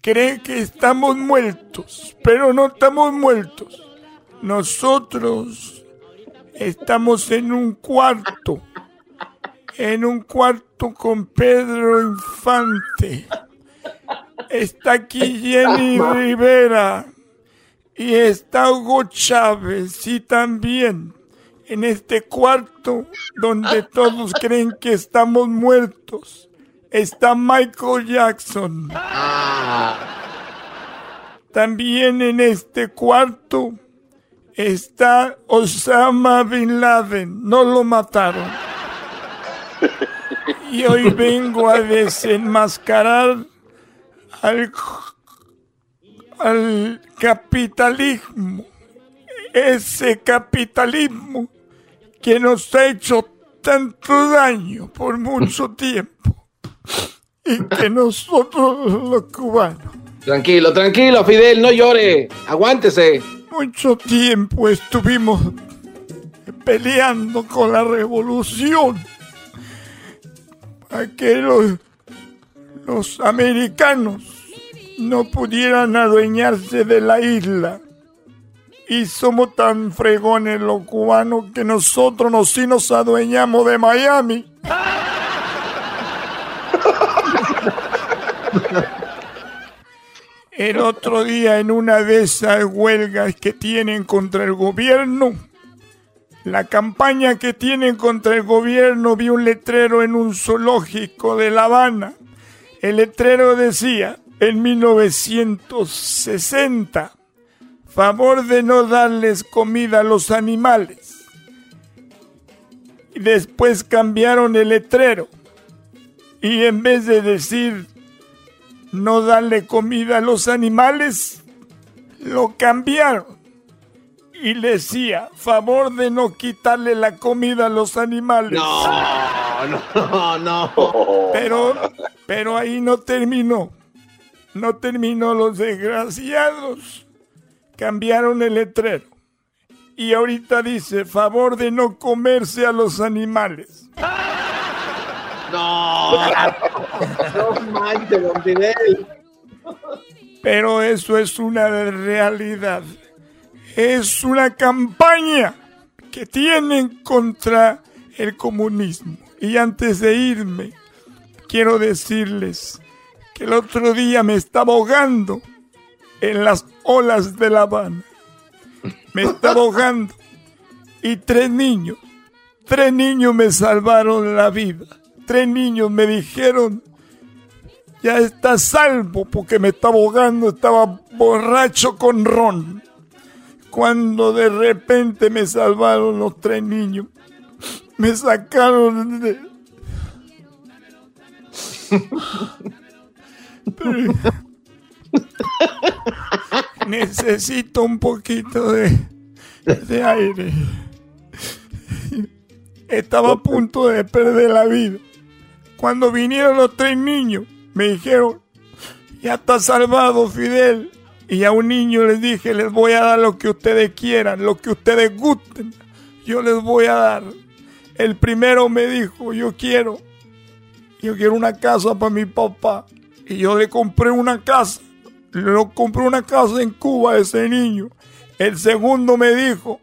cree que estamos muertos, pero no estamos muertos. Nosotros estamos en un cuarto, en un cuarto con Pedro Infante. Está aquí Jenny Rivera y está Hugo Chávez y también en este cuarto donde todos creen que estamos muertos está Michael Jackson. También en este cuarto está Osama Bin Laden. No lo mataron. Y hoy vengo a desenmascarar al, al capitalismo. Ese capitalismo que nos ha hecho tanto daño por mucho tiempo y que nosotros los cubanos. Tranquilo, tranquilo, Fidel, no llore. Aguántese. Mucho tiempo estuvimos peleando con la revolución. A que los, los americanos no pudieran adueñarse de la isla. Y somos tan fregones los cubanos que nosotros nos sí nos adueñamos de Miami. El otro día en una de esas huelgas que tienen contra el gobierno, la campaña que tienen contra el gobierno, vi un letrero en un zoológico de La Habana. El letrero decía, en 1960, favor de no darles comida a los animales. Y después cambiaron el letrero. Y en vez de decir no darle comida a los animales, lo cambiaron. Y le decía, favor de no quitarle la comida a los animales. No, no, no. Pero, pero ahí no terminó. No terminó los desgraciados. Cambiaron el letrero. Y ahorita dice, favor de no comerse a los animales. No, no manches, don Fidel. Pero eso es una realidad. Es una campaña que tienen contra el comunismo. Y antes de irme, quiero decirles que el otro día me estaba ahogando en las olas de La Habana. Me estaba ahogando. Y tres niños, tres niños me salvaron la vida. Tres niños me dijeron, ya está salvo porque me estaba ahogando, estaba borracho con ron. Cuando de repente me salvaron los tres niños, me sacaron de... (laughs) Necesito un poquito de, de aire. Estaba a punto de perder la vida. Cuando vinieron los tres niños, me dijeron, ya está salvado Fidel. Y a un niño les dije, les voy a dar lo que ustedes quieran, lo que ustedes gusten. Yo les voy a dar. El primero me dijo, yo quiero, yo quiero una casa para mi papá. Y yo le compré una casa. Le compré una casa en Cuba a ese niño. El segundo me dijo,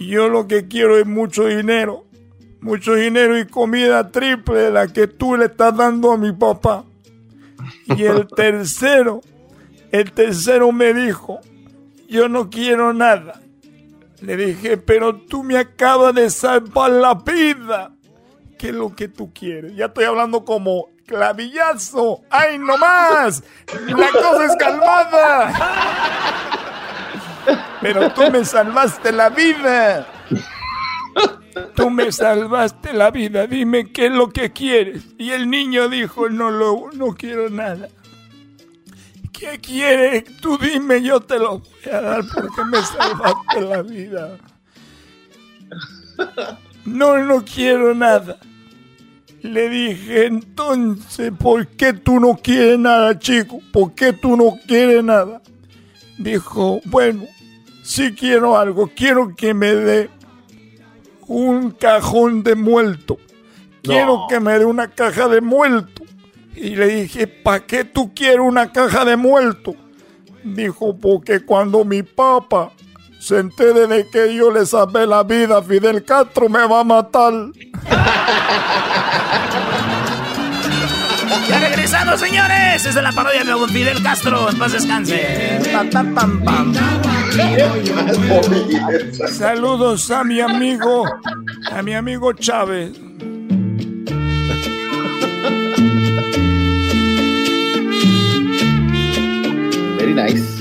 yo lo que quiero es mucho dinero. Mucho dinero y comida triple de la que tú le estás dando a mi papá. Y el (laughs) tercero, el tercero me dijo, yo no quiero nada. Le dije, pero tú me acabas de salvar la vida. ¿Qué es lo que tú quieres? Ya estoy hablando como clavillazo. ¡Ay, no más! La cosa es calmada. (laughs) Pero tú me salvaste la vida. Tú me salvaste la vida. Dime qué es lo que quieres. Y el niño dijo, no, lo, no quiero nada. ¿Qué quieres? Tú dime, yo te lo voy a dar porque me salvaste la vida. No, no quiero nada. Le dije, entonces, ¿por qué tú no quieres nada, chico? ¿Por qué tú no quieres nada? Dijo, bueno, sí quiero algo. Quiero que me dé un cajón de muerto. Quiero No. que me dé una caja de muerto. Y le dije, ¿para qué tú quieres una caja de muerto? Dijo, porque cuando mi papá se entere de que yo le salvé la vida a Fidel Castro, me va a matar. (laughs) Ya regresamos, señores. Es de la parodia de Don Fidel Castro. En paz descanse. Pam, pam, pam, pam. Saludos a mi amigo, a mi amigo Chávez. Very nice.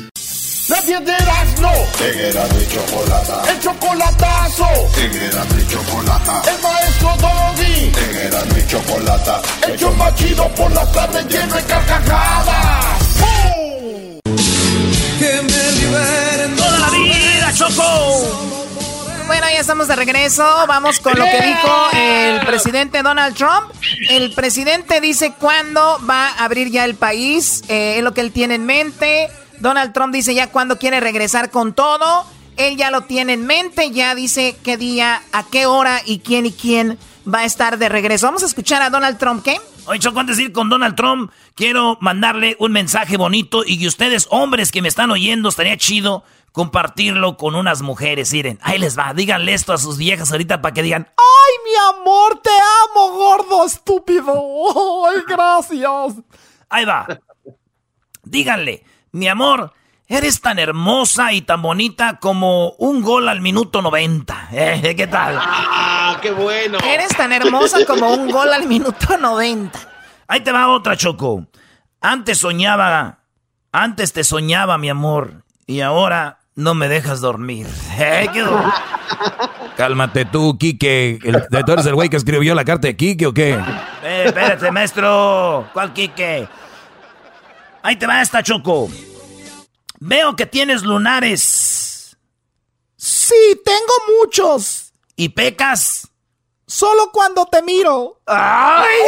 Nadie de Erasmo, En y Chocolata. el chocolatazo, En Erasmo y Chocolata. el maestro Doggy, En Erasmo y Chocolata. el show más chido por las tardes lleno de carcajadas. ¡Bum! Toda la vida, Choco. Bueno, ya estamos de regreso. Vamos con lo que dijo el presidente Donald Trump. El presidente dice cuándo va a abrir ya el país, eh, es lo que él tiene en mente. Donald Trump dice ya cuándo quiere regresar con todo. Él ya lo tiene en mente, ya dice qué día, a qué hora y quién y quién va a estar de regreso. Vamos a escuchar a Donald Trump, ¿qué? Oye, Choco, antes de ir con Donald Trump, quiero mandarle un mensaje bonito y que ustedes, hombres que me están oyendo, estaría chido compartirlo con unas mujeres. Miren, ahí les va, díganle esto a sus viejas ahorita para que digan, ¡Ay, mi amor, te amo, gordo estúpido! (laughs) ¡Ay, gracias! Ahí va. Díganle, mi amor, eres tan hermosa y tan bonita como un gol al minuto 90. ¿Eh? ¿Qué tal? ¡Ah, qué bueno! Eres tan hermosa como un gol al minuto 90. Ahí te va otra, Choco. Antes soñaba, antes te soñaba, mi amor, y ahora no me dejas dormir. ¿Eh? ¿Qué Cálmate tú, Quique. ¿Tú eres el güey que escribió la carta de Quique o qué? Eh, espérate, maestro. ¿Cuál Quique? Ahí te va esta, Choco. Veo que tienes lunares. Sí, tengo muchos. ¿Y pecas? Solo cuando te miro. ¡Ay,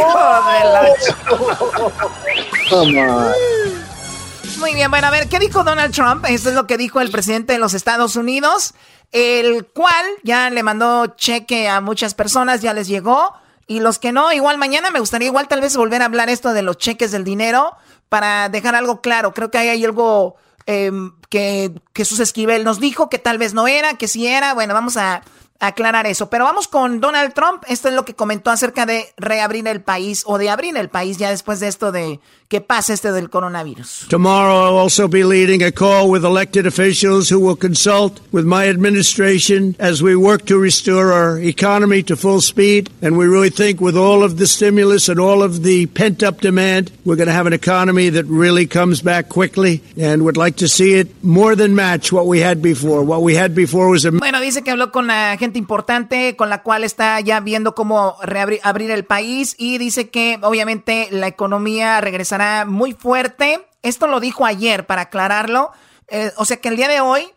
Muy bien, bueno, a ver, ¿qué dijo Donald Trump? Esto es lo que dijo el presidente de los Estados Unidos, el cual ya le mandó cheque a muchas personas, ya les llegó. Y los que no, igual mañana me gustaría igual tal vez volver a hablar esto de los cheques del dinero para dejar algo claro. Creo que hay algo em, que Jesús Esquivel nos dijo que tal vez no era, que sí era. Bueno, vamos a aclarar eso. Pero vamos con Donald Trump. Esto es lo que comentó acerca de reabrir el país o de abrir el país ya después de esto de que pase este del coronavirus. Tomorrow I'll also be leading a call with elected officials who will consult with my administration as we work to restore our economy to full speed. And we really think with all of the stimulus and all of the pent up demand, we're going to have an economy that really comes back quickly and would like to see it more than match what we had before. What we had before was a... Bueno, dice que habló con la gente importante con la cual está ya viendo cómo reabrir abrir el país y dice que obviamente la economía regresará muy fuerte. Esto lo dijo ayer para aclararlo. Eh, o sea que el día de hoy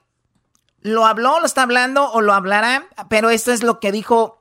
lo habló, lo está hablando o lo hablará, pero esto es lo que dijo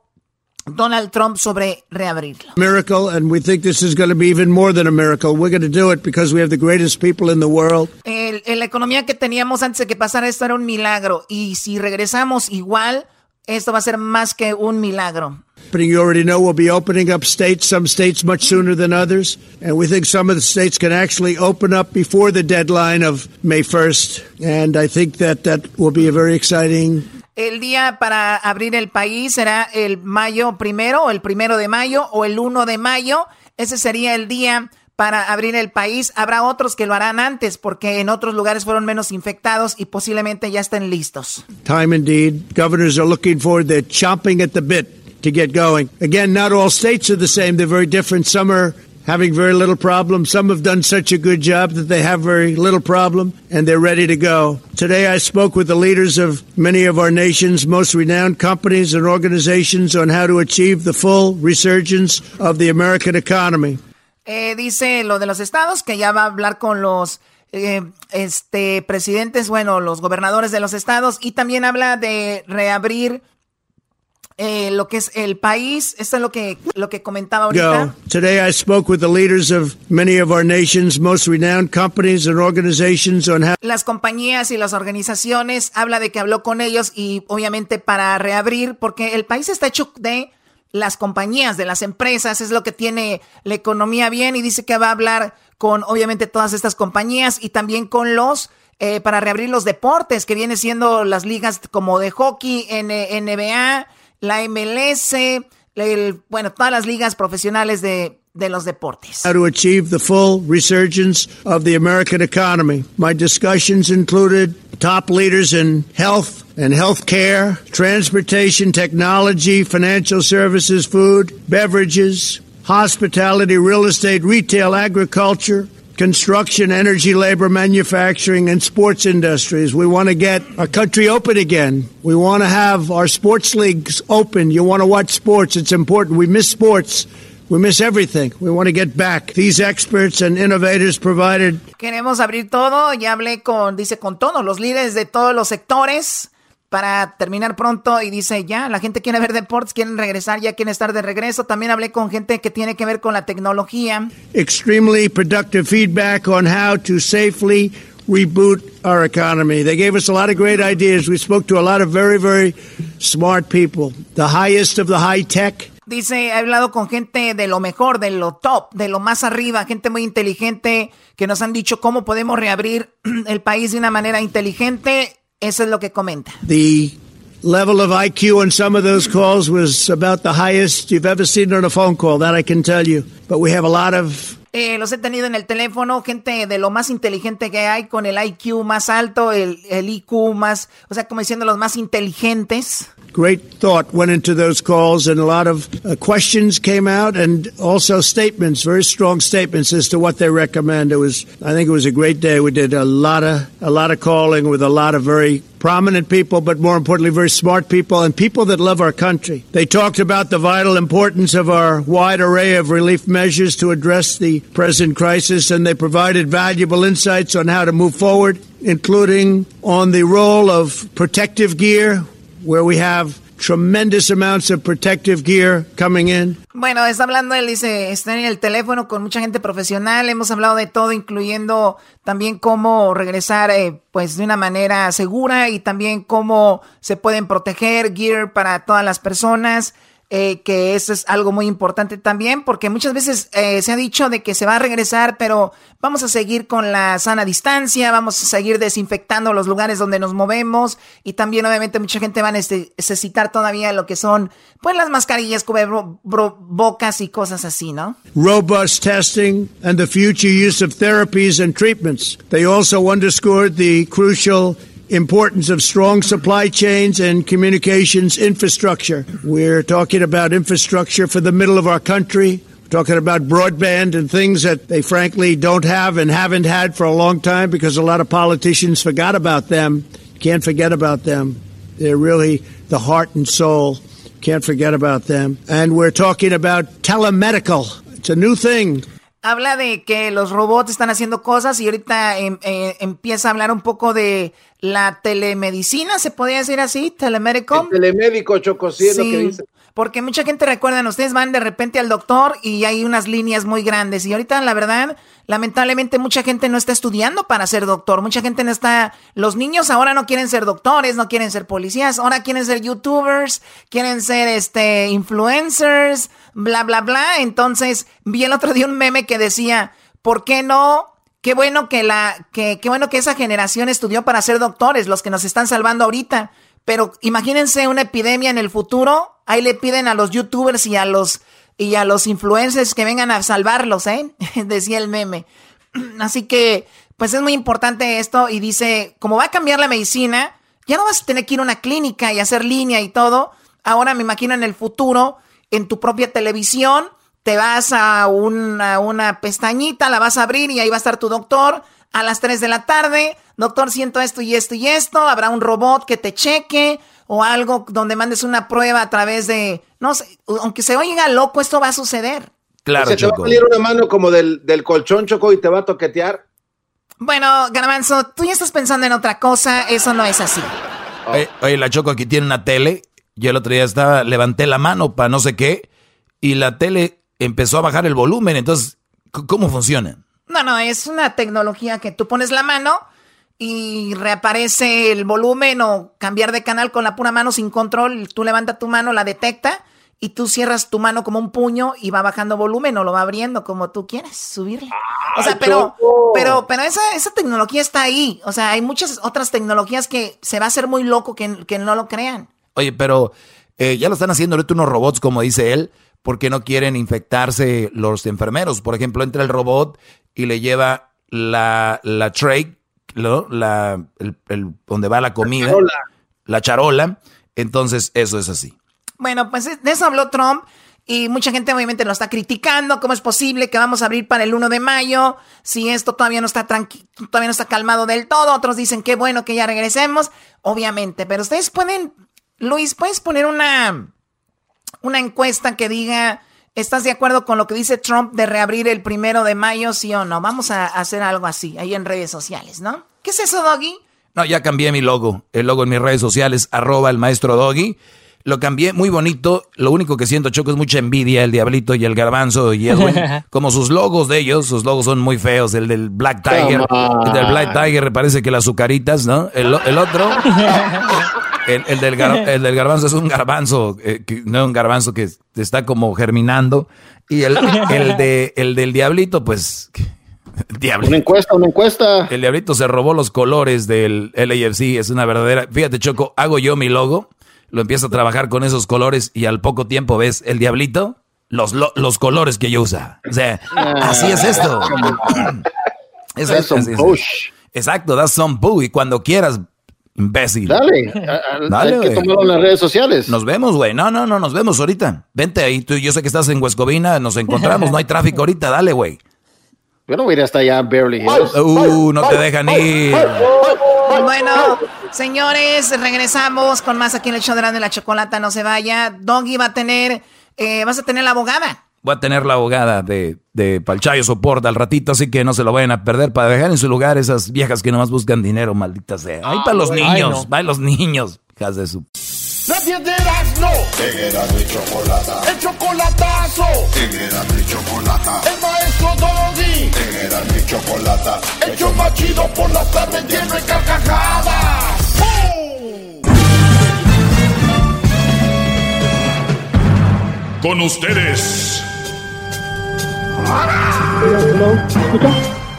Donald Trump sobre reabrirlo. Miracle, and we think this is going to be even more than a miracle. We're going to do it because we have the greatest people in the world. El, la economía que teníamos antes de que pasara esto era un milagro y si regresamos igual, esto va a ser más que un milagro. You already know we'll be opening up states, some states much sooner than others. And we think some of the states can actually open up before the deadline of May 1st. And I think that that will be a very exciting. El día para abrir el país será el mayo primero, o el primero de mayo, o el 1 de mayo. Ese sería el día para abrir el país. Habrá otros que lo harán antes porque en otros lugares fueron menos infectados y posiblemente ya estén listos. Time indeed. Governors are looking forward. They're chomping at the bit to get going. Again, not all states are the same. They're very different. Some are having very little problem. Some have done such a good job that they have very little problem and they're ready to go. Today I spoke with the leaders of many of our nation's most renowned companies and organizations on how to achieve the full resurgence of the American economy. Eh, dice lo de los estados que ya va a hablar con los eh, este presidentes, bueno, los gobernadores de los estados y también habla de reabrir eh, lo que es el país. Esto es lo que, lo que comentaba ahorita. Today I spoke with the leaders of many of our nation's most renowned companies and organizations on how Las compañías y las organizaciones, habla de que habló con ellos y obviamente para reabrir, porque el país está hecho de las compañías, de las empresas, es lo que tiene la economía bien y dice que va a hablar con obviamente todas estas compañías y también con los eh, para reabrir los deportes, que viene siendo las ligas como de hockey, NBA, la MLS, el, bueno, todas las ligas profesionales de, de los deportes. How to achieve the full resurgence of the American economy. My discussions included top leaders in health and health care, transportation, technology, financial services, food, beverages, hospitality, real estate, retail, agriculture, construction, energy, labor, manufacturing, and sports industries. We want to get our country open again. We want to have our sports leagues open. You want to watch sports. It's important. We miss sports. We miss everything. We want to get back. These experts and innovators provided. Queremos abrir todo. Ya hablé con, dice, con todos los líderes de todos los sectores para terminar pronto y dice, ya, la gente quiere ver deportes, quieren regresar, ya quieren estar de regreso. También hablé con gente que tiene que ver con la tecnología. Extremely productive feedback on how to safely reboot our economy. They gave us a lot of great ideas. We spoke to a lot of very, very smart people, the highest of the high tech. Dice, he hablado con gente de lo mejor, de lo top, de lo más arriba, gente muy inteligente que nos han dicho cómo podemos reabrir (clears throat) el país de una manera inteligente. Eso es lo que comenta. The level of IQ on some of those calls was about the highest you've ever seen on a phone call, that I can tell you. But we have a lot of eh, los he tenido en el teléfono, gente de lo más inteligente que hay, con el IQ más alto, el, el IQ más, o sea, como diciendo los más inteligentes. Great thought went into those calls, and a lot of uh, questions came out, and also statements, very strong statements as to what they recommend. It was, I think, it was a great day. We did a lot of a lot of calling with a lot of very prominent people, but more importantly, very smart people and people that love our country. They talked about the vital importance of our wide array of relief measures to address the present crisis, and they provided valuable insights on how to move forward, including on the role of protective gear where we have tremendous amounts of protective gear coming in. Bueno, está hablando, él dice, está en el teléfono con mucha gente profesional, hemos hablado de todo, incluyendo también cómo regresar eh, pues de una manera segura y también cómo se pueden proteger gear para todas las personas. Eh, que eso es algo muy importante también, porque muchas veces eh, se ha dicho de que se va a regresar, pero vamos a seguir con la sana distancia, vamos a seguir desinfectando los lugares donde nos movemos y también obviamente mucha gente va a necesitar todavía lo que son pues las mascarillas, bocas y cosas así, ¿no? Robust testing and the future use of therapies and treatments. They also underscored the crucial importance of strong supply chains and communications infrastructure. We're talking about infrastructure for the middle of our country. We're talking about broadband and things that they frankly don't have and haven't had for a long time because a lot of politicians forgot about them. Can't forget about them. They're really the heart and soul. Can't forget about them. And we're talking about telemedical. It's a new thing. Habla de que los robots están haciendo cosas y ahorita em, eh, empieza a hablar un poco de la telemedicina, ¿se podría decir así? Telemédico. telemédico, Choco, sí, lo que dice. Porque mucha gente recuerda, ustedes van de repente al doctor y hay unas líneas muy grandes. Y ahorita, la verdad, lamentablemente mucha gente no está estudiando para ser doctor. Mucha gente no está... Los niños ahora no quieren ser doctores, no quieren ser policías. Ahora quieren ser youtubers, quieren ser este influencers, bla, bla, bla. Entonces, vi el otro día un meme que decía, ¿por qué no Qué bueno que la, que, qué bueno que esa generación estudió para ser doctores, los que nos están salvando ahorita. Pero imagínense una epidemia en el futuro, ahí le piden a los youtubers y a los y a los influencers que vengan a salvarlos, ¿eh? (laughs) Decía el meme. (clears throat) Así que, pues es muy importante esto y dice, como va a cambiar la medicina, ya no vas a tener que ir a una clínica y hacer línea y todo. Ahora me imagino en el futuro, en tu propia televisión, te vas a una, una pestañita, la vas a abrir y ahí va a estar tu doctor a las 3 de la tarde. Doctor, siento esto y esto y esto. Habrá un robot que te cheque o algo donde mandes una prueba a través de, no sé, aunque se oiga loco, esto va a suceder. Claro, ¿Se te va a salir una mano como del, del colchón, Choco, y te va a toquetear? Bueno, Garbanzo, tú ya estás pensando en otra cosa, eso no es así. Oye, la Choco aquí tiene una tele. Yo el otro día estaba, levanté la mano para no sé qué, y la tele empezó a bajar el volumen. Entonces, ¿cómo funciona? No, no, es una tecnología que tú pones la mano y reaparece el volumen o cambiar de canal con la pura mano sin control. Tú levantas tu mano, la detecta y tú cierras tu mano como un puño y va bajando volumen o lo va abriendo como tú quieres subirle. O sea, pero, pero, pero esa, esa tecnología está ahí. O sea, hay muchas otras tecnologías que se va a hacer muy loco que, que no lo crean. Oye, pero eh, ya lo están haciendo ahorita unos robots, como dice él, porque no quieren infectarse los enfermeros. Por ejemplo, entra el robot y le lleva la, la tray, La, el, donde va la comida, la charola. Entonces, eso es así. Bueno, pues de eso habló Trump. Y mucha gente obviamente lo está criticando. ¿Cómo es posible que vamos a abrir para el 1 de mayo si esto todavía no está tranquilo, todavía no está calmado del todo? Otros dicen que bueno que ya regresemos, obviamente. Pero ustedes pueden, Luis, puedes poner una, una encuesta que diga ¿Estás de acuerdo con lo que dice Trump de reabrir el primero de mayo, sí o no? Vamos a hacer algo así, ahí en redes sociales, ¿no? ¿Qué es eso, Doggy? No, ya cambié mi logo. El logo en mis redes sociales, arroba el maestro Doggy. Lo cambié muy bonito. Lo único que siento, Choco, es mucha envidia. El Diablito y el Garbanzo y Edwin. (laughs) Como sus logos de ellos, sus logos son muy feos. El del Black Tiger. El del Black Tiger parece que las azucaritas, ¿no? El, el otro. (laughs) El, del el, del garbanzo es un garbanzo, eh, no un garbanzo que está como germinando. Y el, el, de, el del diablito, pues... (laughs) Diablito. Una encuesta, una encuesta. El diablito se robó los colores del LAFC, es una verdadera... Fíjate, Choco, hago yo mi logo, lo empiezo a trabajar con esos colores y al poco tiempo ves el diablito, los, los colores que yo usa. O sea, así es esto. Eso (clears throat) es, Exacto, that's some boo. Y cuando quieras, Imbécil. Dale, (laughs) Dale hay que tomarlo en las redes sociales. Nos vemos, güey. No, no, no, nos vemos ahorita. Vente ahí, tú yo sé que estás en Huescovina, nos encontramos, no hay (laughs) tráfico ahorita, dale, güey. Yo no voy a ir hasta allá, Beverly Hills. Uh, no te dejan ir. Bueno, señores, regresamos con más aquí en el show de la, de la chocolata, no se vaya. Doggy va a tener, eh, vas a tener la abogada. Voy a tener la abogada de, de Palchayo Soporta al ratito, así que no se lo vayan a perder para dejar en su lugar esas viejas que nomás buscan dinero, maldita sea. Ahí para los niños, va los niños, hijas de su... Nadie de no. En mi chocolata. El chocolatazo. En mi chocolata. El maestro Doggy. En mi chocolata. El show más chido por las tardes lleno de carcajadas. Con ustedes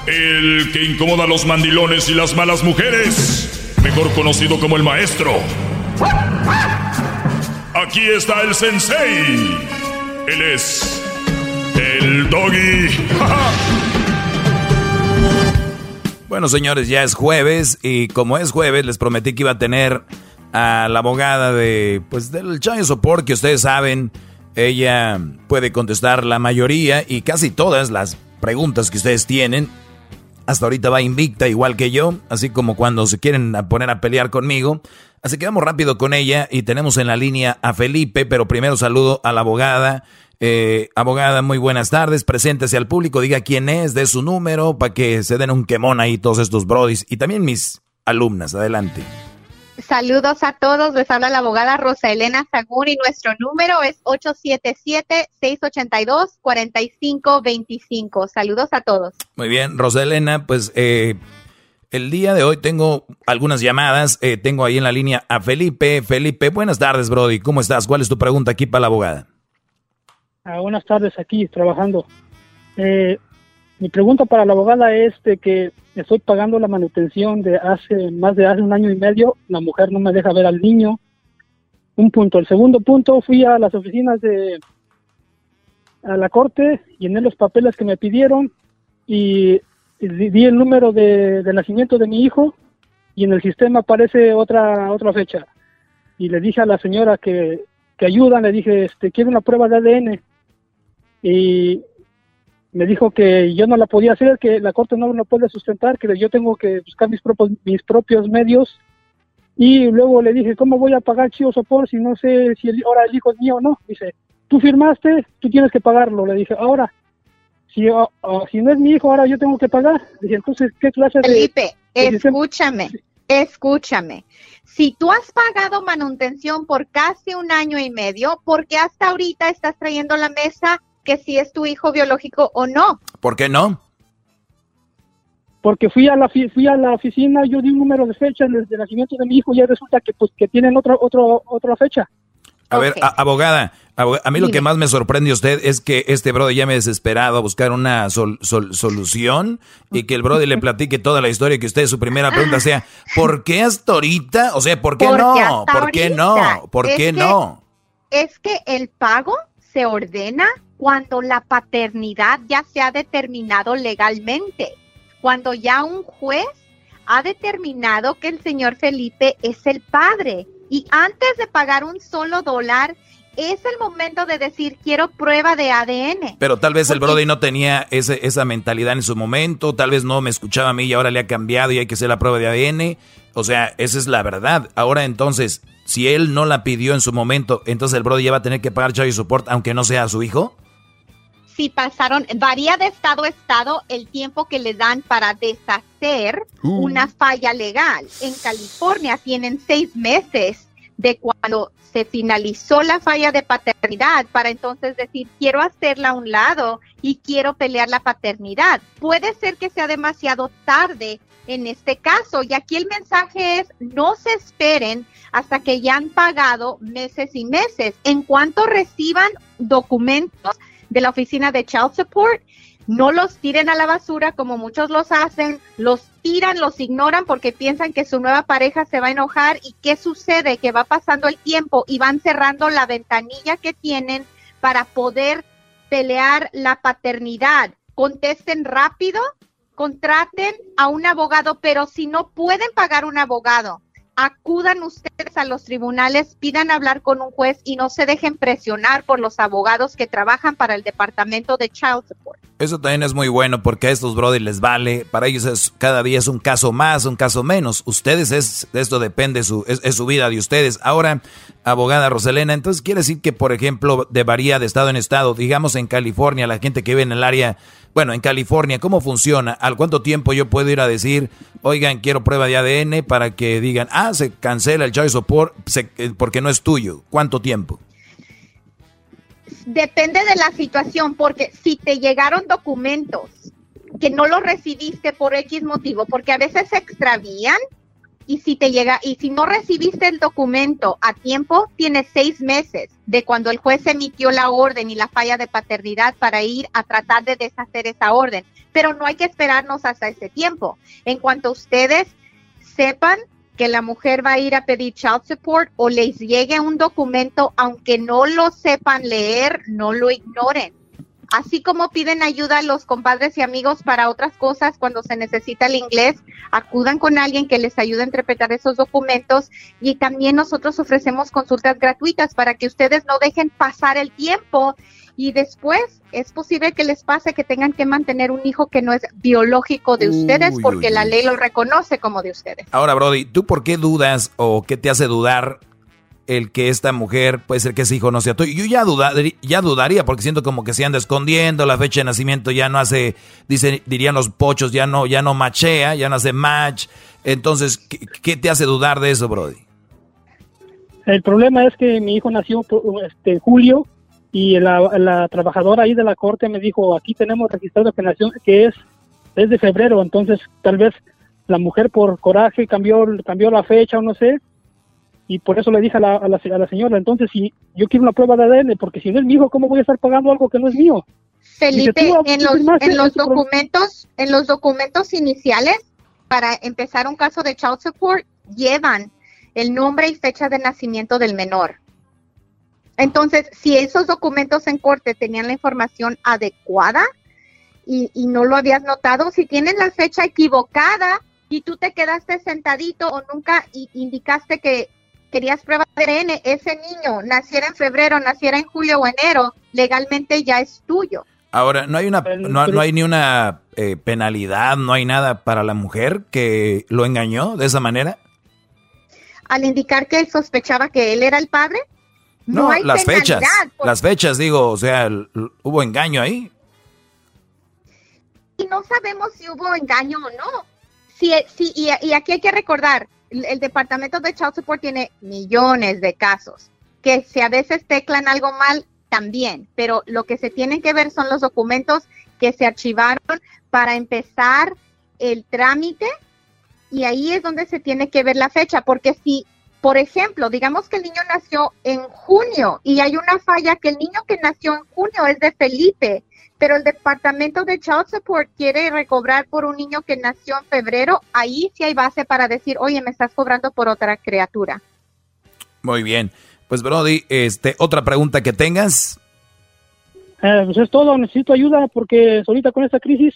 el que incomoda a los mandilones y las malas mujeres, mejor conocido como el maestro. Aquí está el sensei. Él es el doggy. (laughs) bueno, señores, ya es jueves y como es jueves, les prometí que iba a tener a la abogada de, pues, del Chayo Support que ustedes saben ella puede contestar la mayoría y casi todas las preguntas que ustedes tienen. Hasta ahorita va invicta igual que yo, así como cuando se quieren poner a pelear conmigo. Así que vamos rápido con ella y tenemos en la línea a Felipe, pero primero saludo a la abogada. Eh, abogada, muy buenas tardes. Preséntese al público, diga quién es, de su número, para que se den un quemón ahí todos estos brodis y también mis alumnas. Adelante. Saludos a todos, les habla la abogada Rosa Elena Sagún y nuestro número es 877-682-4525. Saludos a todos. Muy bien, Rosa Elena, pues eh, el día de hoy tengo algunas llamadas, eh, tengo ahí en la línea a Felipe. Felipe, buenas tardes, Brody, ¿cómo estás? ¿Cuál es tu pregunta aquí para la abogada? Ah, buenas tardes, aquí trabajando. Eh, mi pregunta para la abogada es de que estoy pagando la manutención de hace más de hace un año y medio, la mujer no me deja ver al niño. Un punto. El segundo punto, fui a las oficinas de a la corte, llené los papeles que me pidieron y di el número de, nacimiento de mi hijo y en el sistema aparece otra otra fecha. Y le dije a la señora que, que ayuda, le dije, este, quiero una prueba de ADN. Y me dijo que yo no la podía hacer, que la corte no lo puede sustentar, que yo tengo que buscar mis propios, mis propios medios. Y luego le dije, ¿cómo voy a pagar Chío Sopor si no sé si ahora el hijo es mío o no? Dice, tú firmaste, tú tienes que pagarlo. Le dije, ahora, si, si no es mi hijo, ahora yo tengo que pagar. Dije, entonces, ¿qué clase de...? Felipe, escúchame, escúchame. Si tú has pagado manutención por casi un año y medio, ¿por qué hasta ahorita estás trayendo la mesa que si es tu hijo biológico o no. ¿Por qué no? Porque fui a la fui a la oficina, yo di un número de fecha de nacimiento de mi hijo y ya resulta que pues que tienen otra otro otra fecha. A ver, abogada, a mí lo que más me sorprende usted es que este brother ya me desesperado a buscar una solución y que el brother le platique toda la historia que usted su primera pregunta sea, ¿por qué hasta ahorita? O sea, ¿por qué no? ¿Por qué no? ¿Por qué no? Es que el pago se ordena cuando la paternidad ya se ha determinado legalmente, cuando ya un juez ha determinado que el señor Felipe es el padre. Y antes de pagar un solo dólar, es el momento de decir, quiero prueba de ADN. Pero tal vez el Brody no tenía ese, esa mentalidad en su momento, tal vez no me escuchaba a mí y ahora le ha cambiado y hay que hacer la prueba de ADN. O sea, esa es la verdad. Ahora entonces, si él no la pidió en su momento, entonces el Brody ya va a tener que pagar child support aunque no sea su hijo. Si pasaron, varía de estado a estado el tiempo que le dan para deshacer Uh. una falla legal. En California tienen seis meses de cuando se finalizó la falla de paternidad para entonces decir quiero hacerla a un lado y quiero pelear la paternidad. Puede ser que sea demasiado tarde en este caso y aquí el mensaje es no se esperen hasta que ya han pagado meses y meses. En cuanto reciban documentos de la oficina de Child Support, no los tiren a la basura como muchos los hacen, los tiran, los ignoran porque piensan que su nueva pareja se va a enojar y qué sucede, que va pasando el tiempo y van cerrando la ventanilla que tienen para poder pelear la paternidad. Contesten rápido, contraten a un abogado, pero si no pueden pagar un abogado, acudan ustedes a los tribunales, pidan hablar con un juez y no se dejen presionar por los abogados que trabajan para el Departamento de Child Support. Eso también es muy bueno porque a estos brothers les vale. Para ellos es, cada día es un caso más, un caso menos. Ustedes es, esto depende su, es, es su vida de ustedes. Ahora, abogada Roselena, entonces quiere decir que, por ejemplo, de varía de estado en estado, digamos en California, la gente que vive en el área, bueno, en California, ¿cómo funciona? ¿Al cuánto tiempo yo puedo ir a decir, oigan, quiero prueba de ADN para que digan, ah, se cancela el child support eh, porque no es tuyo? ¿Cuánto tiempo? Depende de la situación, porque si te llegaron documentos que no los recibiste por X motivo, porque a veces se extravían y si te llega y si no recibiste el documento a tiempo, tienes seis meses de cuando el juez emitió la orden y la falla de paternidad para ir a tratar de deshacer esa orden. Pero no hay que esperarnos hasta ese tiempo. En cuanto ustedes sepan que la mujer va a ir a pedir child support o les llegue un documento, aunque no lo sepan leer, no lo ignoren. Así como piden ayuda a los compadres y amigos para otras cosas cuando se necesita el inglés, acudan con alguien que les ayude a interpretar esos documentos y también nosotros ofrecemos consultas gratuitas para que ustedes no dejen pasar el tiempo y después es posible que les pase que tengan que mantener un hijo que no es biológico de ustedes Uy, porque uy, la ley lo reconoce como de ustedes. Ahora, Brody, ¿tú por qué dudas o qué te hace dudar el que esta mujer puede ser que ese hijo no sea tuyo? Yo ya, dudar- ya dudaría porque siento como que se anda escondiendo, la fecha de nacimiento ya no hace, dice, dirían los pochos, ya no, ya no machea, ya no hace match. Entonces, ¿qué, te hace dudar de eso, Brody? El problema es que mi hijo nació este, en julio y la, la trabajadora ahí de la corte me dijo, aquí tenemos registrado que nació, que es, es de febrero, entonces tal vez la mujer por coraje cambió, cambió la fecha o no sé, y por eso le dije a la, a la, a la señora, entonces si yo quiero una prueba de ADN, porque si no es mi hijo, ¿cómo voy a estar pagando algo que no es mío? Felipe, Dice, en los, en los documentos, en los documentos iniciales para empezar un caso de child support llevan el nombre y fecha de nacimiento del menor. Entonces, si esos documentos en corte tenían la información adecuada y, y no lo habías notado, si tienen la fecha equivocada y tú te quedaste sentadito o nunca indicaste que querías prueba de ADN, ese niño naciera en febrero, naciera en julio o enero, legalmente ya es tuyo. Ahora, ¿no hay, una, no, no hay ni una eh, penalidad, no hay nada para la mujer que lo engañó de esa manera? al indicar que él sospechaba que él era el padre? No, No, hay las penalidad, fechas, las fechas, digo, o sea, hubo engaño ahí. Y no sabemos si hubo engaño o no. Si, si, y, y aquí hay que recordar, el, Departamento de Child Support tiene millones de casos, que si a veces teclan algo mal, también, pero lo que se tienen que ver son los documentos que se archivaron para empezar el trámite. Y ahí es donde se tiene que ver la fecha, porque si, por ejemplo, digamos que el niño nació en junio y hay una falla que el niño que nació en junio es de Felipe, pero el departamento de Child Support quiere recobrar por un niño que nació en febrero, ahí sí hay base para decir, oye, me estás cobrando por otra criatura. Muy bien. Pues, Brody, este, otra pregunta que tengas. Eh, pues es todo, necesito ayuda porque ahorita con esta crisis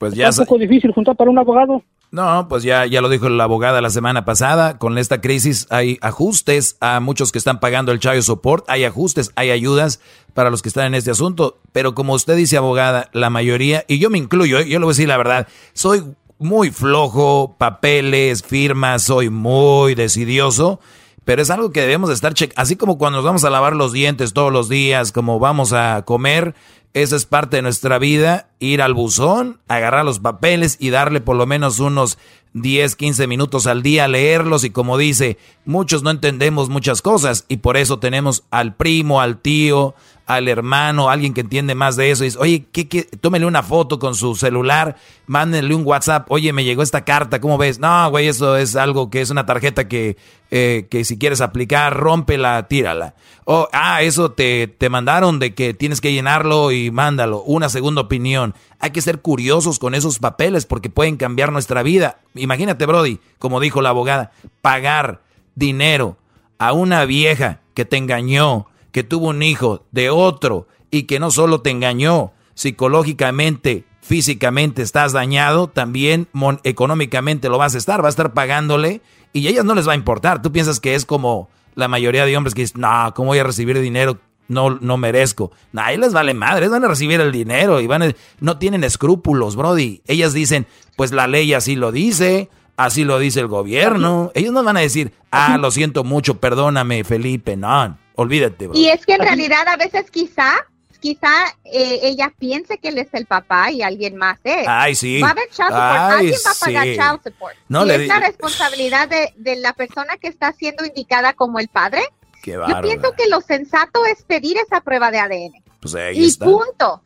Pues ya. es un poco difícil juntar para un abogado. No, pues ya, ya lo dijo la abogada la semana pasada. Con esta crisis hay ajustes a muchos que están pagando el child support. Hay ajustes, hay ayudas para los que están en este asunto. Pero como usted dice, abogada, la mayoría, y yo me incluyo, ¿eh? yo le voy a decir la verdad, soy muy flojo, papeles, firmas, soy muy decidioso. pero es algo que debemos estar checando. Así como cuando nos vamos a lavar los dientes todos los días, como vamos a comer, esa es parte de nuestra vida, ir al buzón, agarrar los papeles y darle por lo menos unos 10, 15 minutos al día a leerlos. Y como dice, muchos no entendemos muchas cosas y por eso tenemos al primo, al tío, al hermano, alguien que entiende más de eso, y dice, oye, ¿qué, qué? tómele una foto con su celular, mándenle un WhatsApp, oye, me llegó esta carta, ¿cómo ves? No, güey, eso es algo que es una tarjeta que, eh, que si quieres aplicar, rómpela, tírala. O, ah, eso te, te mandaron de que tienes que llenarlo y mándalo, una segunda opinión. Hay que ser curiosos con esos papeles porque pueden cambiar nuestra vida. Imagínate, Brody, como dijo la abogada, pagar dinero a una vieja que te engañó, que tuvo un hijo de otro y que no solo te engañó psicológicamente, físicamente estás dañado, también económicamente lo vas a estar, va a estar pagándole y a ellas no les va a importar. Tú piensas que es como la mayoría de hombres que dicen, no, ¿cómo voy a recibir dinero? No, no merezco. No, a les vale madre, van a recibir el dinero y van no tienen escrúpulos, Brody. Ellas dicen, pues la ley así lo dice, así lo dice el gobierno. Ellos no van a decir, ah, lo siento mucho, perdóname, Felipe, no. Olvídate. Y es que en realidad a veces quizá, quizá eh, ella piense que él es el papá y alguien más es. Ay, sí. Va a haber child support. alguien va a pagar child support. No, y es la responsabilidad de, de, la persona que está siendo indicada como el padre. Qué Yo pienso que lo sensato es pedir esa prueba de ADN. Pues ahí y punto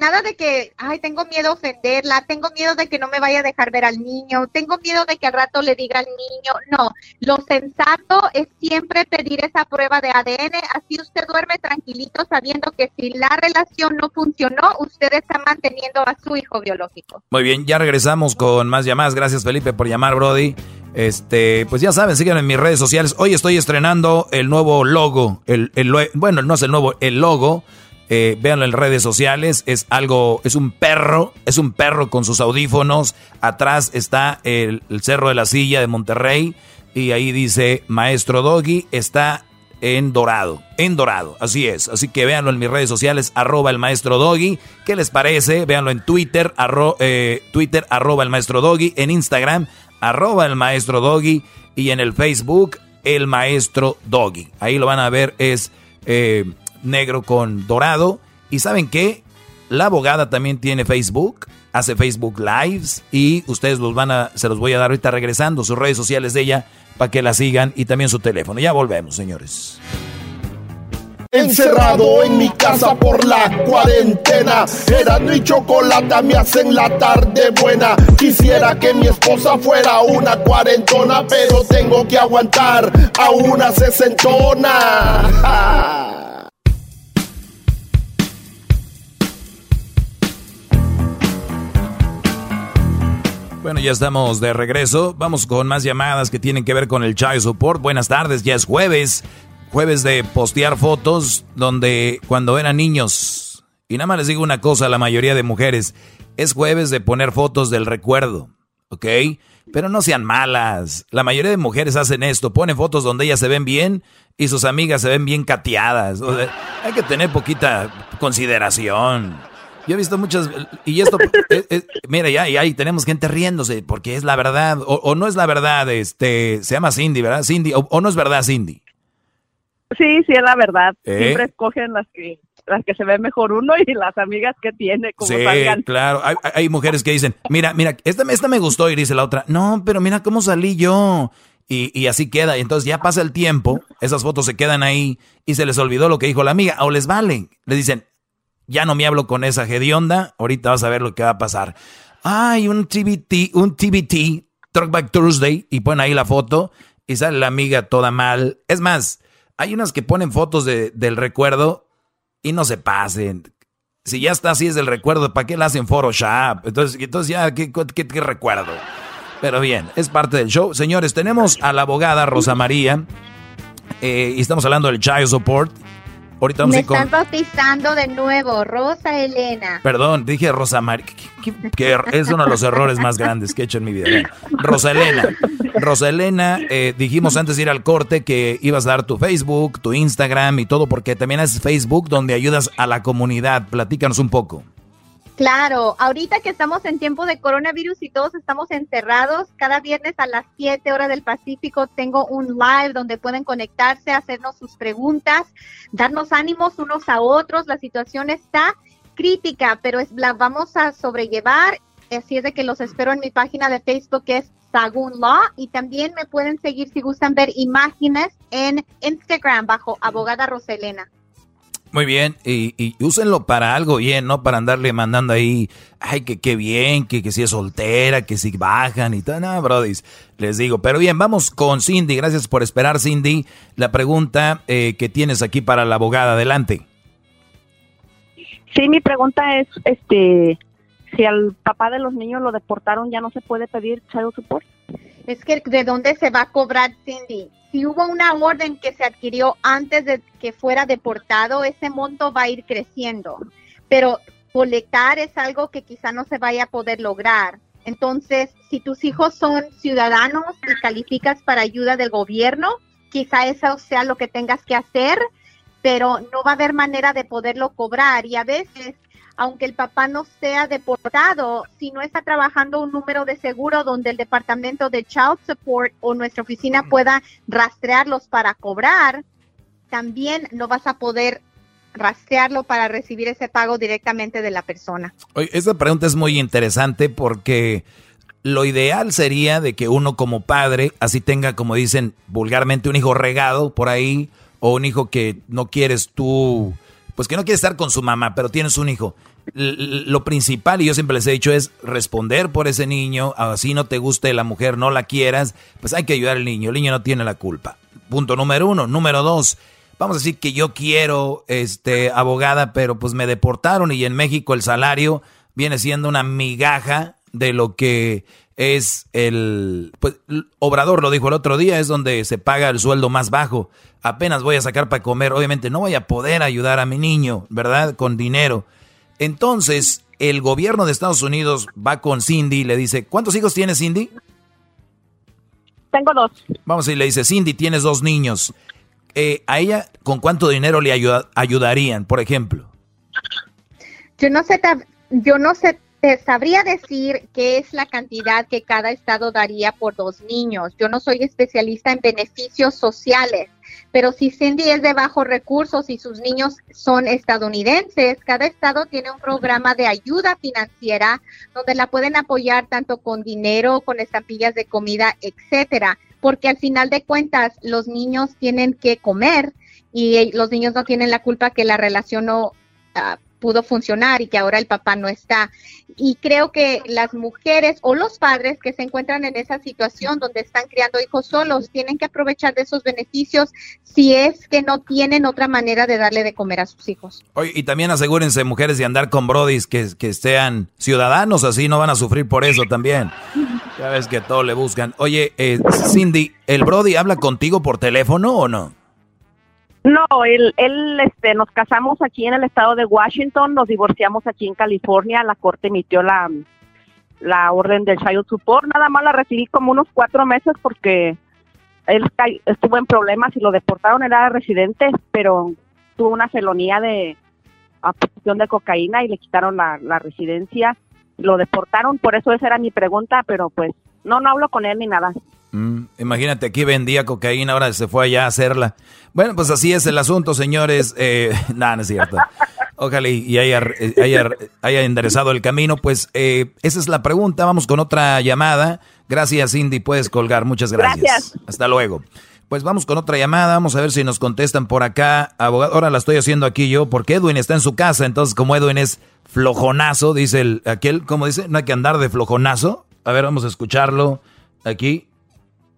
nada de que, ay, tengo miedo a ofenderla, tengo miedo de que no me vaya a dejar ver al niño, tengo miedo de que al rato le diga al niño. No, lo sensato es siempre pedir esa prueba de ADN, así usted duerme tranquilito sabiendo que si la relación no funcionó, usted está manteniendo a su hijo biológico. Muy bien, ya regresamos con más llamadas. Gracias Felipe por llamar, Brody. Este, pues ya saben, síganme en mis redes sociales. Hoy estoy estrenando el nuevo logo, el, el bueno, no es el nuevo, el logo eh, véanlo en redes sociales. Es algo, es un perro, es un perro con sus audífonos. Atrás está el, Cerro de la Silla de Monterrey. Y ahí dice Maestro Doggy. Está en dorado, en dorado, así es. Así que véanlo en mis redes sociales, arroba el maestro Doggy. ¿Qué les parece? Véanlo en Twitter, eh, Twitter, arroba el maestro Doggy. En Instagram, arroba el maestro Doggy. Y en el Facebook, el maestro Doggy. Ahí lo van a ver, es eh, negro con dorado. Y saben qué? La abogada también tiene Facebook, hace Facebook Lives y ustedes los van a, se los voy a dar ahorita regresando, sus redes sociales de ella para que la sigan y también su teléfono. Ya volvemos, señores. Encerrado en mi casa por la cuarentena. Era y chocolate me hacen la tarde buena. Quisiera que mi esposa fuera una cuarentona, pero tengo que aguantar a una sesentona. (laughs) Bueno, ya estamos de regreso. Vamos con más llamadas que tienen que ver con el Child Support. Buenas tardes, ya es jueves. Jueves de postear fotos donde cuando eran niños. Y nada más les digo una cosa a la mayoría de mujeres. Es jueves de poner fotos del recuerdo, ¿ok? Pero no sean malas. La mayoría de mujeres hacen esto. Ponen fotos donde ellas se ven bien y sus amigas se ven bien cateadas. hay que tener poquita consideración. Yo he visto muchas, y esto, eh, eh, mira, ya, y ahí tenemos gente riéndose, porque es la verdad, o, no es la verdad, este, se llama Cindy, ¿verdad? Cindy, o, no es verdad, Cindy. Sí, sí, es la verdad. ¿Eh? Siempre escogen las que las que se ve mejor uno y las amigas que tiene, como sí, claro. Hay, hay, mujeres que dicen, mira, mira, esta, esta me gustó, y dice la otra, no, pero mira cómo salí yo. Y, y, así queda. Y entonces ya pasa el tiempo, esas fotos se quedan ahí y se les olvidó lo que dijo la amiga. O les vale. Le dicen, ya no me hablo con esa gedionda, ahorita vas a ver lo que va a pasar. Ay, un TBT, un TBT, Talkback Thursday, y ponen ahí la foto y sale la amiga toda mal. Es más, hay unas que ponen fotos de, del recuerdo y no se pasen. Si ya está así es del recuerdo, ¿para qué la hacen Photoshop? Entonces, entonces ya, ¿qué, qué, recuerdo? Pero bien, es parte del show. Señores, tenemos a la abogada Rosa María eh, y estamos hablando del Child Support. Ahorita Me están bautizando de nuevo, Rosa Elena. Perdón, dije Rosa María, que, es uno de los errores más grandes que he hecho en mi vida. Rosa Elena, Rosa Elena, eh, dijimos antes de ir al corte que ibas a dar tu Facebook, tu Instagram y todo, porque también haces Facebook donde ayudas a la comunidad. Platícanos un poco. Claro, ahorita que estamos en tiempo de coronavirus y todos estamos encerrados, cada viernes a las 7 horas del Pacífico tengo un live donde pueden conectarse, hacernos sus preguntas, darnos ánimos unos a otros. La situación está crítica, pero es, la vamos a sobrellevar. Así es de que los espero en mi página de Facebook que es Sagun Law y también me pueden seguir si gustan ver imágenes en Instagram bajo abogada Roselena. Muy bien, y, y, úsenlo para algo bien, no para andarle mandando ahí, ay, que qué bien, que, que si es soltera, que si bajan y tal, no, brodis, les digo. Pero bien, vamos con Cindy, gracias por esperar, Cindy. La pregunta eh, que tienes aquí para la abogada, adelante. Sí, mi pregunta es, este, si al papá de los niños lo deportaron, ¿ya no se puede pedir child support? Es que, ¿de dónde se va a cobrar, Cindy? si hubo una orden que se adquirió antes de que fuera deportado, ese monto va a ir creciendo. Pero colectar es algo que quizá no se vaya a poder lograr. Entonces, si tus hijos son ciudadanos y calificas para ayuda del gobierno, quizá eso sea lo que tengas que hacer, pero no va a haber manera de poderlo cobrar. Y a veces aunque el papá no sea deportado, si no está trabajando un número de seguro donde el departamento de Child Support o nuestra oficina pueda rastrearlos para cobrar, también no vas a poder rastrearlo para recibir ese pago directamente de la persona. Oye, esta pregunta es muy interesante porque lo ideal sería de que uno como padre así tenga, como dicen vulgarmente, un hijo regado por ahí o un hijo que no quieres tú pues que no quiere estar con su mamá, pero tienes un hijo. lo principal, y yo siempre les he dicho, es responder por ese niño, así no te guste la mujer, no la quieras, pues hay que ayudar al niño, el niño no tiene la culpa. Punto número uno. Número dos, vamos a decir que yo quiero, este, abogada, pero pues me deportaron y en México el salario viene siendo una migaja de lo que es el, pues, Obrador lo dijo el otro día, es donde se paga el sueldo más bajo. Apenas voy a sacar para comer, obviamente no voy a poder ayudar a mi niño, ¿verdad? Con dinero. Entonces, el gobierno de Estados Unidos va con Cindy y le dice, ¿cuántos hijos tienes, Cindy? Tengo dos. Vamos, y le dice, Cindy, tienes dos niños. Eh, ¿A ella con cuánto dinero le ayudarían, por ejemplo? Yo no sé, yo no sé te sabría decir qué es la cantidad que cada estado daría por dos niños. Yo no soy especialista en beneficios sociales, pero si Cindy es de bajos recursos y sus niños son estadounidenses, cada estado tiene un programa de ayuda financiera donde la pueden apoyar tanto con dinero, con estampillas de comida, etcétera, porque al final de cuentas los niños tienen que comer y los niños no tienen la culpa que la relación no ah, pudo funcionar y que ahora el papá no está. Y creo que las mujeres o los padres que se encuentran en esa situación donde están criando hijos solos tienen que aprovechar de esos beneficios si es que no tienen otra manera de darle de comer a sus hijos. Oye, y también asegúrense, mujeres, de andar con brodis que, que sean ciudadanos, así no van a sufrir por eso también. Ya ves que todo le buscan. Oye, eh, Cindy, ¿el brody habla contigo por teléfono o no? No, él, él, este, nos casamos aquí en el estado de Washington, nos divorciamos aquí en California, la corte emitió la, la orden del child support, nada más la recibí como unos cuatro meses porque él estuvo en problemas y lo deportaron, era residente, pero tuvo una felonía de aposición de cocaína y le quitaron la, la residencia, lo deportaron, por eso esa era mi pregunta, pero pues no, no hablo con él ni nada. Mm, imagínate, aquí vendía cocaína, ahora se fue allá a hacerla. Bueno, pues así es el asunto, señores. Eh, (laughs) nada, no es cierto. Ojalá y haya, haya, enderezado el camino. Pues eh, esa es la pregunta. Vamos con otra llamada. Gracias, Cindy. Puedes colgar. Muchas gracias. gracias. Hasta luego. Pues vamos con otra llamada. Vamos a ver si nos contestan por acá. Abogado, ahora la estoy haciendo aquí yo porque Edwin está en su casa. Entonces, como Edwin es flojonazo, dice el, aquel, ¿cómo dice? No hay que andar de flojonazo. A ver, vamos a escucharlo aquí.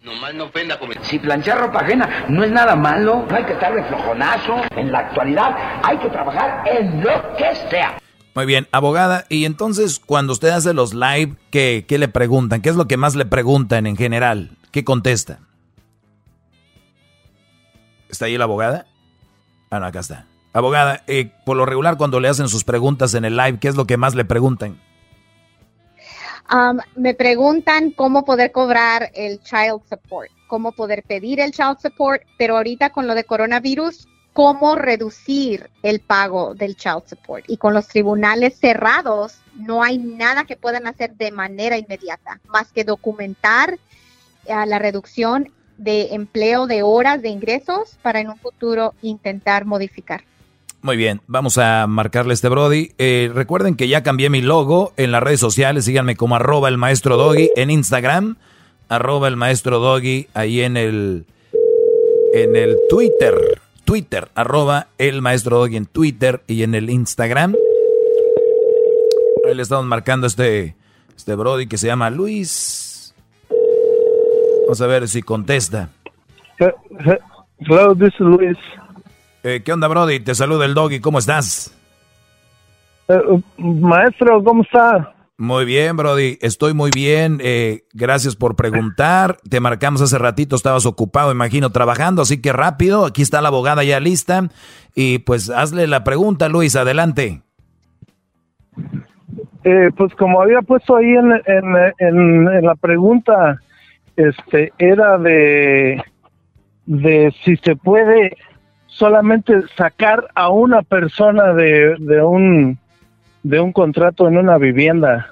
Nomás no ofenda Si planchar ropa ajena no es nada malo, no hay que estar de flojonazo. En la actualidad hay que trabajar en lo que sea. Muy bien, abogada, y entonces cuando usted hace los live, ¿qué, ¿qué, le preguntan? ¿Qué es lo que más le preguntan en general? ¿Qué contesta? ¿Está ahí la abogada? Ah, no, acá está. Abogada, eh, por lo regular cuando le hacen sus preguntas en el live, ¿qué es lo que más le preguntan? Me preguntan cómo poder cobrar el child support, cómo poder pedir el child support, pero ahorita con lo de coronavirus cómo reducir el pago del child support. Y con los tribunales cerrados, no hay nada que puedan hacer de manera inmediata, más que documentar eh, la reducción de empleo de horas de ingresos para en un futuro intentar modificar. Muy bien, vamos a marcarle este Brody. Eh, recuerden que ya cambié mi logo en las redes sociales. Síganme como arroba el maestro Doggy en Instagram, arroba el maestro Doggy ahí en el, en el Twitter. Twitter, arroba el maestro Doggy en Twitter y en el Instagram. Ahí le estamos marcando este, este Brody que se llama Luis. Vamos a ver si contesta. Hello, this is Luis. Eh, ¿Qué onda, Brody? Te saluda el Doggy. ¿Cómo estás? Eh, maestro, ¿cómo está? Muy bien, Brody. Estoy muy bien. Eh, gracias por preguntar. Te marcamos hace ratito. Estabas ocupado, imagino, trabajando. Así que rápido. Aquí está la abogada ya lista. Y pues hazle la pregunta, Luis. Adelante. pues como había puesto ahí en, en, la pregunta, este, era de, de si se puede solamente sacar a una persona de, de un de un contrato en una vivienda.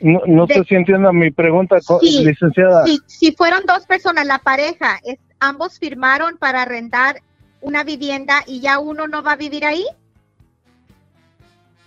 No, sé si entiendo mi pregunta, licenciada. si fueron dos personas, la pareja, es, ambos firmaron para arrendar una vivienda y ya uno no va a vivir ahí.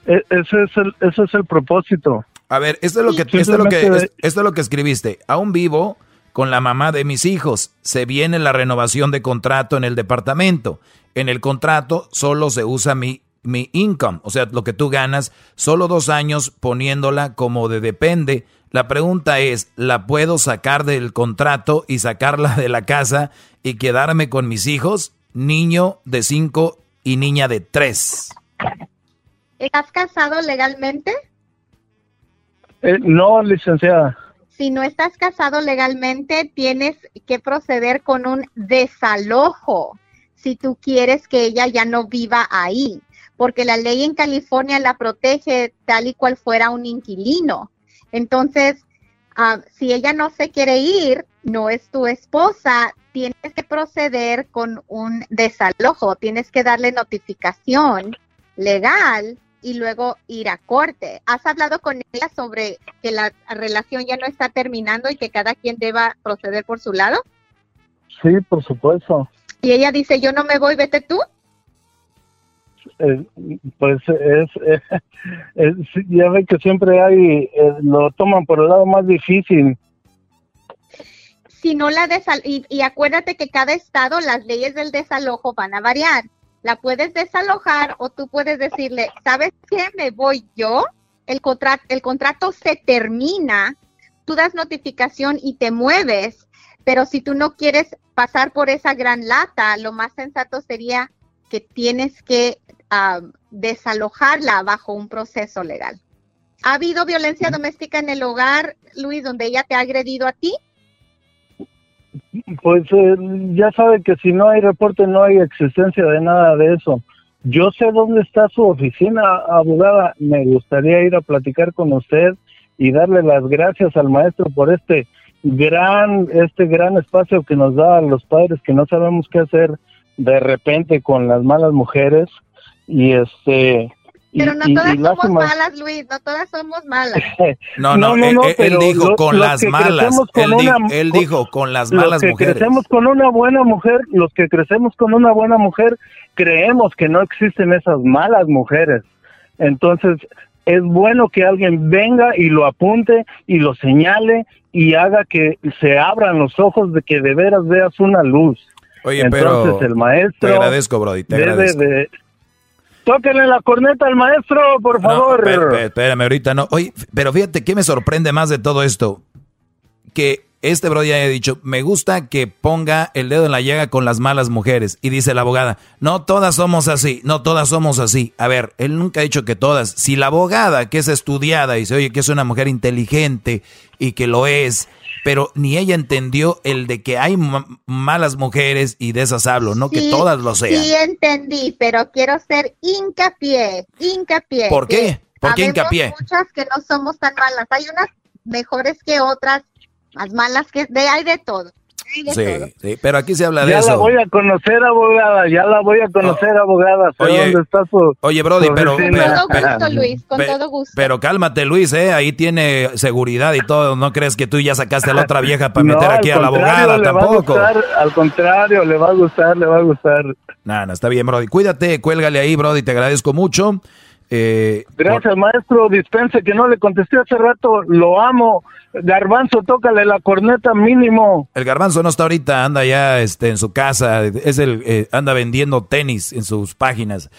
E, ese es el, ese es el propósito. A ver, esto es lo que, esto es lo que, esto es lo que escribiste. Aún vivo, con la mamá de mis hijos. Se viene la renovación de contrato en el departamento. En el contrato solo se usa mi, mi income, o sea, lo que tú ganas, solo dos años poniéndola como de depende. La pregunta es, ¿la puedo sacar del contrato y sacarla de la casa y quedarme con mis hijos? Niño de cinco y niña de tres. ¿Estás casado legalmente? Eh, no, licenciada si no estás casado legalmente, tienes que proceder con un desalojo si tú quieres que ella ya no viva ahí, porque la ley en California la protege tal y cual fuera un inquilino. Entonces, ah, si ella no se quiere ir, no es tu esposa, tienes que proceder con un desalojo, tienes que darle notificación legal y luego ir a corte. ¿Has hablado con ella sobre que la relación ya no está terminando y que cada quien deba proceder por su lado? Sí, por supuesto. Y ella dice, yo no me voy, vete tú. Eh, pues es, (laughs) ya ve que siempre hay, eh, lo toman por el lado más difícil. Si no la desal y, y acuérdate que cada estado las leyes del desalojo van a variar la puedes desalojar o tú puedes decirle, ¿sabes qué? Me voy yo, el, contrato el contrato se termina, tú das notificación y te mueves, pero si tú no quieres pasar por esa gran lata, lo más sensato sería que tienes que desalojarla bajo un proceso legal. ¿Ha habido violencia doméstica en el hogar, Luis, donde ella te ha agredido a ti? Pues eh, ya sabe que si no hay reporte no hay existencia de nada de eso. Yo sé dónde está su oficina, abogada. Me gustaría ir a platicar con usted y darle las gracias al maestro por este gran, este gran espacio que nos da a los padres que no sabemos qué hacer de repente con las malas mujeres y este pero no todas somos malas, Luis, no todas somos malas. (laughs) no, no, él, dijo con las malas. él, dijo con las malas los que crecemos con una buena mujer, los que crecemos con una buena mujer, creemos que no existen esas malas mujeres. Entonces, es bueno que alguien venga y lo apunte y lo señale y haga que se abran los ojos de que de veras veas una luz. Oye, Entonces, pero el maestro te agradezco, Brody, te agradezco. De, Tóquenle la corneta al maestro, por favor. No, espérame, ahorita no. Oye, pero fíjate, ¿qué me sorprende más de todo esto? Que este bro ya haya dicho, me gusta que ponga el dedo en la llaga con las malas mujeres. Y dice la abogada, no todas somos así, no todas somos así. A ver, él nunca ha dicho que todas. Si la abogada, que es estudiada, dice, oye, que es una mujer inteligente y que lo es, pero ni ella entendió el de que hay malas mujeres y de esas hablo, no que todas lo sean. Sí entendí, pero quiero ser hincapié, hincapié. ¿Por qué? ¿Por qué hincapié? muchas que no somos tan malas, hay unas mejores que otras, más malas que de hay de todo. Sí, sí, pero aquí se habla de ya eso. Ya la voy a conocer, abogada, ya la voy a conocer, abogada. Sé Oye, dónde está su, Oye, Brody, su pero. Con todo gusto, Luis, con Pe- todo gusto. Pero cálmate, Luis, ¿eh? Ahí tiene seguridad y todo. ¿No crees que tú ya sacaste a la otra vieja para No, meter aquí a la abogada? le va a Tampoco. gustar, al contrario, le va a gustar, le va a gustar. No, no, está bien, Brody. Cuídate, cuélgale ahí, Brody. Te agradezco mucho. Eh, Gracias, maestro. Dispense que no le contesté hace rato. Lo amo. Garbanzo, tócale la corneta mínimo. El garbanzo no está ahorita, anda ya este, en su casa, es el, eh, anda vendiendo tenis en sus páginas.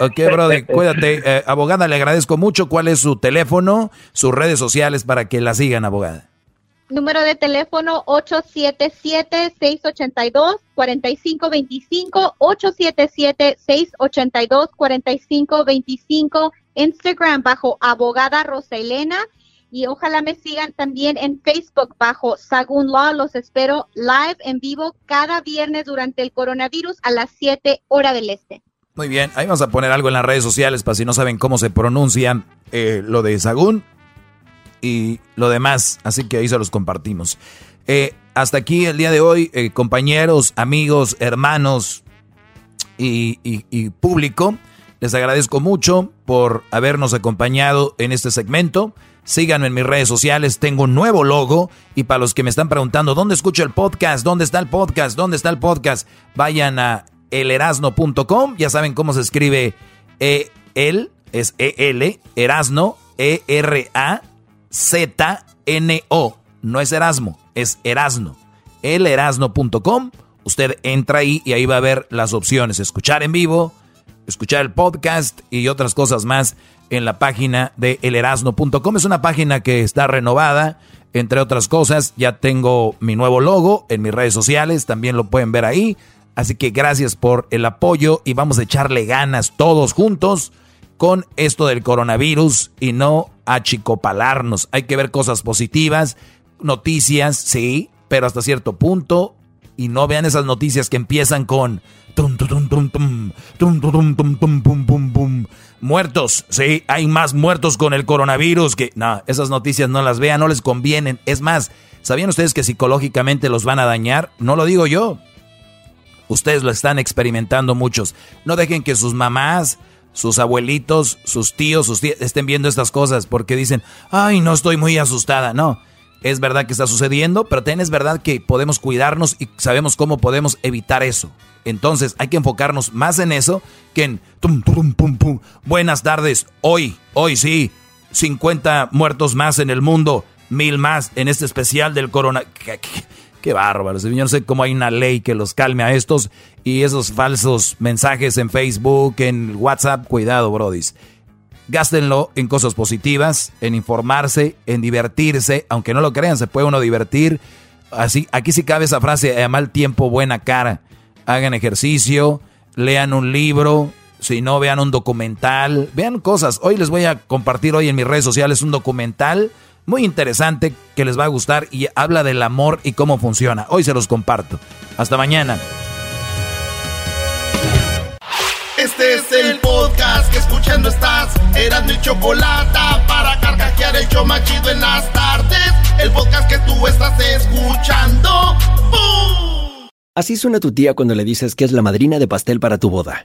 O- ok, Brody, (laughs) cuídate. Eh, abogada, le agradezco mucho. ¿Cuál es su teléfono, sus redes sociales para que la sigan, abogada? Número de teléfono 877-682-4525, 877-682-4525, Instagram bajo abogada Rosa Elena y ojalá me sigan también en Facebook bajo Sagun Law. Los espero live en vivo cada viernes durante el coronavirus a las 7 hora del este. Muy bien, ahí vamos a poner algo en las redes sociales para si no saben cómo se pronuncia eh, lo de Sagún y lo demás, así que ahí se los compartimos. Eh, hasta aquí el día de hoy, eh, compañeros, amigos, hermanos y, público, les agradezco mucho por habernos acompañado en este segmento. Síganme en mis redes sociales, tengo un nuevo logo y para los que me están preguntando, ¿dónde escucho el podcast? ¿Dónde está el podcast? ¿Dónde está el podcast? Vayan a elerasno.com, ya saben cómo se escribe el es E L Erasno E R A Z N O, no es Erasmo, es Erasno. elerasno.com, usted entra ahí y ahí va a ver las opciones, escuchar en vivo, escuchar el podcast y otras cosas más en la página de elerasno.com. Es una página que está renovada, entre otras cosas. Ya tengo mi nuevo logo en mis redes sociales, también lo pueden ver ahí. Así que gracias por el apoyo y vamos a echarle ganas todos juntos con esto del coronavirus y no achicopalarnos. Hay que ver cosas positivas, noticias, sí, pero hasta cierto punto. Y no vean esas noticias que empiezan con... Muertos, sí, hay más muertos con el coronavirus que... No, esas noticias no las vean, no les convienen. Es más, ¿sabían ustedes que psicológicamente los van a dañar? No lo digo yo. Ustedes lo están experimentando muchos. No dejen que sus mamás, sus abuelitos, sus tíos, sus tías estén viendo estas cosas porque dicen, ay, no estoy muy asustada. No, es verdad que está sucediendo, pero también es verdad que podemos cuidarnos y sabemos cómo podemos evitar eso. Entonces hay que enfocarnos más en eso que en tum, tum, pum, pum. Buenas tardes, hoy, hoy sí, 50 muertos más en el mundo, mil más en este especial del corona. ¿Qué, qué, qué bárbaro, yo no sé cómo hay una ley que los calme a estos y esos falsos mensajes en Facebook, en WhatsApp, cuidado, brodis. Gástenlo en cosas positivas, en informarse, en divertirse, aunque no lo crean, se puede uno divertir. Así, aquí sí cabe esa frase, a mal tiempo, buena cara. Hagan ejercicio, lean un libro, si no, vean un documental, vean cosas. Hoy les voy a compartir hoy en mis redes sociales un documental muy interesante que les va a gustar y habla del amor y cómo funciona. Hoy se los comparto. Hasta mañana. Este es el podcast que escuchando estás. Eran mi chocolate para carcajear el show machido en las tardes. El podcast que tú estás escuchando. ¡Bum! Así suena tu tía cuando le dices que es la madrina de pastel para tu boda.